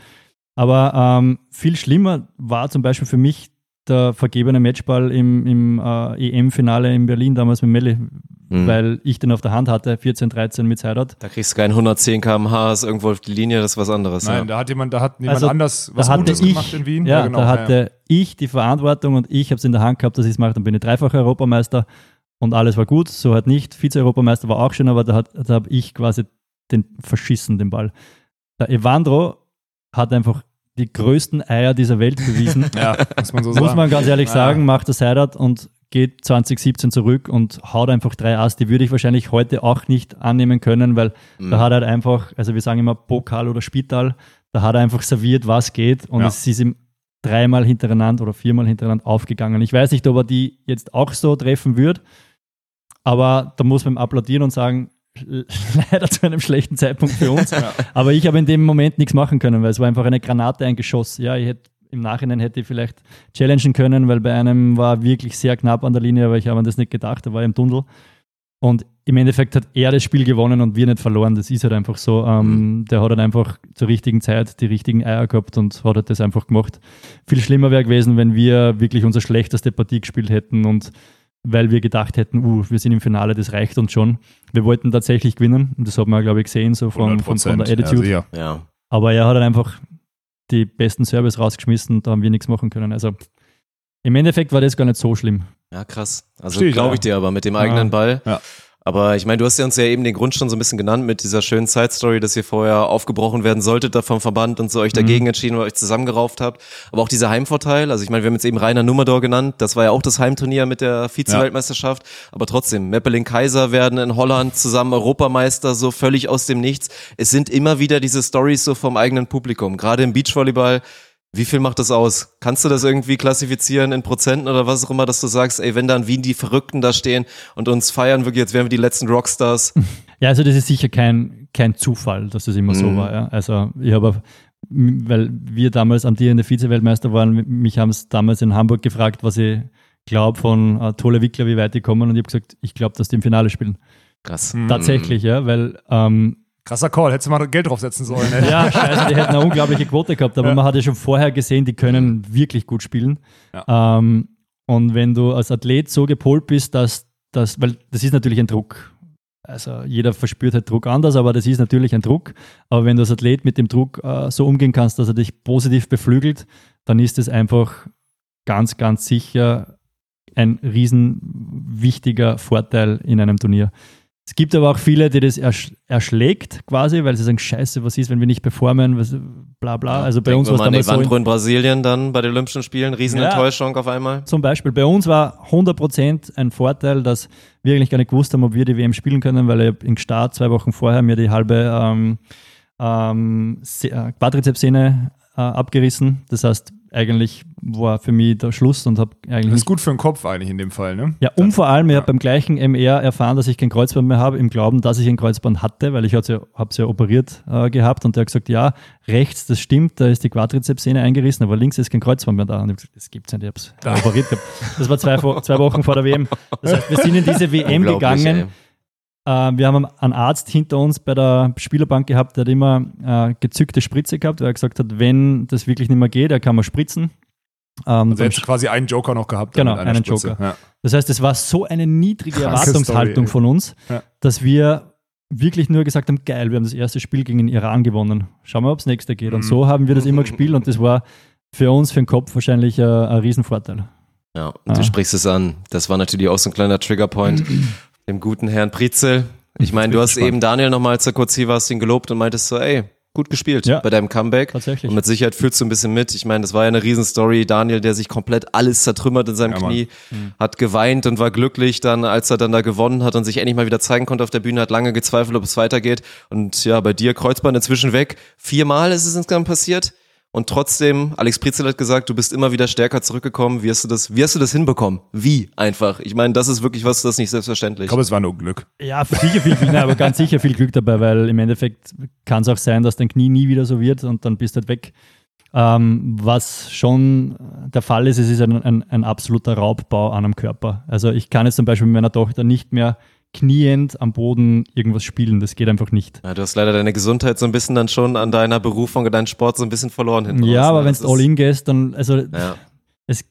Aber ähm, viel schlimmer war zum Beispiel für mich der vergebene Matchball im, im äh, EM-Finale in Berlin damals mit Melli, Mhm. weil ich den auf der Hand hatte, 14, 13 mit Sideout. Da kriegst du kein 110 km/h ist irgendwo auf die Linie, das ist was anderes. Nein, ja. da hat jemand, da hat jemand Also, anders was Gutes ich- gemacht in Wien. Ja, genau, da hatte ich die Verantwortung und ich habe es in der Hand gehabt, dass ich es mache. Dann bin ich dreifacher Europameister und alles war gut. So halt nicht. Vize-Europameister war auch schön, aber da, hat- da habe ich quasi den verschissen, den Ball. Der Evandro hat einfach die größten Eier dieser Welt bewiesen. Ja, muss man so sagen. Muss man ganz ehrlich Ja. sagen, macht das Sideout und geht 2017 zurück und haut einfach drei Ass. Die würde ich wahrscheinlich heute auch nicht annehmen können, weil Mhm. da hat er halt einfach, also wir sagen immer Pokal oder Spital, da hat er einfach serviert, was geht und Ja. es ist ihm dreimal hintereinander oder viermal hintereinander aufgegangen. Ich weiß nicht, ob er die jetzt auch so treffen wird, aber da muss man applaudieren und sagen, [LAUGHS] leider zu einem schlechten Zeitpunkt für uns. Aber ich habe in dem Moment nichts machen können, weil es war einfach eine Granate, ein Geschoss. Ja, ich hätte im Nachhinein hätte ich vielleicht challengen können, weil bei einem war wirklich sehr knapp an der Linie, aber ich habe an das nicht gedacht, er war im Tunnel. Und im Endeffekt hat er das Spiel gewonnen und wir nicht verloren. Das ist halt einfach so. Ähm, Der hat halt einfach zur richtigen Zeit die richtigen Eier gehabt und hat halt das einfach gemacht. Viel schlimmer wäre gewesen, wenn wir wirklich unsere schlechteste Partie gespielt hätten und weil wir gedacht hätten, uh, wir sind im Finale, das reicht uns schon. Wir wollten tatsächlich gewinnen und das hat man, glaube ich, gesehen, so von, von, von der 100%. Attitude. Ja, sicher. ja. Aber er hat dann einfach die besten Service rausgeschmissen und da haben wir nichts machen können. Also im Endeffekt war das gar nicht so schlimm. Ja, krass. Also Verstehe ich, glaube ja. ich dir aber mit dem eigenen Ja. Ball. Ja. Aber ich meine, du hast ja uns ja eben den Grund schon so ein bisschen genannt mit dieser schönen Side-Story, dass ihr vorher aufgebrochen werden solltet da vom Verband und so euch dagegen entschieden und euch zusammengerauft habt. Aber auch dieser Heimvorteil, also ich meine, wir haben jetzt eben Rainer Nummerdor genannt, das war ja auch das Heimturnier mit der Vize-Weltmeisterschaft. Aber trotzdem, Meppeling Kaiser werden in Holland zusammen Europameister, so völlig aus dem Nichts. Es sind immer wieder diese Stories so vom eigenen Publikum. Gerade im Beachvolleyball, wie viel macht das aus? Kannst du das irgendwie klassifizieren in Prozenten oder was auch immer, dass du sagst, ey, wenn dann wie die Verrückten da stehen und uns feiern, wirklich, jetzt wären wir die letzten Rockstars. [LAUGHS] Ja, also das ist sicher kein, kein Zufall, dass das immer so Mhm. war. Ja. Also ich habe, weil wir damals amtierende Vize-Weltmeister waren, mich haben es damals in Hamburg gefragt, was ich glaube von äh, Tolle Wickler, wie weit die kommen und ich habe gesagt, ich glaube, dass die im Finale spielen. Krass. Mhm. Tatsächlich, ja, weil ähm, Krasser Call, hättest du mal Geld draufsetzen sollen. Ey. Ja, scheiße, die hätten eine unglaubliche Quote gehabt, aber man hat ja schon vorher gesehen, die können wirklich gut spielen. Ähm, und wenn du als Athlet so gepolt bist, dass das, weil das ist natürlich ein Druck. Also jeder verspürt halt Druck anders, aber das ist natürlich ein Druck. Aber wenn du als Athlet mit dem Druck äh, so umgehen kannst, dass er dich positiv beflügelt, dann ist es einfach ganz, ganz sicher ein riesen wichtiger Vorteil in einem Turnier. Es gibt aber auch viele, die das ersch erschlägt quasi, weil sie sagen, scheiße, was ist, wenn wir nicht performen, was, bla bla. Also bei Denken uns war es damals so, in, in Brasilien dann bei den Olympischen Spielen, Riesenenttäuschung auf einmal. zum Beispiel, bei uns war 100% ein Vorteil, dass wir eigentlich gar nicht gewusst haben, ob wir die WM spielen können, weil ich im Start zwei Wochen vorher mir die halbe ähm, ähm, äh, Quadrizepssehne äh, abgerissen. Das heißt, eigentlich war für mich der Schluss und habe eigentlich Das ist gut für den Kopf eigentlich in dem Fall, ne? Ja, und vor allem, ich Ja. habe beim gleichen MR erfahren, dass ich kein Kreuzband mehr habe, im Glauben, dass ich ein Kreuzband hatte, weil ich habe es ja, hab's ja operiert äh, gehabt und der hat gesagt, ja, rechts, das stimmt, da ist die Quadrizepssehne eingerissen, aber links ist kein Kreuzband mehr da. Und ich habe gesagt, das gibt's nicht, ich habe es operiert gehabt. Das war zwei, zwei Wochen vor der WM. Das heißt, wir sind in diese WM gegangen. Äh, wir haben einen Arzt hinter uns bei der Spielerbank gehabt, der hat immer äh, gezückte Spritze gehabt, weil er gesagt hat, wenn das wirklich nicht mehr geht, er kann man spritzen. Ähm, Also dann du quasi einen Joker noch gehabt. Genau, einen Spritze. Joker. Ja. Das heißt, es war so eine niedrige Kranke Erwartungshaltung Story, von uns, Ja. dass wir wirklich nur gesagt haben, geil, wir haben das erste Spiel gegen den Iran gewonnen. Schauen wir, ob das nächste geht. Mhm. Und so haben wir das immer gespielt und das war für uns, für den Kopf wahrscheinlich äh, ein Riesenvorteil. Ja, und du Ah. sprichst es an. Das war natürlich auch so ein kleiner Triggerpoint. Dem guten Herrn Prizel. Ich meine, du hast gespannt. eben Daniel nochmal, als kurz hier warst, ihn gelobt und meintest so, ey, gut gespielt Ja. bei deinem Comeback. Tatsächlich. Und mit Sicherheit fühlst du ein bisschen mit. Ich meine, das war ja eine Riesenstory. Daniel, der sich komplett alles zertrümmert in seinem Ja. Knie, hat geweint und war glücklich dann, als er dann da gewonnen hat und sich endlich mal wieder zeigen konnte auf der Bühne, hat lange gezweifelt, ob es weitergeht. Und ja, bei dir Kreuzband inzwischen weg. Viermal ist es insgesamt passiert. Und trotzdem, Alex Prizel hat gesagt, du bist immer wieder stärker zurückgekommen. Wie hast du das, wie hast du das hinbekommen? Wie einfach? Ich meine, das ist wirklich was, das ist nicht selbstverständlich. Ich glaube, es war nur Glück. Ja, sicher viel Glück, nein, aber ganz sicher viel Glück dabei, weil im Endeffekt kann es auch sein, dass dein Knie nie wieder so wird und dann bist du halt weg. Ähm, was schon der Fall ist, es ist ein, ein, ein absoluter Raubbau an einem Körper. Also ich kann jetzt zum Beispiel mit meiner Tochter nicht mehr kniend am Boden irgendwas spielen. Das geht einfach nicht. Ja, du hast leider deine Gesundheit so ein bisschen dann schon an deiner Berufung, an deinen Sport so ein bisschen verloren hinten Ja, raus, aber ne? wenn du all ist- in gehst, dann, also Ja. es,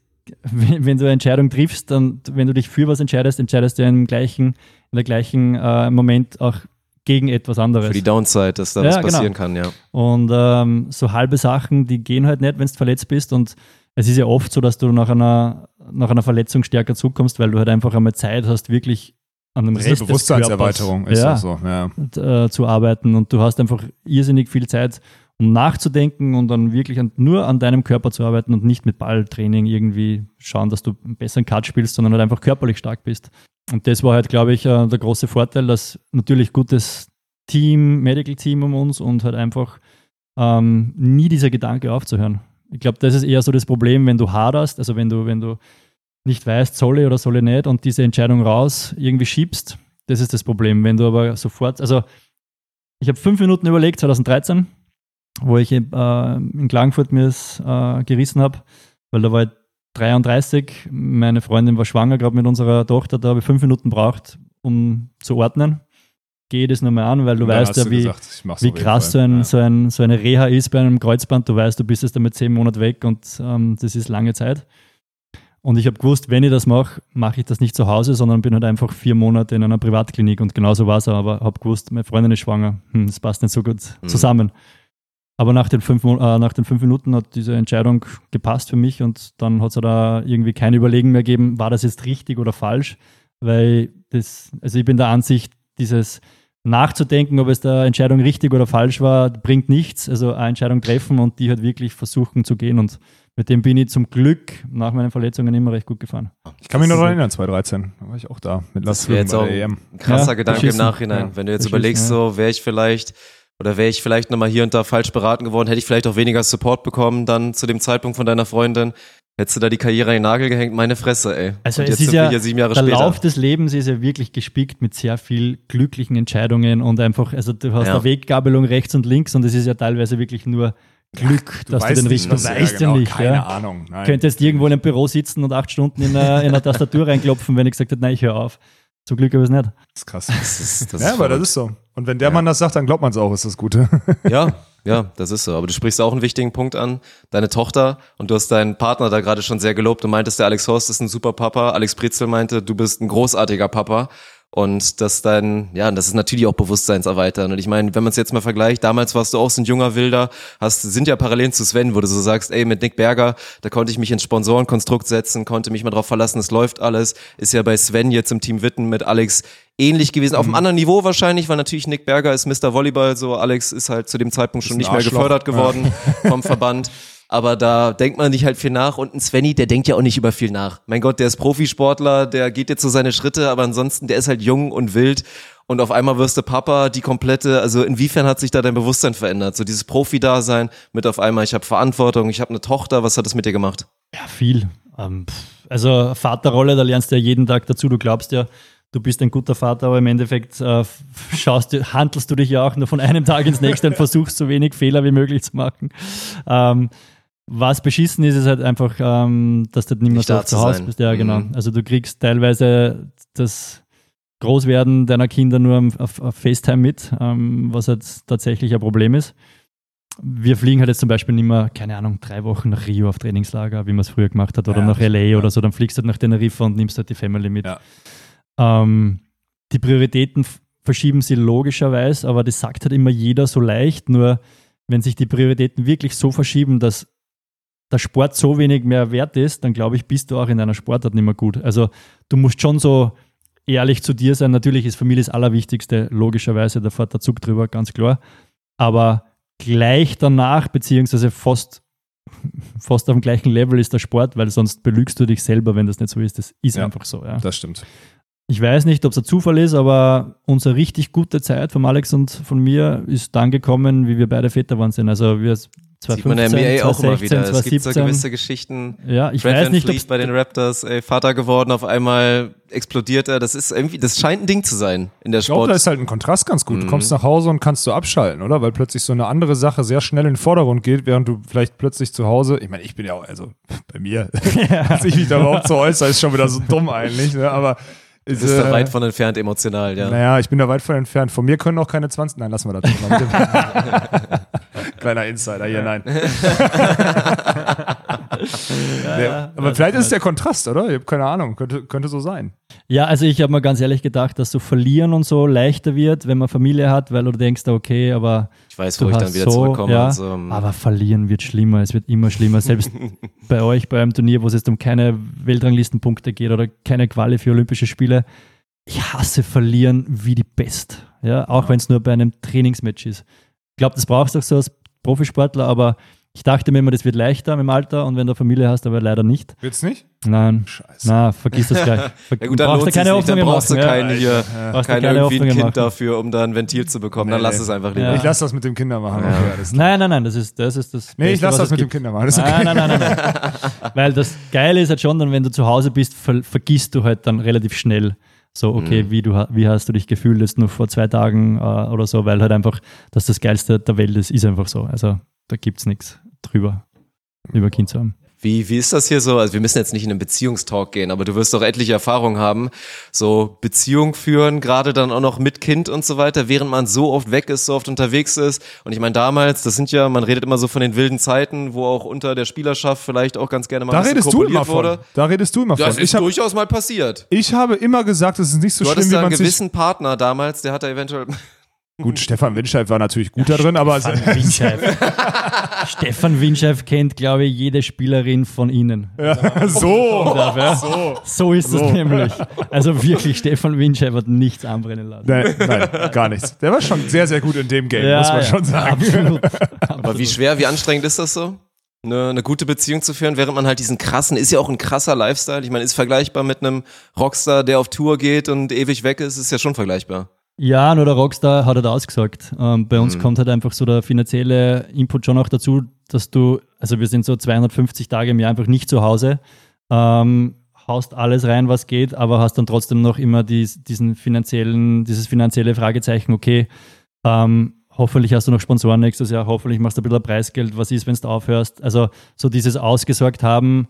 wenn, wenn du eine Entscheidung triffst, dann, wenn du dich für was entscheidest, entscheidest du im gleichen, in der gleichen äh, Moment auch gegen etwas anderes. Für die Downside, dass da Ja, was genau. passieren kann, ja. Und ähm, so halbe Sachen, die gehen halt nicht, wenn du verletzt bist. Und es ist ja oft so, dass du nach einer, nach einer Verletzung stärker zurückkommst, weil du halt einfach einmal Zeit hast, wirklich an dem Das ist eine Rest Bewusstseinserweiterung, ist ja, so. Ja. und, äh, zu arbeiten. Und du hast einfach irrsinnig viel Zeit, um nachzudenken und dann wirklich an, nur an deinem Körper zu arbeiten und nicht mit Balltraining irgendwie schauen, dass du einen besseren Cut spielst, sondern halt einfach körperlich stark bist. Und das war halt, glaube ich, äh, der große Vorteil, dass natürlich gutes Team, Medical Team um uns und halt einfach ähm, nie dieser Gedanke aufzuhören. Ich glaube, das ist eher so das Problem, wenn du haderst, also wenn du, wenn du nicht weißt, soll ich oder soll ich nicht und diese Entscheidung raus irgendwie schiebst, das ist das Problem. Wenn du aber sofort, also ich habe fünf Minuten überlegt, 2013, wo ich äh, in Klagenfurt mir es äh, gerissen habe, weil da war ich 33, meine Freundin war schwanger, gerade mit unserer Tochter, da habe ich fünf Minuten braucht, um zu ordnen. Geh das nochmal an, weil du dann weißt ja, du wie, gesagt, wie krass so, ein, Ja. so, ein, so eine Reha ist bei einem Kreuzband. Du weißt, du bist jetzt damit zehn Monate weg und ähm, das ist lange Zeit. Und ich habe gewusst, wenn ich das mache, mache ich das nicht zu Hause, sondern bin halt einfach vier Monate in einer Privatklinik und genauso war es. Aber habe gewusst, meine Freundin ist schwanger. Hm, das passt nicht so gut zusammen. Aber nach den, fünf, äh, nach den fünf Minuten hat diese Entscheidung gepasst für mich und dann hat es da irgendwie kein Überlegen mehr gegeben, war das jetzt richtig oder falsch, weil das, also ich bin der Ansicht, dieses nachzudenken, ob es der Entscheidung richtig oder falsch war, bringt nichts. Also eine Entscheidung treffen und die halt wirklich versuchen zu gehen und mit dem bin ich zum Glück nach meinen Verletzungen immer recht gut gefahren. Ich kann mich noch daran erinnern, 2013. Da war ich auch da mit Lars jetzt bei auch der EM. ein krasser Ja, Gedanke im Nachhinein. Ja, Wenn du jetzt überlegst, ja. so wäre ich vielleicht oder wäre ich vielleicht nochmal hier und da falsch beraten geworden, hätte ich vielleicht auch weniger Support bekommen dann zu dem Zeitpunkt von deiner Freundin. Hättest du da die Karriere an den Nagel gehängt? Meine Fresse, ey. Also und es jetzt ist sind ja, wir hier sieben Jahre der später. Lauf des Lebens ist ja wirklich gespickt mit sehr viel glücklichen Entscheidungen und einfach, also du hast Ja. eine Weggabelung rechts und links und es ist ja teilweise wirklich nur Glück, dass du den richtigen, du weißt ja, genau, nicht. Keine ja. Ahnung. Nein. Könntest irgendwo in einem Büro sitzen und acht Stunden in einer, in einer Tastatur reinklopfen, wenn ich gesagt hätte, nein, ich höre auf. Zum Glück habe ich es nicht. Das ist krass. Das ist, das ja, ist aber das ist so. Und wenn der Mann das sagt, dann glaubt man es auch, ist das Gute. [LAUGHS] Ja, ja, das ist so. Aber du sprichst auch einen wichtigen Punkt an. Deine Tochter und du hast deinen Partner da gerade schon sehr gelobt. Du meintest, der Alex Horst ist ein super Papa. Alex Pritzel meinte, du bist ein großartiger Papa. Und das dann, ja, das ist natürlich auch Bewusstseinserweitern. Und ich meine, wenn man es jetzt mal vergleicht, damals warst du auch so ein junger Wilder, hast, sind ja Parallelen zu Sven, wo du so sagst, ey, mit Nick Berger, da konnte ich mich ins Sponsorenkonstrukt setzen, konnte mich mal drauf verlassen, es läuft alles. Ist ja bei Sven jetzt im Team Witten mit Alex ähnlich gewesen, auf einem anderen Niveau wahrscheinlich, weil natürlich Nick Berger ist Mr. Volleyball, so Alex ist halt zu dem Zeitpunkt schon nicht mehr gefördert geworden vom Verband. [LAUGHS] Aber da denkt man nicht halt viel nach und ein Svenny, der denkt ja auch nicht über viel nach. Mein Gott, der ist Profisportler, der geht jetzt so seine Schritte, aber ansonsten, der ist halt jung und wild und auf einmal wirst du Papa, die komplette, also inwiefern hat sich da dein Bewusstsein verändert? So dieses Profi-Dasein mit auf einmal, ich habe Verantwortung, ich habe eine Tochter, was hat das mit dir gemacht? Ja, viel. Ähm, also Vaterrolle, da lernst du ja jeden Tag dazu. Du glaubst ja, du bist ein guter Vater, aber im Endeffekt äh, schaust du, handelst du dich ja auch nur von einem Tag ins nächste und [LAUGHS] versuchst so wenig Fehler wie möglich zu machen. Ähm, was beschissen ist, ist halt einfach, ähm, dass du nicht mehr so zu Hause sein. bist. Ja, genau. Mhm. Also du kriegst teilweise das Großwerden deiner Kinder nur auf, auf FaceTime mit, ähm, was halt tatsächlich ein Problem ist. Wir fliegen halt jetzt zum Beispiel nicht mehr, keine Ahnung, drei Wochen nach Rio auf Trainingslager, wie man es früher gemacht hat, oder Ja, nach LA ja. oder so. Dann fliegst du halt nach Teneriffa und nimmst halt die Family mit. Ja. Ähm, die Prioritäten verschieben sie logischerweise, aber das sagt halt immer jeder so leicht. Nur wenn sich die Prioritäten wirklich so verschieben, dass der Sport so wenig mehr wert ist, dann glaube ich, bist du auch in deiner Sportart nicht mehr gut. Also du musst schon so ehrlich zu dir sein. Natürlich ist Familie das Allerwichtigste, logischerweise, da fährt der Zug drüber, ganz klar. Aber gleich danach, beziehungsweise fast, [LAUGHS] fast auf dem gleichen Level ist der Sport, weil sonst belügst du dich selber, wenn das nicht so ist. Das ist Ja. einfach so. Ja. Das stimmt. Ich weiß nicht, ob es ein Zufall ist, aber unsere richtig gute Zeit von Alex und von mir ist dann gekommen, wie wir beide Väter geworden sind. Also wir Sieht man in 2015, der NBA auch immer 2016, wieder. Es gibt so 2017. gewisse Geschichten. Ja, ich Fred weiß Van nicht, ob Fleet bei den Raptors, ey, Vater geworden, auf einmal explodiert er. Das ist irgendwie, das scheint ein Ding zu sein in der Ich glaube, Sport. da ist halt ein Kontrast ganz gut. Du Mhm. kommst nach Hause und kannst du abschalten, oder? Weil plötzlich so eine andere Sache sehr schnell in den Vordergrund geht, während du vielleicht plötzlich zu Hause, ich meine, ich bin ja auch, also bei mir, [LAUGHS] dass ich mich da überhaupt so äußere, ist schon wieder so dumm eigentlich, ne? aber Du ist, bist da äh, weit von entfernt emotional, ja. Naja, ich bin da weit von entfernt. Von mir können auch keine 20. Nein, lassen wir das [LAUGHS] Kleiner Insider hier, nein. [LAUGHS] nee, aber vielleicht ist es der Kontrast, oder? Ich habe keine Ahnung. Könnte, könnte so sein. Ja, also ich habe mir ganz ehrlich gedacht, dass so verlieren und so leichter wird, wenn man Familie hat, weil du denkst, okay, aber Ich weiß, wo ich dann wieder so, zurückkomme. ja, so. hm. aber verlieren wird schlimmer, es wird immer schlimmer. Selbst [LAUGHS] bei euch, bei einem Turnier, wo es jetzt um keine Weltranglistenpunkte geht oder keine Quali für Olympische Spiele, ich hasse verlieren wie die Pest. Ja, auch wenn es nur bei einem Trainingsmatch ist. Ich glaube, das brauchst du auch so als Profisportler, aber ich dachte mir immer, das wird leichter im Alter und wenn du Familie hast, aber leider nicht. Wird's nicht? Nein, Scheiße. na, vergiss das gleich. Ver [LAUGHS] ja gut, dann brauchst du es keine nicht. Dann brauchst du keinen hier, Brauchst kein keine irgendwie ein Kind machen. dafür, um da ein Ventil zu bekommen. Dann Nee, lass nee. es einfach lieber. Ja. Ich lasse das mit dem Kinder machen. Okay, alles klar. Nein, nein, nein, das ist das. Ist das Nee, ich Beste, lasse was das es mit dem gibt. Kinder machen. Das ist okay. Nein, nein, nein, nein, nein. [LAUGHS] Weil das Geile ist halt schon, dann, wenn du zu Hause bist, ver vergisst du halt dann relativ schnell so, okay, Mhm. wie, du, wie hast du dich gefühlt jetzt nur vor zwei Tagen äh, oder so, weil halt einfach, dass das Geilste der Welt ist, ist einfach so. Also da gibt es nichts drüber, über Kind zu haben. Wie, wie ist das hier so? Also wir müssen jetzt nicht in einen Beziehungstalk gehen, aber du wirst doch etliche Erfahrungen haben. So Beziehung führen, gerade dann auch noch mit Kind und so weiter, während man so oft weg ist, so oft unterwegs ist. Und ich meine damals, das sind ja, man redet immer so von den wilden Zeiten, wo auch unter der Spielerschaft vielleicht auch ganz gerne mal Da redest du immer kopuliert von. wurde. Da redest du immer Das von. ist Ich, hab, durchaus mal passiert. ich habe immer gesagt, es ist nicht so Du schlimm, wie einen man sich. gewissen Partner damals, der hat da eventuell. Gut, Stefan Windscheid war natürlich gut da drin, aber Stefan Winscheif. [LAUGHS] Stefan Winscheif kennt, glaube ich, jede Spielerin von Ihnen. so. Darf, ja? so. ist es nämlich. Also wirklich, Stefan Winscheif hat nichts anbrennen lassen. Nein, nein, gar nichts. Der war schon sehr, sehr gut in dem Game, muss man ja, schon sagen. Absolut. Aber wie schwer, wie anstrengend ist das so? Eine, eine gute Beziehung zu führen, während man halt diesen krassen, ist ja auch ein krasser Lifestyle. Ich meine, ist vergleichbar mit einem Rockstar, der auf Tour geht und ewig weg ist, ist ja schon vergleichbar. Ja, nur der Rockstar hat halt ausgesagt. Ähm, bei uns Mhm. kommt halt einfach so der finanzielle Input schon auch dazu, dass du, also wir sind so 250 Tage im Jahr einfach nicht zu Hause, ähm, haust alles rein, was geht, aber hast dann trotzdem noch immer dies, diesen finanziellen, dieses finanzielle Fragezeichen, okay, ähm, hoffentlich hast du noch Sponsoren nächstes Jahr, hoffentlich machst du ein bisschen Preisgeld, was ist, wenn du aufhörst. Also so dieses ausgesorgt haben,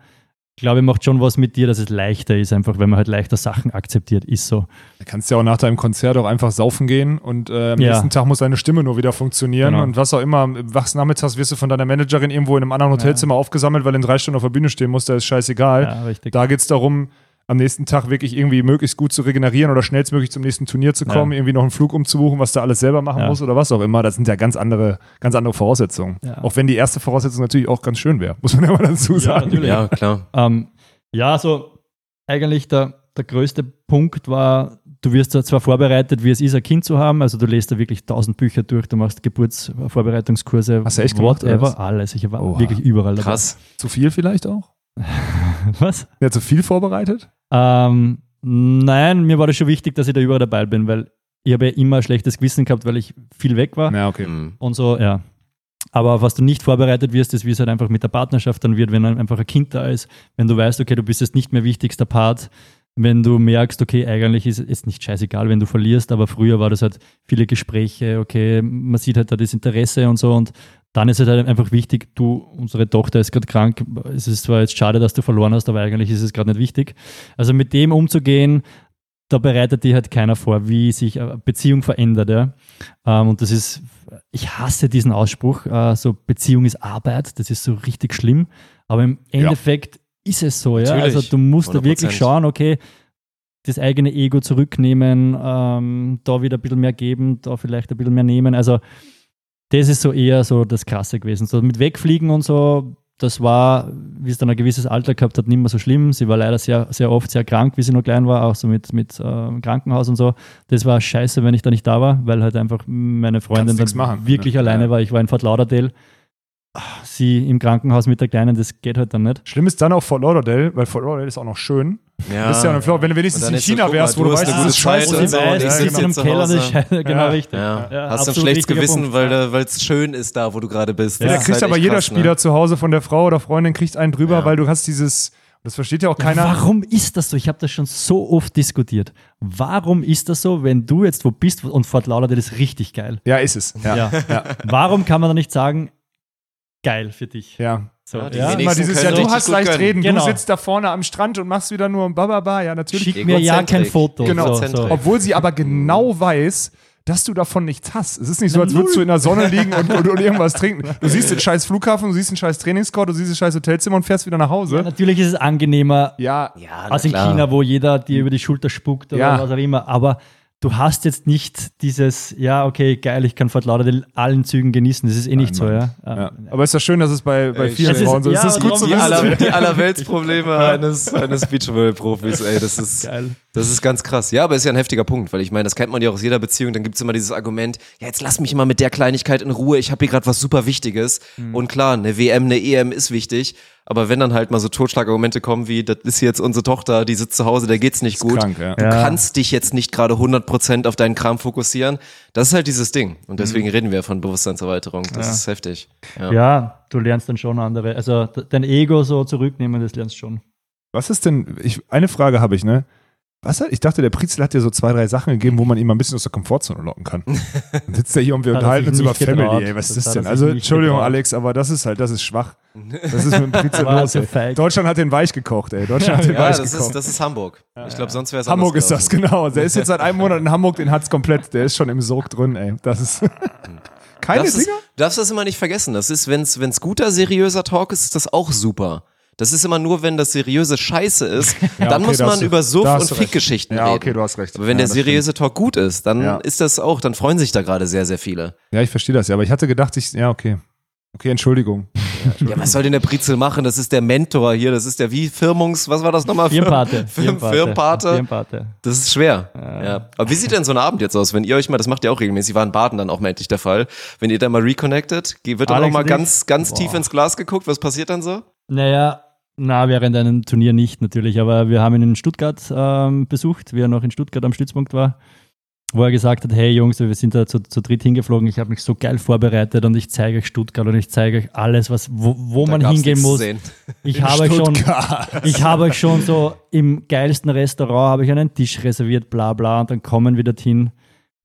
glaube ich, macht schon was mit dir, dass es leichter ist, einfach wenn man halt leichter Sachen akzeptiert, ist so. Du kannst ja auch nach deinem Konzert auch einfach saufen gehen und äh, am Ja. nächsten Tag muss deine Stimme nur wieder funktionieren Genau. und was auch immer. Wachs nachmittags wirst du von deiner Managerin irgendwo in einem anderen Hotelzimmer aufgesammelt, weil in drei Stunden auf der Bühne stehen musst, da ist scheißegal. Ja. Da geht es darum, am nächsten Tag wirklich irgendwie möglichst gut zu regenerieren oder schnellstmöglich zum nächsten Turnier zu kommen, Ja. irgendwie noch einen Flug umzubuchen, was du alles selber machen Ja. musst oder was auch immer. Das sind ja ganz andere, ganz andere Voraussetzungen. Ja. Auch wenn die erste Voraussetzung natürlich auch ganz schön wäre, [LAUGHS] muss man ja mal dazu sagen. natürlich. Ja, klar. Ähm, ja, so eigentlich der, der größte Punkt war, du wirst da zwar vorbereitet, wie es ist, ein Kind zu haben, also du lest da wirklich tausend Bücher durch, du machst Geburtsvorbereitungskurse, Hast du echt gemacht, whatever, alles. Ich war Oha. wirklich überall dabei. Krass. Zu viel vielleicht auch? [LAUGHS] Was? Ja, zu viel vorbereitet? Ähm, nein, mir war das schon wichtig, dass ich da überall dabei bin, weil ich habe ja immer ein schlechtes Gewissen gehabt, weil ich viel weg war. Ja, okay. Mhm. und so, ja. Aber was du nicht vorbereitet wirst, ist, wie es halt einfach mit der Partnerschaft dann wird, wenn dann einfach ein Kind da ist, wenn du weißt, okay, du bist jetzt nicht mehr wichtigster Part, wenn du merkst, okay, eigentlich ist es nicht scheißegal, wenn du verlierst, aber früher war das halt viele Gespräche, okay, man sieht halt da das Interesse und so und dann ist es halt einfach wichtig, du, unsere Tochter ist gerade krank, es ist zwar jetzt schade, dass du verloren hast, aber eigentlich ist es gerade nicht wichtig. Also mit dem umzugehen, da bereitet dir halt keiner vor, wie sich eine Beziehung verändert. Ja? Ähm, und das ist, ich hasse diesen Ausspruch, äh, so Beziehung ist Arbeit, das ist so richtig schlimm. Aber im Endeffekt ist es so, ja. Natürlich, Also du musst da wirklich 100%. schauen, okay, das eigene Ego zurücknehmen, ähm, da wieder ein bisschen mehr geben, da vielleicht ein bisschen mehr nehmen. Also das ist so eher so das Krasse gewesen. So mit Wegfliegen und so, das war, wie es dann ein gewisses Alter gehabt hat, nicht mehr so schlimm. Sie war leider sehr, sehr oft sehr krank, wie sie noch klein war, auch so mit, mit äh, Krankenhaus und so. Das war scheiße, wenn ich da nicht da war, weil halt einfach meine Freundin dann machen, wirklich ne? alleine Ja. war. Ich war in Fort Lauderdale. Sie im Krankenhaus mit der Kleinen, das geht halt dann nicht. Schlimm ist dann auch Fort Lauderdale, weil Fort Lauderdale ist auch noch schön. Ja. Das ist ja eine Flor- wenn du wenigstens in so, China guck wärst, mal, wo du weißt, eine das ist scheiße. und so, weiß, ich ich sitze im zu Keller, das ist Hause. scheiße. Genau Ja. richtig. Ja. Ja, Hast du ein schlechtes Gewissen, Punkt. weil da- weil es schön ist da, wo du gerade bist. Ja. Da Das ist kriegt halt aber jeder krass, ne? Spieler zu Hause von der Frau oder Freundin kriegt einen drüber, Ja. weil du hast dieses, das versteht ja auch keiner. Warum ist das so? Ich habe das schon so oft diskutiert. Warum ist das so, wenn du jetzt wo bist und Fort Lauderdale ist richtig geil? Ja, ist es. Ja. Ja. Ja. Warum kann man da nicht sagen, geil für dich? ja. So, Ja, die ja. dieses können Jahr, du hast leicht gönnen. reden, Genau. du sitzt da vorne am Strand und machst wieder nur ein Bababa. Ja, natürlich. Schick mir ja kein. Foto. Genau. So, so. Obwohl sie aber genau weiß, dass du davon nichts hast. Es ist nicht so, als würdest du in der Sonne liegen und, und, und irgendwas [LAUGHS] trinken. Du siehst den scheiß Flughafen, du siehst den scheiß Trainingscourt, du siehst das scheiß Hotelzimmer und fährst wieder nach Hause. Ja, natürlich ist es angenehmer Ja, Ja, als in. China, wo jeder dir über die Schulter spuckt oder Ja. was auch immer. Aber du hast jetzt nicht dieses, ja, okay, geil, ich kann Fort Lauderdale allen Zügen genießen. Das ist eh nicht so, ja. ja. Aber ist ja schön, dass es bei, bei Ey, vielen es Frauen so ist. ja, Es ist gut Die, aller, [LAUGHS] die Allerweltsprobleme eines, eines Beachvolleyball-Profis, ey, das ist, Geil. Das ist ganz krass. Ja, aber ist ja ein heftiger Punkt, weil ich meine, das kennt man ja auch aus jeder Beziehung, dann gibt's immer dieses Argument, ja, jetzt lass mich mal mit der Kleinigkeit in Ruhe, ich habe hier gerade was super Wichtiges. Mhm. Und klar, eine WM, eine EM ist wichtig, aber wenn dann halt mal so Totschlagargumente kommen wie, das ist jetzt unsere Tochter, die sitzt zu Hause, der geht's nicht gut. krank, ja. Du Ja. kannst dich jetzt nicht gerade 100% auf deinen Kram fokussieren. Das ist halt dieses Ding. Und deswegen Mhm. reden wir von Bewusstseinserweiterung. Das ist heftig. Ja. Ja, du lernst dann schon andere. Also dein Ego so zurücknehmen, das lernst du schon. Was ist denn, ich, eine Frage habe ich, ne? Was hat, ich dachte, der Prizel hat dir so zwei, drei Sachen gegeben, wo man ihn mal ein bisschen aus der Komfortzone locken kann. [LAUGHS] Dann sitzt er hier und wir Hat er unterhalten uns über getraut. Family, ey. Was Das ist das hat denn? Also, Entschuldigung, getraut. Alex, aber das ist halt, das ist schwach. [LAUGHS] Das ist mit dem Prizel los. Deutschland hat den weich gekocht, ey. Deutschland hat den Ja, weich das gekocht. ist, das ist Hamburg. Ich glaube, sonst wäre es Hamburg ist das, genau. Der ist jetzt seit einem Monat in Hamburg, den hat's komplett. Der ist schon im Sog drin, ey. Das ist. [LAUGHS] Keine darfst, es, Dinger? darfst das immer nicht vergessen. Das ist, wenn es guter, seriöser Talk ist, ist das auch super. Das ist immer nur, wenn das seriöse Scheiße ist, [LAUGHS] dann okay, muss da man über Suff da und. Fickgeschichten Ja, reden. okay, du hast recht. Aber wenn Ja, der seriöse Talk gut ist, dann Ja. ist das auch, dann freuen sich da gerade sehr, sehr viele. Ja, ich verstehe das ja, aber ich hatte gedacht, ich. Ja, okay. Okay, Entschuldigung. Ja, was soll denn der Prizel machen? Das ist der Mentor hier, das ist der wie Firmungs, was war das nochmal? Firmpate. [LAUGHS] Firm, Firmpate. Firmpate. Das ist schwer. Ja. Aber wie sieht denn so ein Abend jetzt aus, wenn ihr euch mal, das macht ihr auch regelmäßig, war in Baden dann auch mal endlich der Fall, wenn ihr da mal reconnected, wird dann Alex auch mal und ich? ganz, ganz Boah. tief ins Glas geguckt, was passiert dann so? Naja, na, während einem Turnier nicht natürlich, aber wir haben ihn in Stuttgart ähm, besucht, wie er noch in Stuttgart am Stützpunkt war, wo er gesagt hat, hey Jungs, wir sind da zu, zu dritt hingeflogen, ich habe mich so geil vorbereitet und ich zeige euch Stuttgart und ich zeige euch alles, was, wo, wo man hingehen muss. sehen. Ich habe euch schon, ich habe euch schon so im geilsten Restaurant habe ich einen Tisch reserviert, bla bla, und dann kommen wir dorthin.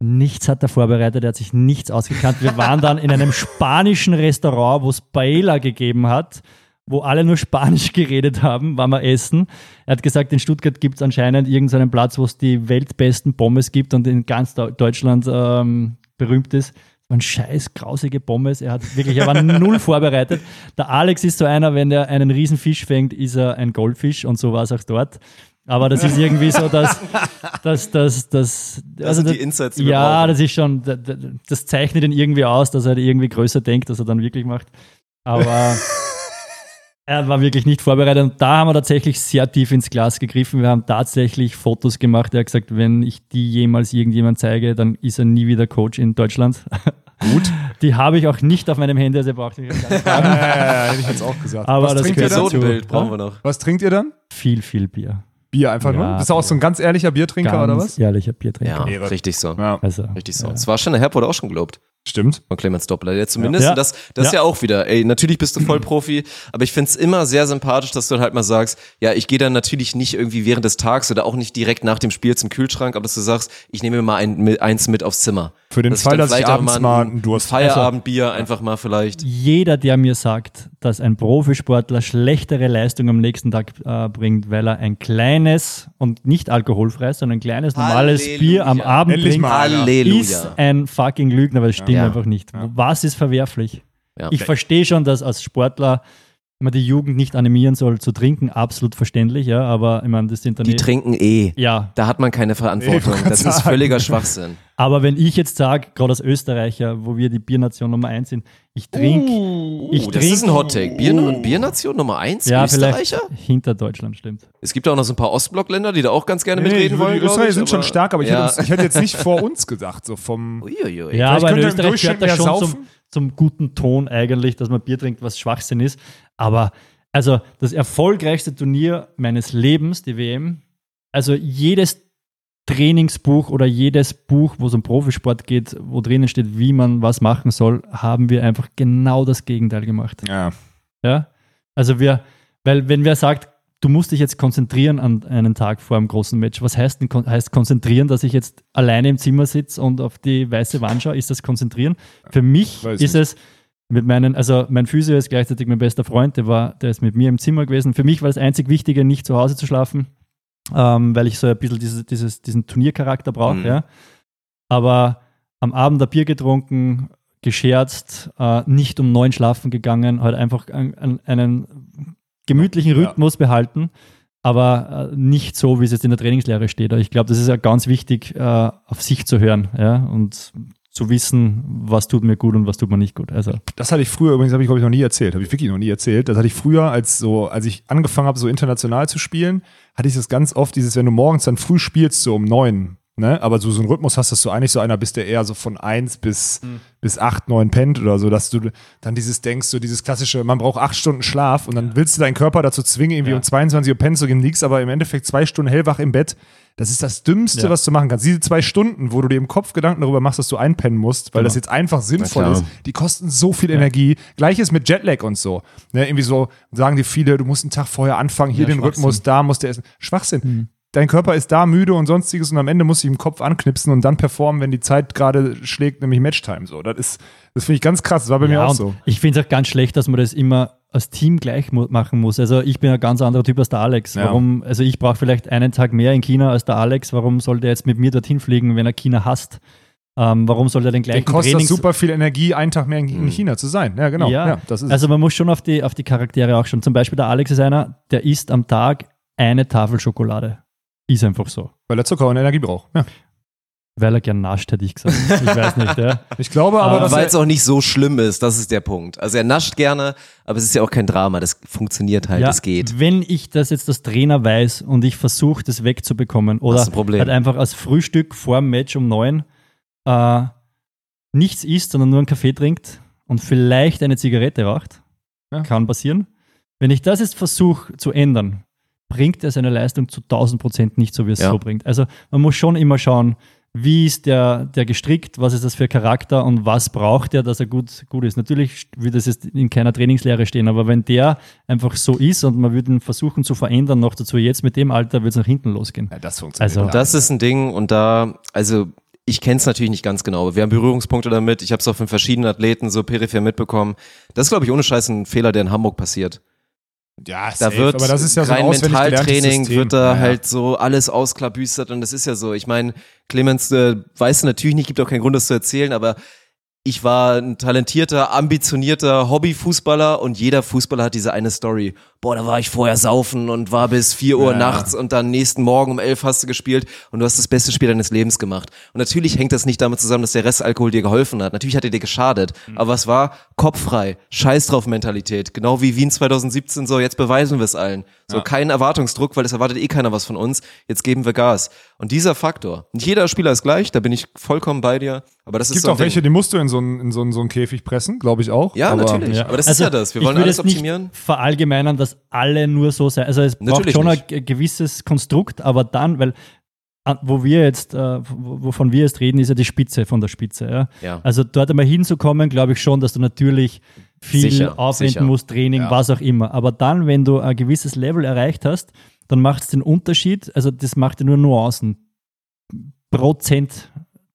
Nichts hat er vorbereitet, er hat sich nichts ausgekannt. Wir waren dann in einem spanischen Restaurant, wo es Paella gegeben hat, wo alle nur Spanisch [LAUGHS] geredet haben, waren wir essen. Er hat gesagt, in Stuttgart gibt es anscheinend irgendeinen Platz, wo es die weltbesten Pommes gibt und in ganz Deu- Deutschland ähm, berühmt ist. So ein scheiß grausige Pommes. Er hat wirklich, er war [LAUGHS] null vorbereitet. Der Alex ist so einer, wenn er einen riesen Fisch fängt, ist er ein Goldfisch und so war es auch dort. Aber das ist irgendwie so, dass, dass, dass, dass Das sind die Insights, die ja, das ist schon, das- das zeichnet ihn irgendwie aus, dass er irgendwie größer denkt, dass er dann wirklich macht. Aber [LAUGHS] er war wirklich nicht vorbereitet und da haben wir tatsächlich sehr tief ins Glas gegriffen. Wir haben tatsächlich Fotos gemacht. Er hat gesagt, wenn ich die jemals irgendjemand zeige, dann ist er nie wieder Coach in Deutschland. Gut. [LAUGHS] Die habe ich auch nicht auf meinem Handy, also ihr braucht mich gar nicht Ja, fragen. [LAUGHS] ja, ja, ja, hätte ich jetzt auch gesagt. Aber Was das trinkt ihr dann? dazu. Episodenbild brauchen wir noch. Was trinkt ihr dann? Viel, viel Bier. Bier einfach Ja, nur? Bist du auch so ein ganz ehrlicher Biertrinker Ganz oder was? ehrlicher Biertrinker. Ja, richtig so. Ja, Also, Richtig so. Es war schon, der Herb wurde auch schon gelobt. Stimmt. von Clemens Doppler. Ja, zumindest. Ja. Und das, das ist Ja. ja auch wieder, ey, natürlich bist du Vollprofi, [CLEARS THROAT] aber ich find's immer sehr sympathisch, dass du halt mal sagst, ja, ich gehe dann natürlich nicht irgendwie während des Tags oder auch nicht direkt nach dem Spiel zum Kühlschrank, aber dass du sagst, ich nehme mir mal ein, eins mit aufs Zimmer. Für den Dass Fall, dass ich abends mal einen Durst ein Feierabendbier einfach mal vielleicht. jeder, der mir sagt, dass ein Profisportler schlechtere Leistung am nächsten Tag äh, bringt, weil er ein kleines und nicht alkoholfreies, sondern ein kleines normales Halleluja. Bier am Abend Endlich trinkt, mal. Halleluja. ist ein fucking Lügner, weil das stimmt Ja. einfach nicht. Was ist verwerflich? Ja. Ich verstehe schon, dass als Sportler man die Jugend nicht animieren soll zu trinken, absolut verständlich, ja, aber ich meine, das sind dann Die eh- trinken eh. ja, Da hat man keine Verantwortung. Nee, [LAUGHS] ich das ist sagen. völliger Schwachsinn. Aber wenn ich jetzt sage, gerade als Österreicher, wo wir die Biernation Nummer eins sind, Ich trinke. Uh, ich das trink- ist ein Hot Take. Bier, Biernation Nummer 1, ja, Österreicher? hinter Deutschland, stimmt. Es gibt auch noch so ein paar Ostblockländer, die da auch ganz gerne mitreden die wollen. glaub Österreicher ich, sind schon stark, aber ich, ja. hätte, uns, ich hätte jetzt nicht vor uns gesagt, so vom. [LAUGHS] Uiuiui. Ja, aber in Österreich gehört das mehr schon zum. Zum guten Ton eigentlich, dass man Bier trinkt, was Schwachsinn ist. Aber also das erfolgreichste Turnier meines Lebens, die WM, also jedes Trainingsbuch oder jedes Buch, wo es um Profisport geht, wo drinnen steht, wie man was machen soll, haben wir einfach genau das Gegenteil gemacht. Ja. Ja? Also wir, weil wenn wer sagt, du musst dich jetzt konzentrieren an einen Tag vor einem großen Match, was heißt denn heißt konzentrieren, dass ich jetzt alleine im Zimmer sitze und auf die weiße Wand schaue? Ist das konzentrieren? Für mich Weiß ist nicht. es mit meinen, also mein Physio ist gleichzeitig mein bester Freund, der war, der ist mit mir im Zimmer gewesen. Für mich war das einzig Wichtige, nicht zu Hause zu schlafen, ähm, weil ich so ein bisschen dieses, dieses, diesen Turniercharakter brauche, Mhm. ja. Aber am Abend ein Bier getrunken, gescherzt, äh, nicht um neun schlafen gegangen, halt einfach an, an einen gemütlichen Ja. Rhythmus behalten, aber äh, nicht so, wie es jetzt in der Trainingslehre steht. Ich glaube, das ist ja ganz wichtig, äh, auf sich zu hören ja, und zu wissen, was tut mir gut und was tut mir nicht gut. Also Das hatte ich früher übrigens, habe ich glaube ich noch nie erzählt, habe ich wirklich noch nie erzählt. Das hatte ich früher, als so, als ich angefangen habe, so international zu spielen, hatte ich das ganz oft, dieses, wenn du morgens dann früh spielst, so um neun, ne, aber so, so einen Rhythmus hast, dass du eigentlich so einer bist, der eher so von eins bis, bis acht, neun pennt oder so, dass du dann dieses denkst, so dieses klassische, man braucht acht Stunden Schlaf und dann willst du deinen Körper dazu zwingen, irgendwie Ja. um 22 Uhr pennen zu gehen, liegst aber im Endeffekt zwei Stunden hellwach im Bett. Das ist das Dümmste, Ja. was du machen kannst. Diese zwei Stunden, wo du dir im Kopf Gedanken darüber machst, dass du einpennen musst, weil Genau. das jetzt einfach sinnvoll ist, die kosten so viel Energie. Gleiches mit Jetlag und so. Ne, irgendwie so sagen die viele, du musst einen Tag vorher anfangen, hier Ja, den. Rhythmus, da musst du essen. Schwachsinn. Mhm. Dein Körper ist da müde und sonstiges und am Ende musst du ihm im Kopf anknipsen und dann performen, wenn die Zeit gerade schlägt, nämlich Matchtime. So, das ist, das finde ich ganz krass. Das war bei mir Ja, auch und so. Ich finde es auch ganz schlecht, dass man das immer als Team gleich machen muss. Also ich bin ein ganz anderer Typ als der Alex. Ja. Warum, also ich brauche vielleicht einen Tag mehr in China als der Alex. Warum soll der jetzt mit mir dorthin fliegen, wenn er China hasst? Ähm, warum soll er den Den gleichen kostet das Trainings... super viel Energie, einen Tag mehr in, Mhm. China zu sein. Ja, genau. Ja, also man muss schon auf die, auf die Charaktere auch schon. Zum Beispiel der Alex ist einer, der isst am Tag eine Tafel Schokolade. Ist einfach so. weil er Zucker und Energie braucht. Ja. Weil er gern nascht, hätte ich gesagt. Ich weiß nicht, ja. [LAUGHS] Ich glaube aber, dass Weil es auch nicht so schlimm ist, das ist der Punkt. Also er nascht gerne, aber es ist ja auch kein Drama, das funktioniert halt, ja, es geht. Wenn ich das jetzt als Trainer weiß und ich versuche, das wegzubekommen oder Hast ein Problem. halt einfach als Frühstück vor dem Match um neun äh, nichts isst, sondern nur einen Kaffee trinkt und vielleicht eine Zigarette raucht, Ja. kann passieren. Wenn ich das jetzt versuche zu ändern, bringt er seine Leistung zu 1000 Prozent nicht so, wie es Ja. so bringt. Also man muss schon immer schauen, wie ist der, der gestrickt, was ist das für Charakter und was braucht er, dass er gut, gut ist. Natürlich wird das jetzt in keiner Trainingslehre stehen, aber wenn der einfach so ist und man würde ihn versuchen zu verändern, noch dazu jetzt mit dem Alter wird es nach hinten losgehen. ja, das funktioniert. Also- Das ist ein Ding und da, also ich kenne es natürlich nicht ganz genau, aber wir haben Berührungspunkte damit. Ich habe es auch von verschiedenen Athleten so peripher mitbekommen. Das ist, glaube ich, ohne Scheiß ein Fehler, der in Hamburg passiert. Ja, Da safe, wird aber das ist ja so ein rein Mentaltraining wird da Ja, halt so alles ausklabüstert und das ist ja so. Ich meine, Clemens, äh, weißt du natürlich nicht, gibt auch keinen Grund, das zu erzählen, aber ich war ein talentierter, ambitionierter Hobbyfußballer und jeder Fußballer hat diese eine Story. Boah, da war ich vorher saufen und war bis 4 Uhr Ja. nachts und dann nächsten Morgen um 11 hast du gespielt und du hast das beste Spiel deines Lebens gemacht. Und natürlich hängt das nicht damit zusammen, dass der Restalkohol dir geholfen hat. Natürlich hat er dir geschadet. Mhm. Aber es war kopffrei, scheiß drauf Mentalität. Genau wie Wien 2017 so, jetzt beweisen wir es allen. So, kein Erwartungsdruck, weil es erwartet eh keiner was von uns. Jetzt geben wir Gas. Und dieser Faktor, nicht jeder Spieler ist gleich, da bin ich vollkommen bei dir. Aber das Es ist gibt so auch welche, die musst du in so einen, in so einen, so einen Käfig pressen, glaube ich auch. Ja, aber, natürlich. Ja. Aber das Also, ist ja das. Wir ich wollen alles optimieren. verallgemeinern, dass alle nur so sein. Also es braucht Natürlich schon nicht. ein gewisses Konstrukt, aber dann, weil an- wo wir jetzt, äh, wo- wovon wir jetzt reden, ist ja die Spitze von der Spitze. Ja? Ja. Also dort einmal hinzukommen, glaube ich schon, dass du natürlich viel Sicher, aufwenden sicher. musst, Training, Ja. was auch immer. Aber dann, wenn du ein gewisses Level erreicht hast, dann macht es den Unterschied, also das macht ja nur Nuancen.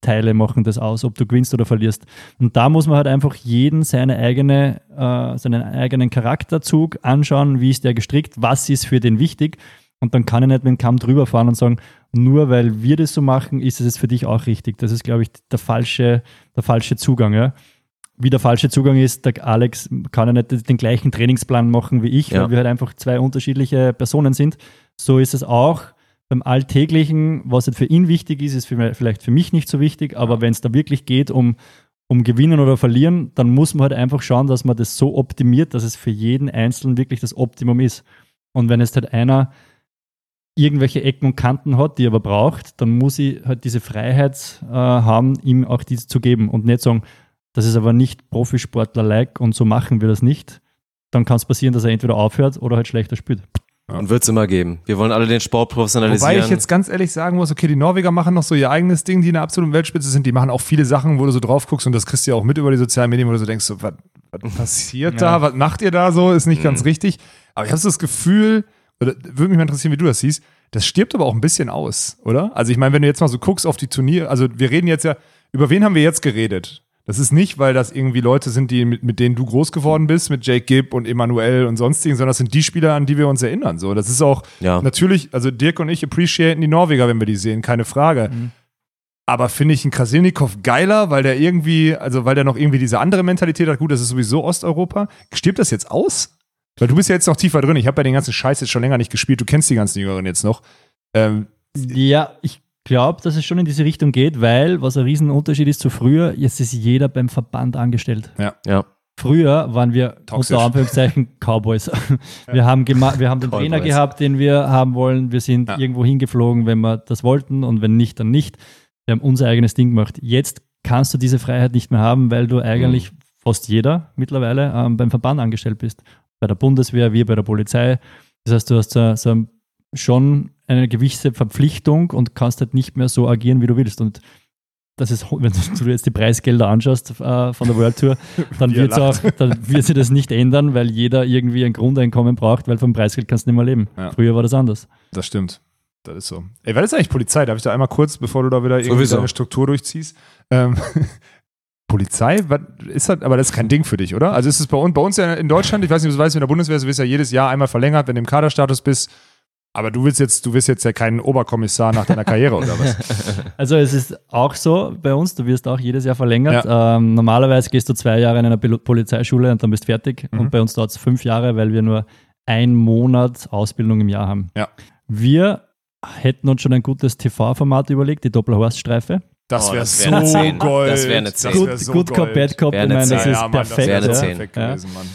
Prozentteile machen das aus, ob du gewinnst oder verlierst. Und da muss man halt einfach jeden seine eigene, äh, seinen eigenen Charakterzug anschauen, wie ist der gestrickt, was ist für den wichtig. Und dann kann ich nicht mit dem Kamm drüber fahren und sagen, nur weil wir das so machen, ist es jetzt für dich auch richtig. Das ist, glaube ich, der falsche, der falsche Zugang. Ja? Wie der falsche Zugang ist, der Alex kann ja nicht den gleichen Trainingsplan machen wie ich, Ja. weil wir halt einfach zwei unterschiedliche Personen sind. So ist es auch beim Alltäglichen, was jetzt für ihn wichtig ist, ist vielleicht für mich nicht so wichtig, aber wenn es da wirklich geht um, um gewinnen oder verlieren, dann muss man halt einfach schauen, dass man das so optimiert, dass es für jeden Einzelnen wirklich das Optimum ist. Und wenn jetzt halt einer irgendwelche Ecken und Kanten hat, die er aber braucht, dann muss ich halt diese Freiheit äh, haben, ihm auch diese zu geben und nicht sagen, das ist aber nicht Profisportler-like und so machen wir das nicht. Dann kann es passieren, dass er entweder aufhört oder halt schlechter spielt. Und wird es immer geben. Wir wollen alle den Sport professionalisieren. Wobei ich jetzt ganz ehrlich sagen muss, okay, die Norweger machen noch so ihr eigenes Ding, die in der absoluten Weltspitze sind. Die machen auch viele Sachen, wo du so drauf guckst und das kriegst du ja auch mit über die sozialen Medien, wo du so denkst, so, was, was passiert [LAUGHS] da? Was macht ihr da so? Ist nicht ganz richtig. Aber ich habe so das Gefühl, oder würde mich mal interessieren, wie du das siehst, das stirbt aber auch ein bisschen aus, oder? Also ich meine, wenn du jetzt mal so guckst auf die Turniere, also wir reden jetzt ja, über wen haben wir jetzt geredet? Das ist nicht, weil das irgendwie Leute sind, die, mit, mit denen du groß geworden bist, mit Jake Gibb und Emanuel und sonstigen, sondern das sind die Spieler, an die wir uns erinnern. So, das ist auch Ja. natürlich, also Dirk und ich appreciaten die Norweger, wenn wir die sehen, keine Frage. Mhm. Aber finde ich einen Krasilnikov geiler, weil der irgendwie, also weil der noch irgendwie diese andere Mentalität hat. Gut, das ist sowieso Osteuropa. Stirbt das jetzt aus? Weil du bist ja jetzt noch tiefer drin. Ich habe ja den ganzen Scheiß jetzt schon länger nicht gespielt. Du kennst die ganzen Jüngeren jetzt noch. Ähm, Ja, ich glaube, dass es schon in diese Richtung geht, weil was ein Riesenunterschied ist zu früher, jetzt ist jeder beim Verband angestellt. ja. Früher waren wir Toxisch. unter Anführungszeichen [LAUGHS] Cowboys. Wir haben, wir haben den Trainer Cowboys. gehabt, den wir haben wollen. Wir sind Ja. irgendwo hingeflogen, wenn wir das wollten und wenn nicht, dann nicht. Wir haben unser eigenes Ding gemacht. Jetzt kannst du diese Freiheit nicht mehr haben, weil du eigentlich fast jeder mittlerweile ähm, beim Verband angestellt bist. Bei der Bundeswehr, wir bei der Polizei. Das heißt, du hast so, so schon eine gewisse Verpflichtung und kannst halt nicht mehr so agieren, wie du willst. Und das ist, wenn du jetzt die Preisgelder anschaust äh, von der World Tour, [LAUGHS] dann Wie er wird auch, dann wird sich das nicht ändern, weil jeder irgendwie ein Grundeinkommen braucht, weil vom Preisgeld kannst du nicht mehr leben. Ja. Früher war das anders. das stimmt. Das ist so. Ey, was ist eigentlich Polizei? Darf ich da einmal kurz, bevor du da wieder irgendwie deine Struktur durchziehst? Ähm, [LAUGHS] Polizei, was ist das, aber das ist kein Ding für dich, oder? Also ist es bei uns, bei uns ja in Deutschland, ich weiß nicht, ob du weißt, in der Bundeswehr, du wirst ja jedes Jahr einmal verlängert, wenn du im Kaderstatus bist. Aber du willst jetzt, du wirst jetzt ja kein Oberkommissar nach deiner Karriere oder was? [LAUGHS] Also es ist auch so bei uns, du wirst auch jedes Jahr verlängert. Ähm, normalerweise gehst du zwei Jahre in einer Polizeischule und dann bist fertig. Mhm. Und bei uns dauert es fünf Jahre, weil wir nur ein Monat Ausbildung im Jahr haben. Ja. Wir hätten uns schon ein gutes TV-Format überlegt, die Doppelhorststreife. Das Oh, wäre das so wär eine Zehn. Gold. Das wär eine Zehn. wär Good, so good Cop, Gold. Bad Cop, Wär ich eine meine, das ist ja, Mann, das eine wäre Zehn. perfekt Ja. gewesen, Mann.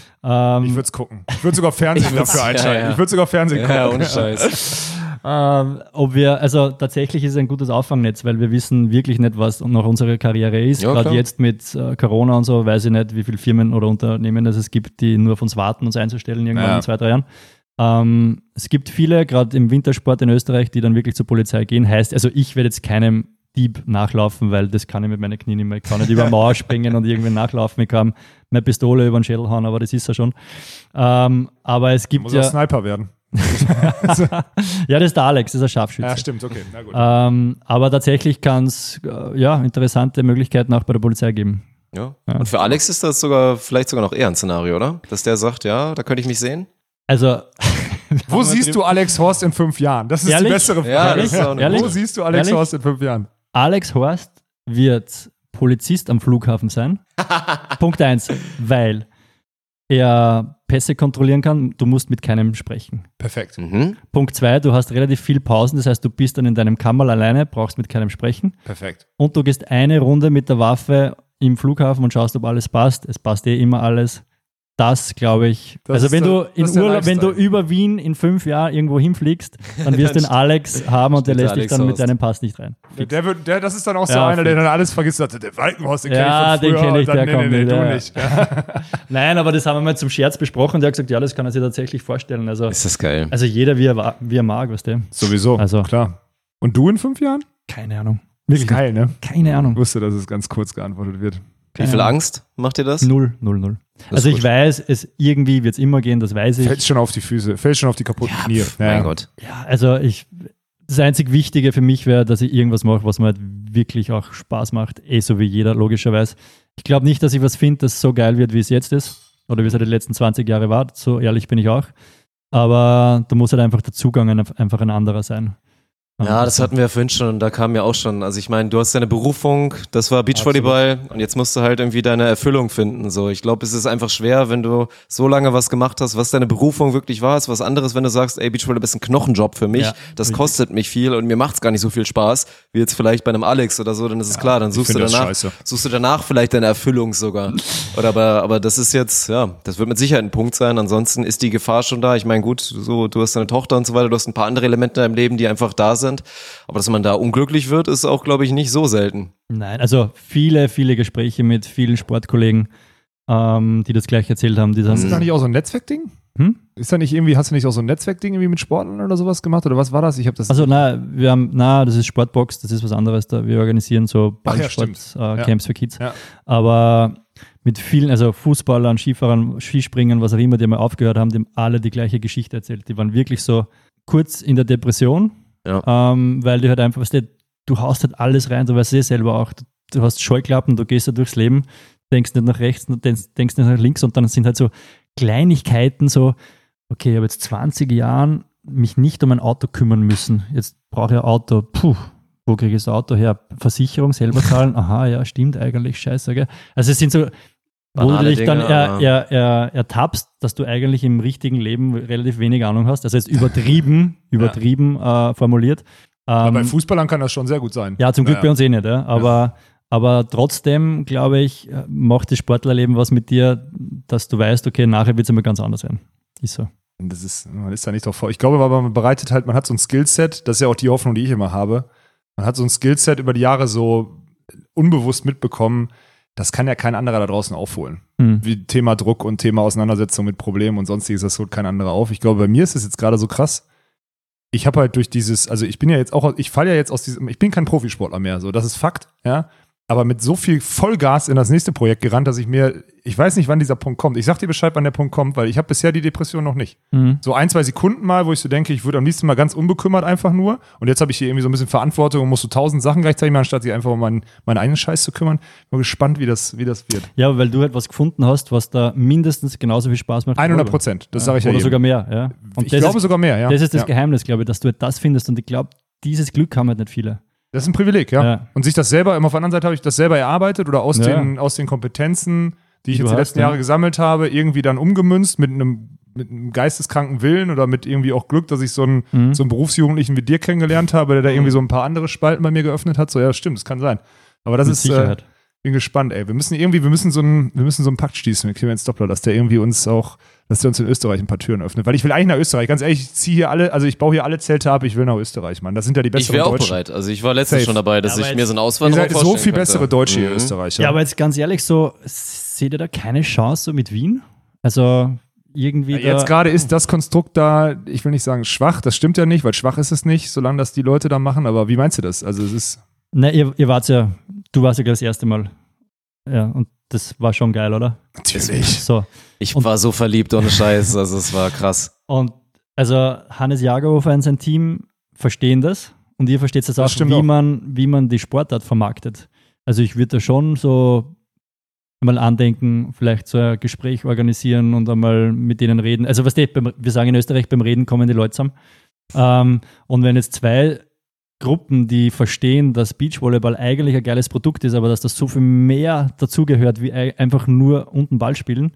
Ähm, Ich würde es gucken. Ich würde sogar Fernsehen [LAUGHS] dafür einschalten. ja, ja. Ich würde sogar Fernsehen gucken. Ja, ohne Scheiß. [LAUGHS] Ähm, ob wir, also tatsächlich ist es ein gutes Auffangnetz, weil wir wissen wirklich nicht, was noch unsere Karriere ist. Gerade jetzt mit äh, Corona und so, weiß ich nicht, wie viele Firmen oder Unternehmen es gibt, die nur auf uns warten, uns einzustellen irgendwann Ja. in zwei, drei Jahren. Ähm, es gibt viele, gerade im Wintersport in Österreich, die dann wirklich zur Polizei gehen. Heißt, also ich werde jetzt keinem Dieb nachlaufen, weil das kann ich mit meinen Knien nicht mehr. Ich kann nicht über Mauer springen und irgendwie nachlaufen. Ich kann meine Pistole über den Schädel hauen, aber das ist ja schon. Ähm, aber es gibt Muss ja. auch Sniper werden. [LAUGHS] ja, das ist der Alex, das ist ein Scharfschütze. Ja, stimmt, okay. Na gut. Ähm, aber tatsächlich kann es äh, ja, interessante Möglichkeiten auch bei der Polizei geben. Ja. Ja. Und für Alex ist das sogar vielleicht sogar noch eher ein Szenario, oder? Dass der sagt, ja, da könnte ich mich sehen. Also, Wo siehst du Alex Horst in fünf Jahren? Das ist Ehrlich? die bessere Frage. Ja? Wo siehst du Alex Ehrlich? Horst in fünf Jahren? Alex Horst wird Polizist am Flughafen sein. [LAUGHS] Punkt eins, weil er Pässe kontrollieren kann. Du musst mit keinem sprechen. Perfekt. Mhm. Punkt zwei, du hast relativ viel Pausen. Das heißt, du bist dann in deinem Kammerl alleine, brauchst mit keinem sprechen. Perfekt. Und du gehst eine Runde mit der Waffe im Flughafen und schaust, ob alles passt. Es passt eh immer alles. Das glaube ich. Das also wenn du in Urlaub, wenn du über Wien in fünf Jahren irgendwo hinfliegst, dann wirst du den [LAUGHS] Alex haben und der lässt dich dann mit Horst. deinem Pass nicht rein. Der wird, der, das ist dann auch so Ja, einer, der dann alles vergisst und sagt, der Walkenhorst, den Ja, kenn ich den von früher. kenn ich, der kommt nee, nee, nicht, du ja, ja. nicht. Ja. [LAUGHS] Nein, aber das haben wir mal zum Scherz besprochen. Der hat gesagt, ja, das kann er sich tatsächlich vorstellen. Also, Ist das geil. also jeder, wie er, wie er mag, weißt du. Sowieso, Also- klar. Und du in fünf Jahren? Keine Ahnung. Ist Wirklich geil, ne? keine Ich Ahnung. wusste, dass es ganz kurz geantwortet wird. Wie viel Ahnung. Angst macht dir das? Null, null, null. Das Also ich weiß, es irgendwie wird es immer gehen, das weiß ich. Fällt schon auf die Füße, fällt schon auf die kaputten Knie. Ja, Mein ja. Gott. Ja, also ich, das einzig Wichtige für mich wäre, dass ich irgendwas mache, was mir halt wirklich auch Spaß macht, eh so wie jeder, logischerweise. Ich glaube nicht, dass ich was finde, das so geil wird, wie es jetzt ist oder wie es halt die letzten 20 Jahre war, so ehrlich bin ich auch. Aber da muss halt einfach der Zugang ein- einfach ein anderer sein. Ja, das hatten wir ja vorhin schon und da kam ja auch schon. Also ich meine, du hast deine Berufung, das war Beachvolleyball und jetzt musst du halt irgendwie deine Erfüllung finden. So, ich glaube, es ist einfach schwer, wenn du so lange was gemacht hast, was deine Berufung wirklich war, ist was anderes, wenn du sagst, ey, Beachvolleyball ist ein Knochenjob für mich, Ja, das richtig. kostet mich viel und mir macht's gar nicht so viel Spaß, wie jetzt vielleicht bei einem Alex oder so, dann ist es klar, dann suchst du danach, suchst du danach vielleicht deine Erfüllung sogar. Oder aber, aber das ist jetzt, ja, das wird mit Sicherheit ein Punkt sein. Ansonsten ist die Gefahr schon da. Ich meine, gut, so, du hast deine Tochter und so weiter, du hast ein paar andere Elemente in deinem Leben, die einfach da sind. Aber dass man da unglücklich wird, ist auch, glaube ich, nicht so selten. Nein, also viele, viele Gespräche mit vielen Sportkollegen, ähm, die das gleich erzählt haben. Die Ist das nicht auch so ein Netzwerkding? Hm? Ist da nicht irgendwie, hast du nicht auch so ein Netzwerkding irgendwie mit Sportlern oder sowas gemacht? Oder was war das? Ich habe das. also na, wir haben, na, das ist Sportbox, das ist was anderes. Da wir organisieren so Ach ja, äh, Camps für Kids. Ja. Aber mit vielen, also Fußballern, Skifahrern, Skispringern, was auch immer, die mal aufgehört haben, die haben alle die gleiche Geschichte erzählt. Die waren wirklich so kurz in der Depression, Ja. ähm, weil die halt einfach, weißt du, du haust halt alles rein, du weißt eh selber auch, du, du hast Scheuklappen, du gehst da durchs Leben, denkst nicht nach rechts, denkst, denkst nicht nach links und dann sind halt so Kleinigkeiten so, okay, ich habe jetzt 20 Jahren mich nicht um ein Auto kümmern müssen. Jetzt brauche ich ein Auto. Puh, wo kriege ich das Auto her? Versicherung selber zahlen? [LAUGHS] Aha, ja, stimmt eigentlich, scheiße. Gell? Also es sind so, wo du dich dann er, er, er, ertappst, dass du eigentlich im richtigen Leben relativ wenig Ahnung hast. Also jetzt übertrieben, übertrieben äh, formuliert. Aber bei Ähm, Fußballern kann das schon sehr gut sein. ja, zum Glück Naja. bei uns eh nicht, ja. aber, aber trotzdem, glaube ich, äh, macht das Sportlerleben was mit dir, dass du weißt, okay, nachher wird es immer ganz anders sein. Ist so. Das ist, man ist da nicht drauf vor. Ich glaube aber, man bereitet halt, man hat so ein Skillset, das ist ja auch die Hoffnung, die ich immer habe. Man hat so ein Skillset über die Jahre so unbewusst mitbekommen, das kann ja kein anderer da draußen aufholen. Hm. Wie Thema Druck und Thema Auseinandersetzung mit Problemen und sonstiges, das holt kein anderer auf. Ich glaube, bei mir ist es jetzt gerade so krass. Ich habe halt durch dieses, also ich bin ja jetzt auch, ich falle ja jetzt aus diesem, ich bin kein Profisportler mehr, so, das ist Fakt, ja. Aber mit so viel Vollgas in das nächste Projekt gerannt, dass ich mir, ich weiß nicht, wann dieser Punkt kommt. Ich sag dir Bescheid, wann der Punkt kommt, weil ich habe bisher die Depression noch nicht Mhm. so ein, zwei Sekunden mal, wo ich so denke, ich würde am liebsten mal ganz unbekümmert einfach nur. Und jetzt habe ich hier irgendwie so ein bisschen Verantwortung und muss so tausend Sachen gleichzeitig machen, statt sich einfach um meinen, meinen eigenen Scheiß zu kümmern. Bin mal gespannt, wie das, wie das wird. Ja, weil du halt was gefunden hast, was da mindestens genauso viel Spaß macht. wie 100 Volleyball. Prozent, das sage ich ja Oder sogar mehr, ja. Und ich glaube ist, sogar mehr, ja. das ist das ja. Geheimnis, glaube ich, dass du halt das findest und ich glaube, dieses Glück haben halt nicht viele. Das ist ein Privileg, ja. Ja. Und sich das selber, immer auf der anderen Seite habe ich das selber erarbeitet oder aus, Ja. den, aus den Kompetenzen, die ich Die jetzt du die hast, letzten ja. Jahre gesammelt habe, irgendwie dann umgemünzt mit einem, mit einem geisteskranken Willen oder mit irgendwie auch Glück, dass ich so einen, Mhm. so einen Berufsjugendlichen wie dir kennengelernt habe, der da irgendwie so ein paar andere Spalten bei mir geöffnet hat. So, ja, stimmt, das kann sein. Aber das Mit ist, äh, Sicherheit. bin gespannt, ey. Wir müssen irgendwie, wir müssen so einen, wir müssen so einen Pakt schließen mit Clemens Doppler, dass der irgendwie uns auch, dass der uns in Österreich ein paar Türen öffnet. Weil ich will eigentlich nach Österreich. Ganz ehrlich, ich ziehe hier alle, also ich baue hier alle Zelte ab, ich will nach Österreich, Mann. Das sind ja die Ich besseren wäre auch Deutschen. bereit. Also ich war letztens Safe. schon dabei, dass Ja, ich mir so einen Ihr Auswanderer seid so vorstellen viel könnte. bessere Deutsche hier, Mhm. Österreicher. Ja, aber jetzt ganz ehrlich, so seht ihr da keine Chance so mit Wien? Also irgendwie Ja, Jetzt gerade ist das Konstrukt da, ich will nicht sagen schwach, das stimmt ja nicht, weil schwach ist es nicht, solange das die Leute da machen, aber wie meinst du das? Also es ist, Ne, ihr, ihr wart ja, du warst ja das erste Mal. Ja, und das war schon geil, oder? natürlich. So. Ich war so verliebt, ohne Scheiß. Also es war krass. Und also Hannes Jagerhofer und sein Team verstehen das und ihr versteht das auch, wie, auch. Man, wie man die Sportart vermarktet. Also ich würde da schon so mal andenken, vielleicht so ein Gespräch organisieren und einmal mit denen reden. Also was wir sagen in Österreich, beim Reden kommen die Leute zusammen. Ähm, und wenn jetzt zwei Gruppen, die verstehen, dass Beachvolleyball eigentlich ein geiles Produkt ist, aber dass das so viel mehr dazugehört, wie ei- einfach nur unten Ball spielen,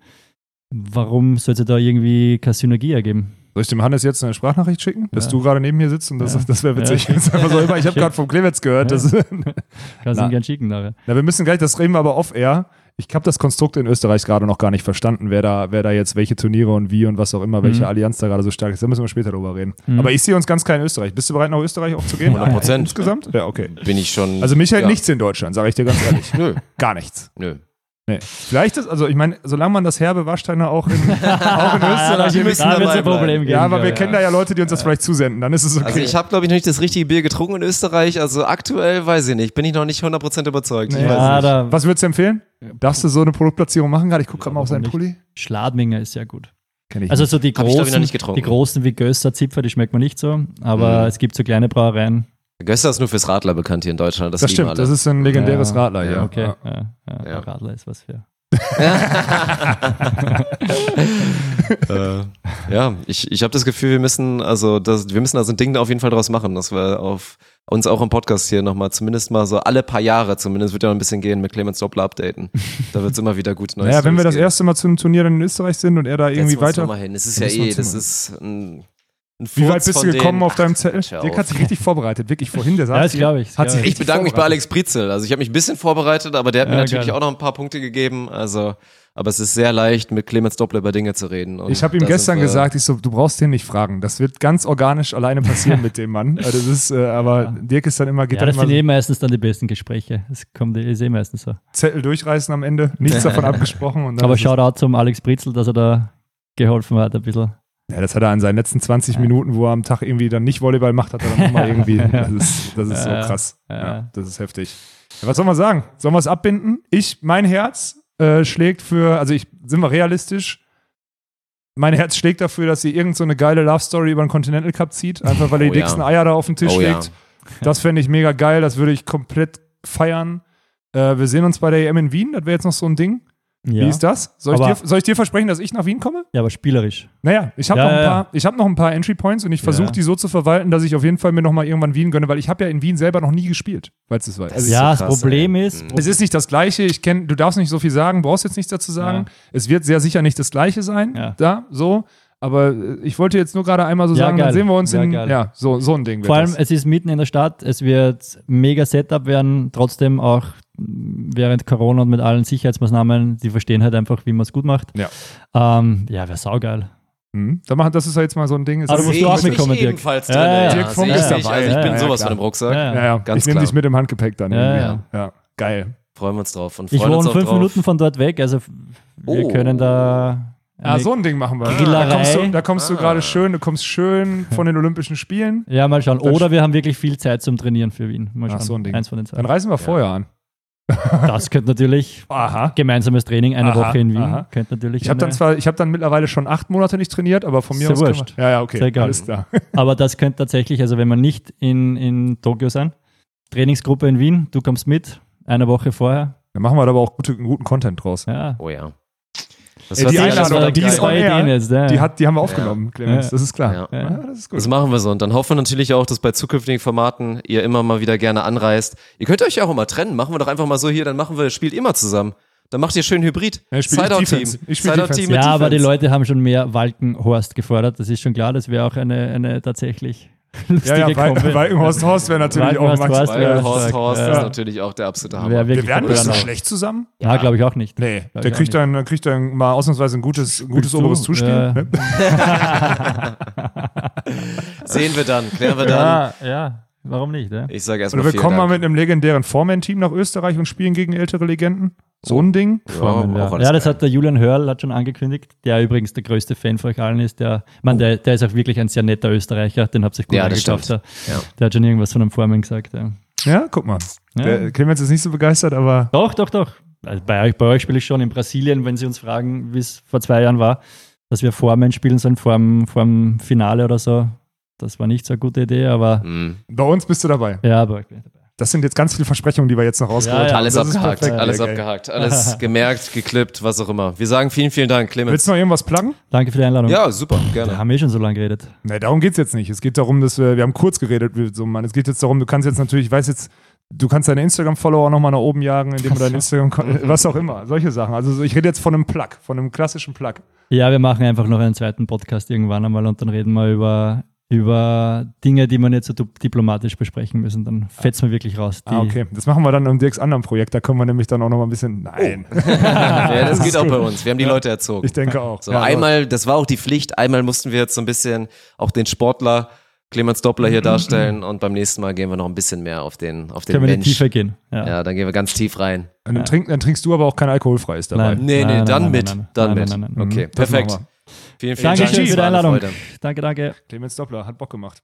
warum sollte da irgendwie keine Synergie ergeben? Soll ich dem Hannes jetzt eine Sprachnachricht schicken, dass Ja. du gerade neben mir sitzt und das, Ja. das wäre witzig. Ja, okay. So immer, ich habe gerade vom Clemens gehört. Das, [LAUGHS] Kannst du ihn gern schicken nachher. Na, wir müssen gleich, das reden wir aber off-air. Ich habe das Konstrukt in Österreich gerade noch gar nicht verstanden, wer da, wer da jetzt welche Turniere und wie und was auch immer, welche Mhm. Allianz da gerade so stark ist. Da müssen wir später drüber reden. Mhm. Aber ich sehe uns ganz klar in Österreich. Bist du bereit, nach Österreich auch zu gehen? 100%. Insgesamt? Ja, okay. Bin ich schon. Also mich hält ja. nichts in Deutschland, sage ich dir ganz ehrlich. [LAUGHS] Nö, Gar nichts. nö. Nee. Vielleicht ist, also ich meine, solange man das herbe Waschteine auch in, [LAUGHS] auch in Österreich hier müssen da dabei wird es ein Problem geben. Ja, aber wir glaube kennen da ja Leute, die uns das vielleicht zusenden. Dann ist es okay. Also ich habe, glaube ich, noch nicht das richtige Bier getrunken in Österreich. Also aktuell weiß ich nicht. Bin ich noch nicht 100% überzeugt. Ich Nee. weiß Ja, Was würdest du empfehlen? Darfst du so eine Produktplatzierung machen gerade? Ich gucke gerade mal auf seinen Pulli. Schladminger ist sehr gut. Kenn ich Also so die Hab ich, glaub ich, noch großen, nicht getrunken. die großen wie Gösser, Zipfer, die schmeckt man nicht so. Aber Mhm. es gibt so kleine Brauereien. Göster ist nur fürs Radler bekannt hier in Deutschland. Das, das stimmt, alle. das ist ein legendäres Ja, Radler hier. ja, Okay, Ja. ja, ja, Ja. Radler ist was für. [LAUGHS] äh, ja, ich, ich habe das Gefühl, wir müssen also das, wir müssen also ein Ding auf jeden Fall draus machen, dass wir auf uns auch im Podcast hier nochmal zumindest mal so alle paar Jahre zumindest wird ja noch ein bisschen gehen mit Clemens Doppler updaten. [LAUGHS] Da wird's immer wieder gut Neues. Naja, wenn wir das erste Mal zum Turnier dann in Österreich sind und er da irgendwie uns weiter. mal hin. Es ist Ja, ja eh, das ist ein Wie weit bist du gekommen denen. auf deinem Zettel? Dirk hat sich richtig vorbereitet, wirklich vorhin. Der Ja, saß das hier, glaube ich. Hat sich ich. Bedanke mich bei. Alex Prizel. Also ich habe mich ein bisschen vorbereitet, aber der hat mir Ja, natürlich geil. auch noch ein paar Punkte gegeben. Also, aber es ist sehr leicht, mit Clemens Doppler über Dinge zu reden. Und Ich habe ihm gestern gesagt, ich so, du brauchst den nicht fragen. Das wird ganz organisch alleine passieren mit dem Mann. Also das ist, äh, aber Dirk ist dann immer, geht Ja, dann das immer sind so eh meistens dann die besten Gespräche. Das kommt ist eh meistens so. Zettel durchreißen am Ende, nichts davon abgesprochen. Und dann Aber Shoutout zum Alex Britzel, dass er da geholfen hat ein bisschen. Ja, das hat er an seinen letzten 20 Minuten, wo er am Tag irgendwie dann nicht Volleyball macht, hat er dann nochmal [LAUGHS] irgendwie. Das ist, das ist so Ja, krass. Ja, ja. das ist heftig. Ja, was soll man sagen? Sollen wir es abbinden? Ich, mein Herz äh, schlägt für, also ich, sind wir realistisch? Mein Herz schlägt dafür, dass sie irgend so eine geile Love Story über den Continental Cup zieht, einfach weil er Oh die ja. dicksten Eier da auf den Tisch Oh ja. legt. Das fände ich mega geil, das würde ich komplett feiern. Äh, wir sehen uns bei der EM in Wien, das wäre jetzt noch so ein Ding. Ja, Wie ist das? Soll ich, dir, soll ich dir versprechen, dass ich nach Wien komme? ja aber spielerisch. Naja, ich habe Ja, noch, ein ja, paar- ich hab noch ein paar Entry Points und ich versuche Ja. die so zu verwalten, dass ich auf jeden Fall mir nochmal irgendwann Wien gönne, weil ich habe ja in Wien selber noch nie gespielt, falls du es weißt. Das ist Also ja, so das krass, Problem ey. ist, Mhm. es ist nicht das Gleiche. Ich kenne, du darfst nicht so viel sagen, brauchst jetzt nichts dazu sagen. Es wird sehr sicher nicht das Gleiche sein, Ja. da, so. Aber äh, ich wollte jetzt nur gerade einmal so Ja, sagen, dann geil. sehen wir uns Ja, in, geil. ja, so, so ein Ding. wird vor allem, das. es ist mitten in der Stadt, es wird mega Setup werden, trotzdem auch während Corona und mit allen Sicherheitsmaßnahmen, die verstehen halt einfach, wie man es gut macht. Ja. Ähm, ja, wäre saugeil. Mhm. Da machen, das ist ja jetzt mal so ein Ding. Aber du musst du auch mitkommen, Dirk. ebenfalls Ja, drin. ja, ja. Dirk Funk ist ich. dabei. Also ich bin ja, sowas klar. von im Rucksack. Ja, ja, ja. Ganz ich nehme dich mit im Handgepäck dann. Ja. Geil. Freuen wir uns drauf. Und Ich wohne auch fünf drauf. Minuten von dort weg, also wir Oh. können da. Ah, so ein Ding machen wir. Grillerei. Da kommst du, da kommst du Ah. gerade schön, du kommst schön von den Olympischen Spielen. Ja, mal schauen. Oder wir haben wirklich viel Zeit zum Trainieren für Wien. Mal Ach, schauen. so ein Ding. Eins von den zwei. Dann reisen wir vorher an. Das könnte natürlich Aha. gemeinsames Training, eine Aha, Woche in Wien, aha. könnte natürlich. Ich habe dann zwar, ich habe dann mittlerweile schon acht Monate nicht trainiert, aber von mir Sehr aus. wurscht. Man, ja, ja, okay. Sehr egal. Alles klar. [LAUGHS] Aber das könnte tatsächlich, also wenn wir nicht in, in Tokio sein, Trainingsgruppe in Wien, du kommst mit, eine Woche vorher. Dann machen wir da aber auch gute, guten Content draus. Ja. Oh ja. Das die Einladung, die ist on jetzt, ja. Die, hat, die haben wir aufgenommen, Clemens. Ja. Das ist klar. Ja. Ja, das ist gut. Das machen wir so. Und dann hoffen wir natürlich auch, dass bei zukünftigen Formaten ihr immer mal wieder gerne anreist. Ihr könnt euch ja auch immer trennen. Machen wir doch einfach mal so hier, dann machen wir, spielt immer zusammen. Dann macht ihr schön Hybrid. Ja, Sideout-Team. Sideout-Team ja, aber die. Leute haben schon mehr Walkenhorst gefordert, das ist schon klar, das wäre auch eine, eine tatsächlich lustige Ja, ja, Wal- Kombi. Walkenhorst Horst wäre natürlich auch Walkenhorst Max. Horst Weil wäre Horst Ja. ist natürlich auch der absolute Hammer. Wir werden nicht so schlecht zusammen. Ja, glaube ich auch nicht. Nee, Glaub der kriegt auch dann, kriegt dann mal ausnahmsweise ein gutes, ein gutes oberes Zuspiel. Ja. Ne? [LAUGHS] Sehen wir dann, klären wir dann. Ja, ja, warum nicht? Ja? Ich sage erstmal Oder wir kommen mal mit einem legendären Foreman-Team nach Österreich und spielen gegen ältere Legenden. So ein Ding. Ja, Formen, ja. ja, das hat der Julian Hörl hat schon angekündigt, der übrigens der größte Fan von euch allen ist. Der, man, der, der ist auch wirklich ein sehr netter Österreicher, den habt ihr gut Ja, stimmt. Der, Ja. der hat schon irgendwas von einem Formen gesagt. Ja. Ja, guck mal. Ja. Der Clemens ist nicht so begeistert, aber Doch, doch, doch. Also bei euch, bei euch spiele ich schon in Brasilien, wenn Sie uns fragen, wie es vor zwei Jahren war, dass wir Formen spielen sollen vor dem, vor dem Finale oder so. Das war nicht so eine gute Idee, aber Mhm. bei uns bist du dabei. ja, bei euch bin ich dabei. Das sind jetzt ganz viele Versprechungen, die wir jetzt noch rausgeholt Ja, ja. haben. Alles Das abgehakt, perfekt, alles ey. abgehakt, alles [LAUGHS] gemerkt, geklippt, was auch immer. Wir sagen vielen, vielen Dank, Clemens. Willst du noch irgendwas pluggen? Danke für die Einladung. Ja, super, Wir gerne. haben eh schon so lange geredet. Nee, darum geht es jetzt nicht. Es geht darum, dass wir, wir haben kurz geredet, so Mann. Es geht jetzt darum, du kannst jetzt natürlich, ich weiß jetzt, du kannst deine Instagram-Follower nochmal nach oben jagen, indem du dein Instagram, [LAUGHS] was auch immer, solche Sachen. Also so, ich rede jetzt von einem Plug, von einem klassischen Plug. Ja, wir machen einfach noch einen zweiten Podcast irgendwann einmal und dann reden wir über, über Dinge, die wir nicht so diplomatisch besprechen müssen. Dann fetzen wir wirklich raus. Die, Ah, okay. Das machen wir dann im Dirks anderen Projekt. Da können wir nämlich dann auch nochmal ein bisschen. Nein. [LAUGHS] Ja, das geht auch bei uns. Wir haben die Leute erzogen. Ich denke auch. So, Ja, einmal, das war auch die Pflicht, einmal mussten wir jetzt so ein bisschen auch den Sportler Clemens Doppler hier darstellen und beim nächsten Mal gehen wir noch ein bisschen mehr auf den, auf den können wir in Mensch. die Tiefe gehen. Ja. Ja, dann gehen wir ganz tief rein. Und dann, trink, dann trinkst du aber auch kein alkoholfreies dabei. Nein. Nee, nee, Nein, dann nein, mit. nein, nein, dann nein, mit. nein, nein, nein. Okay, Das perfekt. Vielen, vielen Dankeschön Dank. für die Einladung. Danke, danke. Clemens Doppler hat Bock gemacht.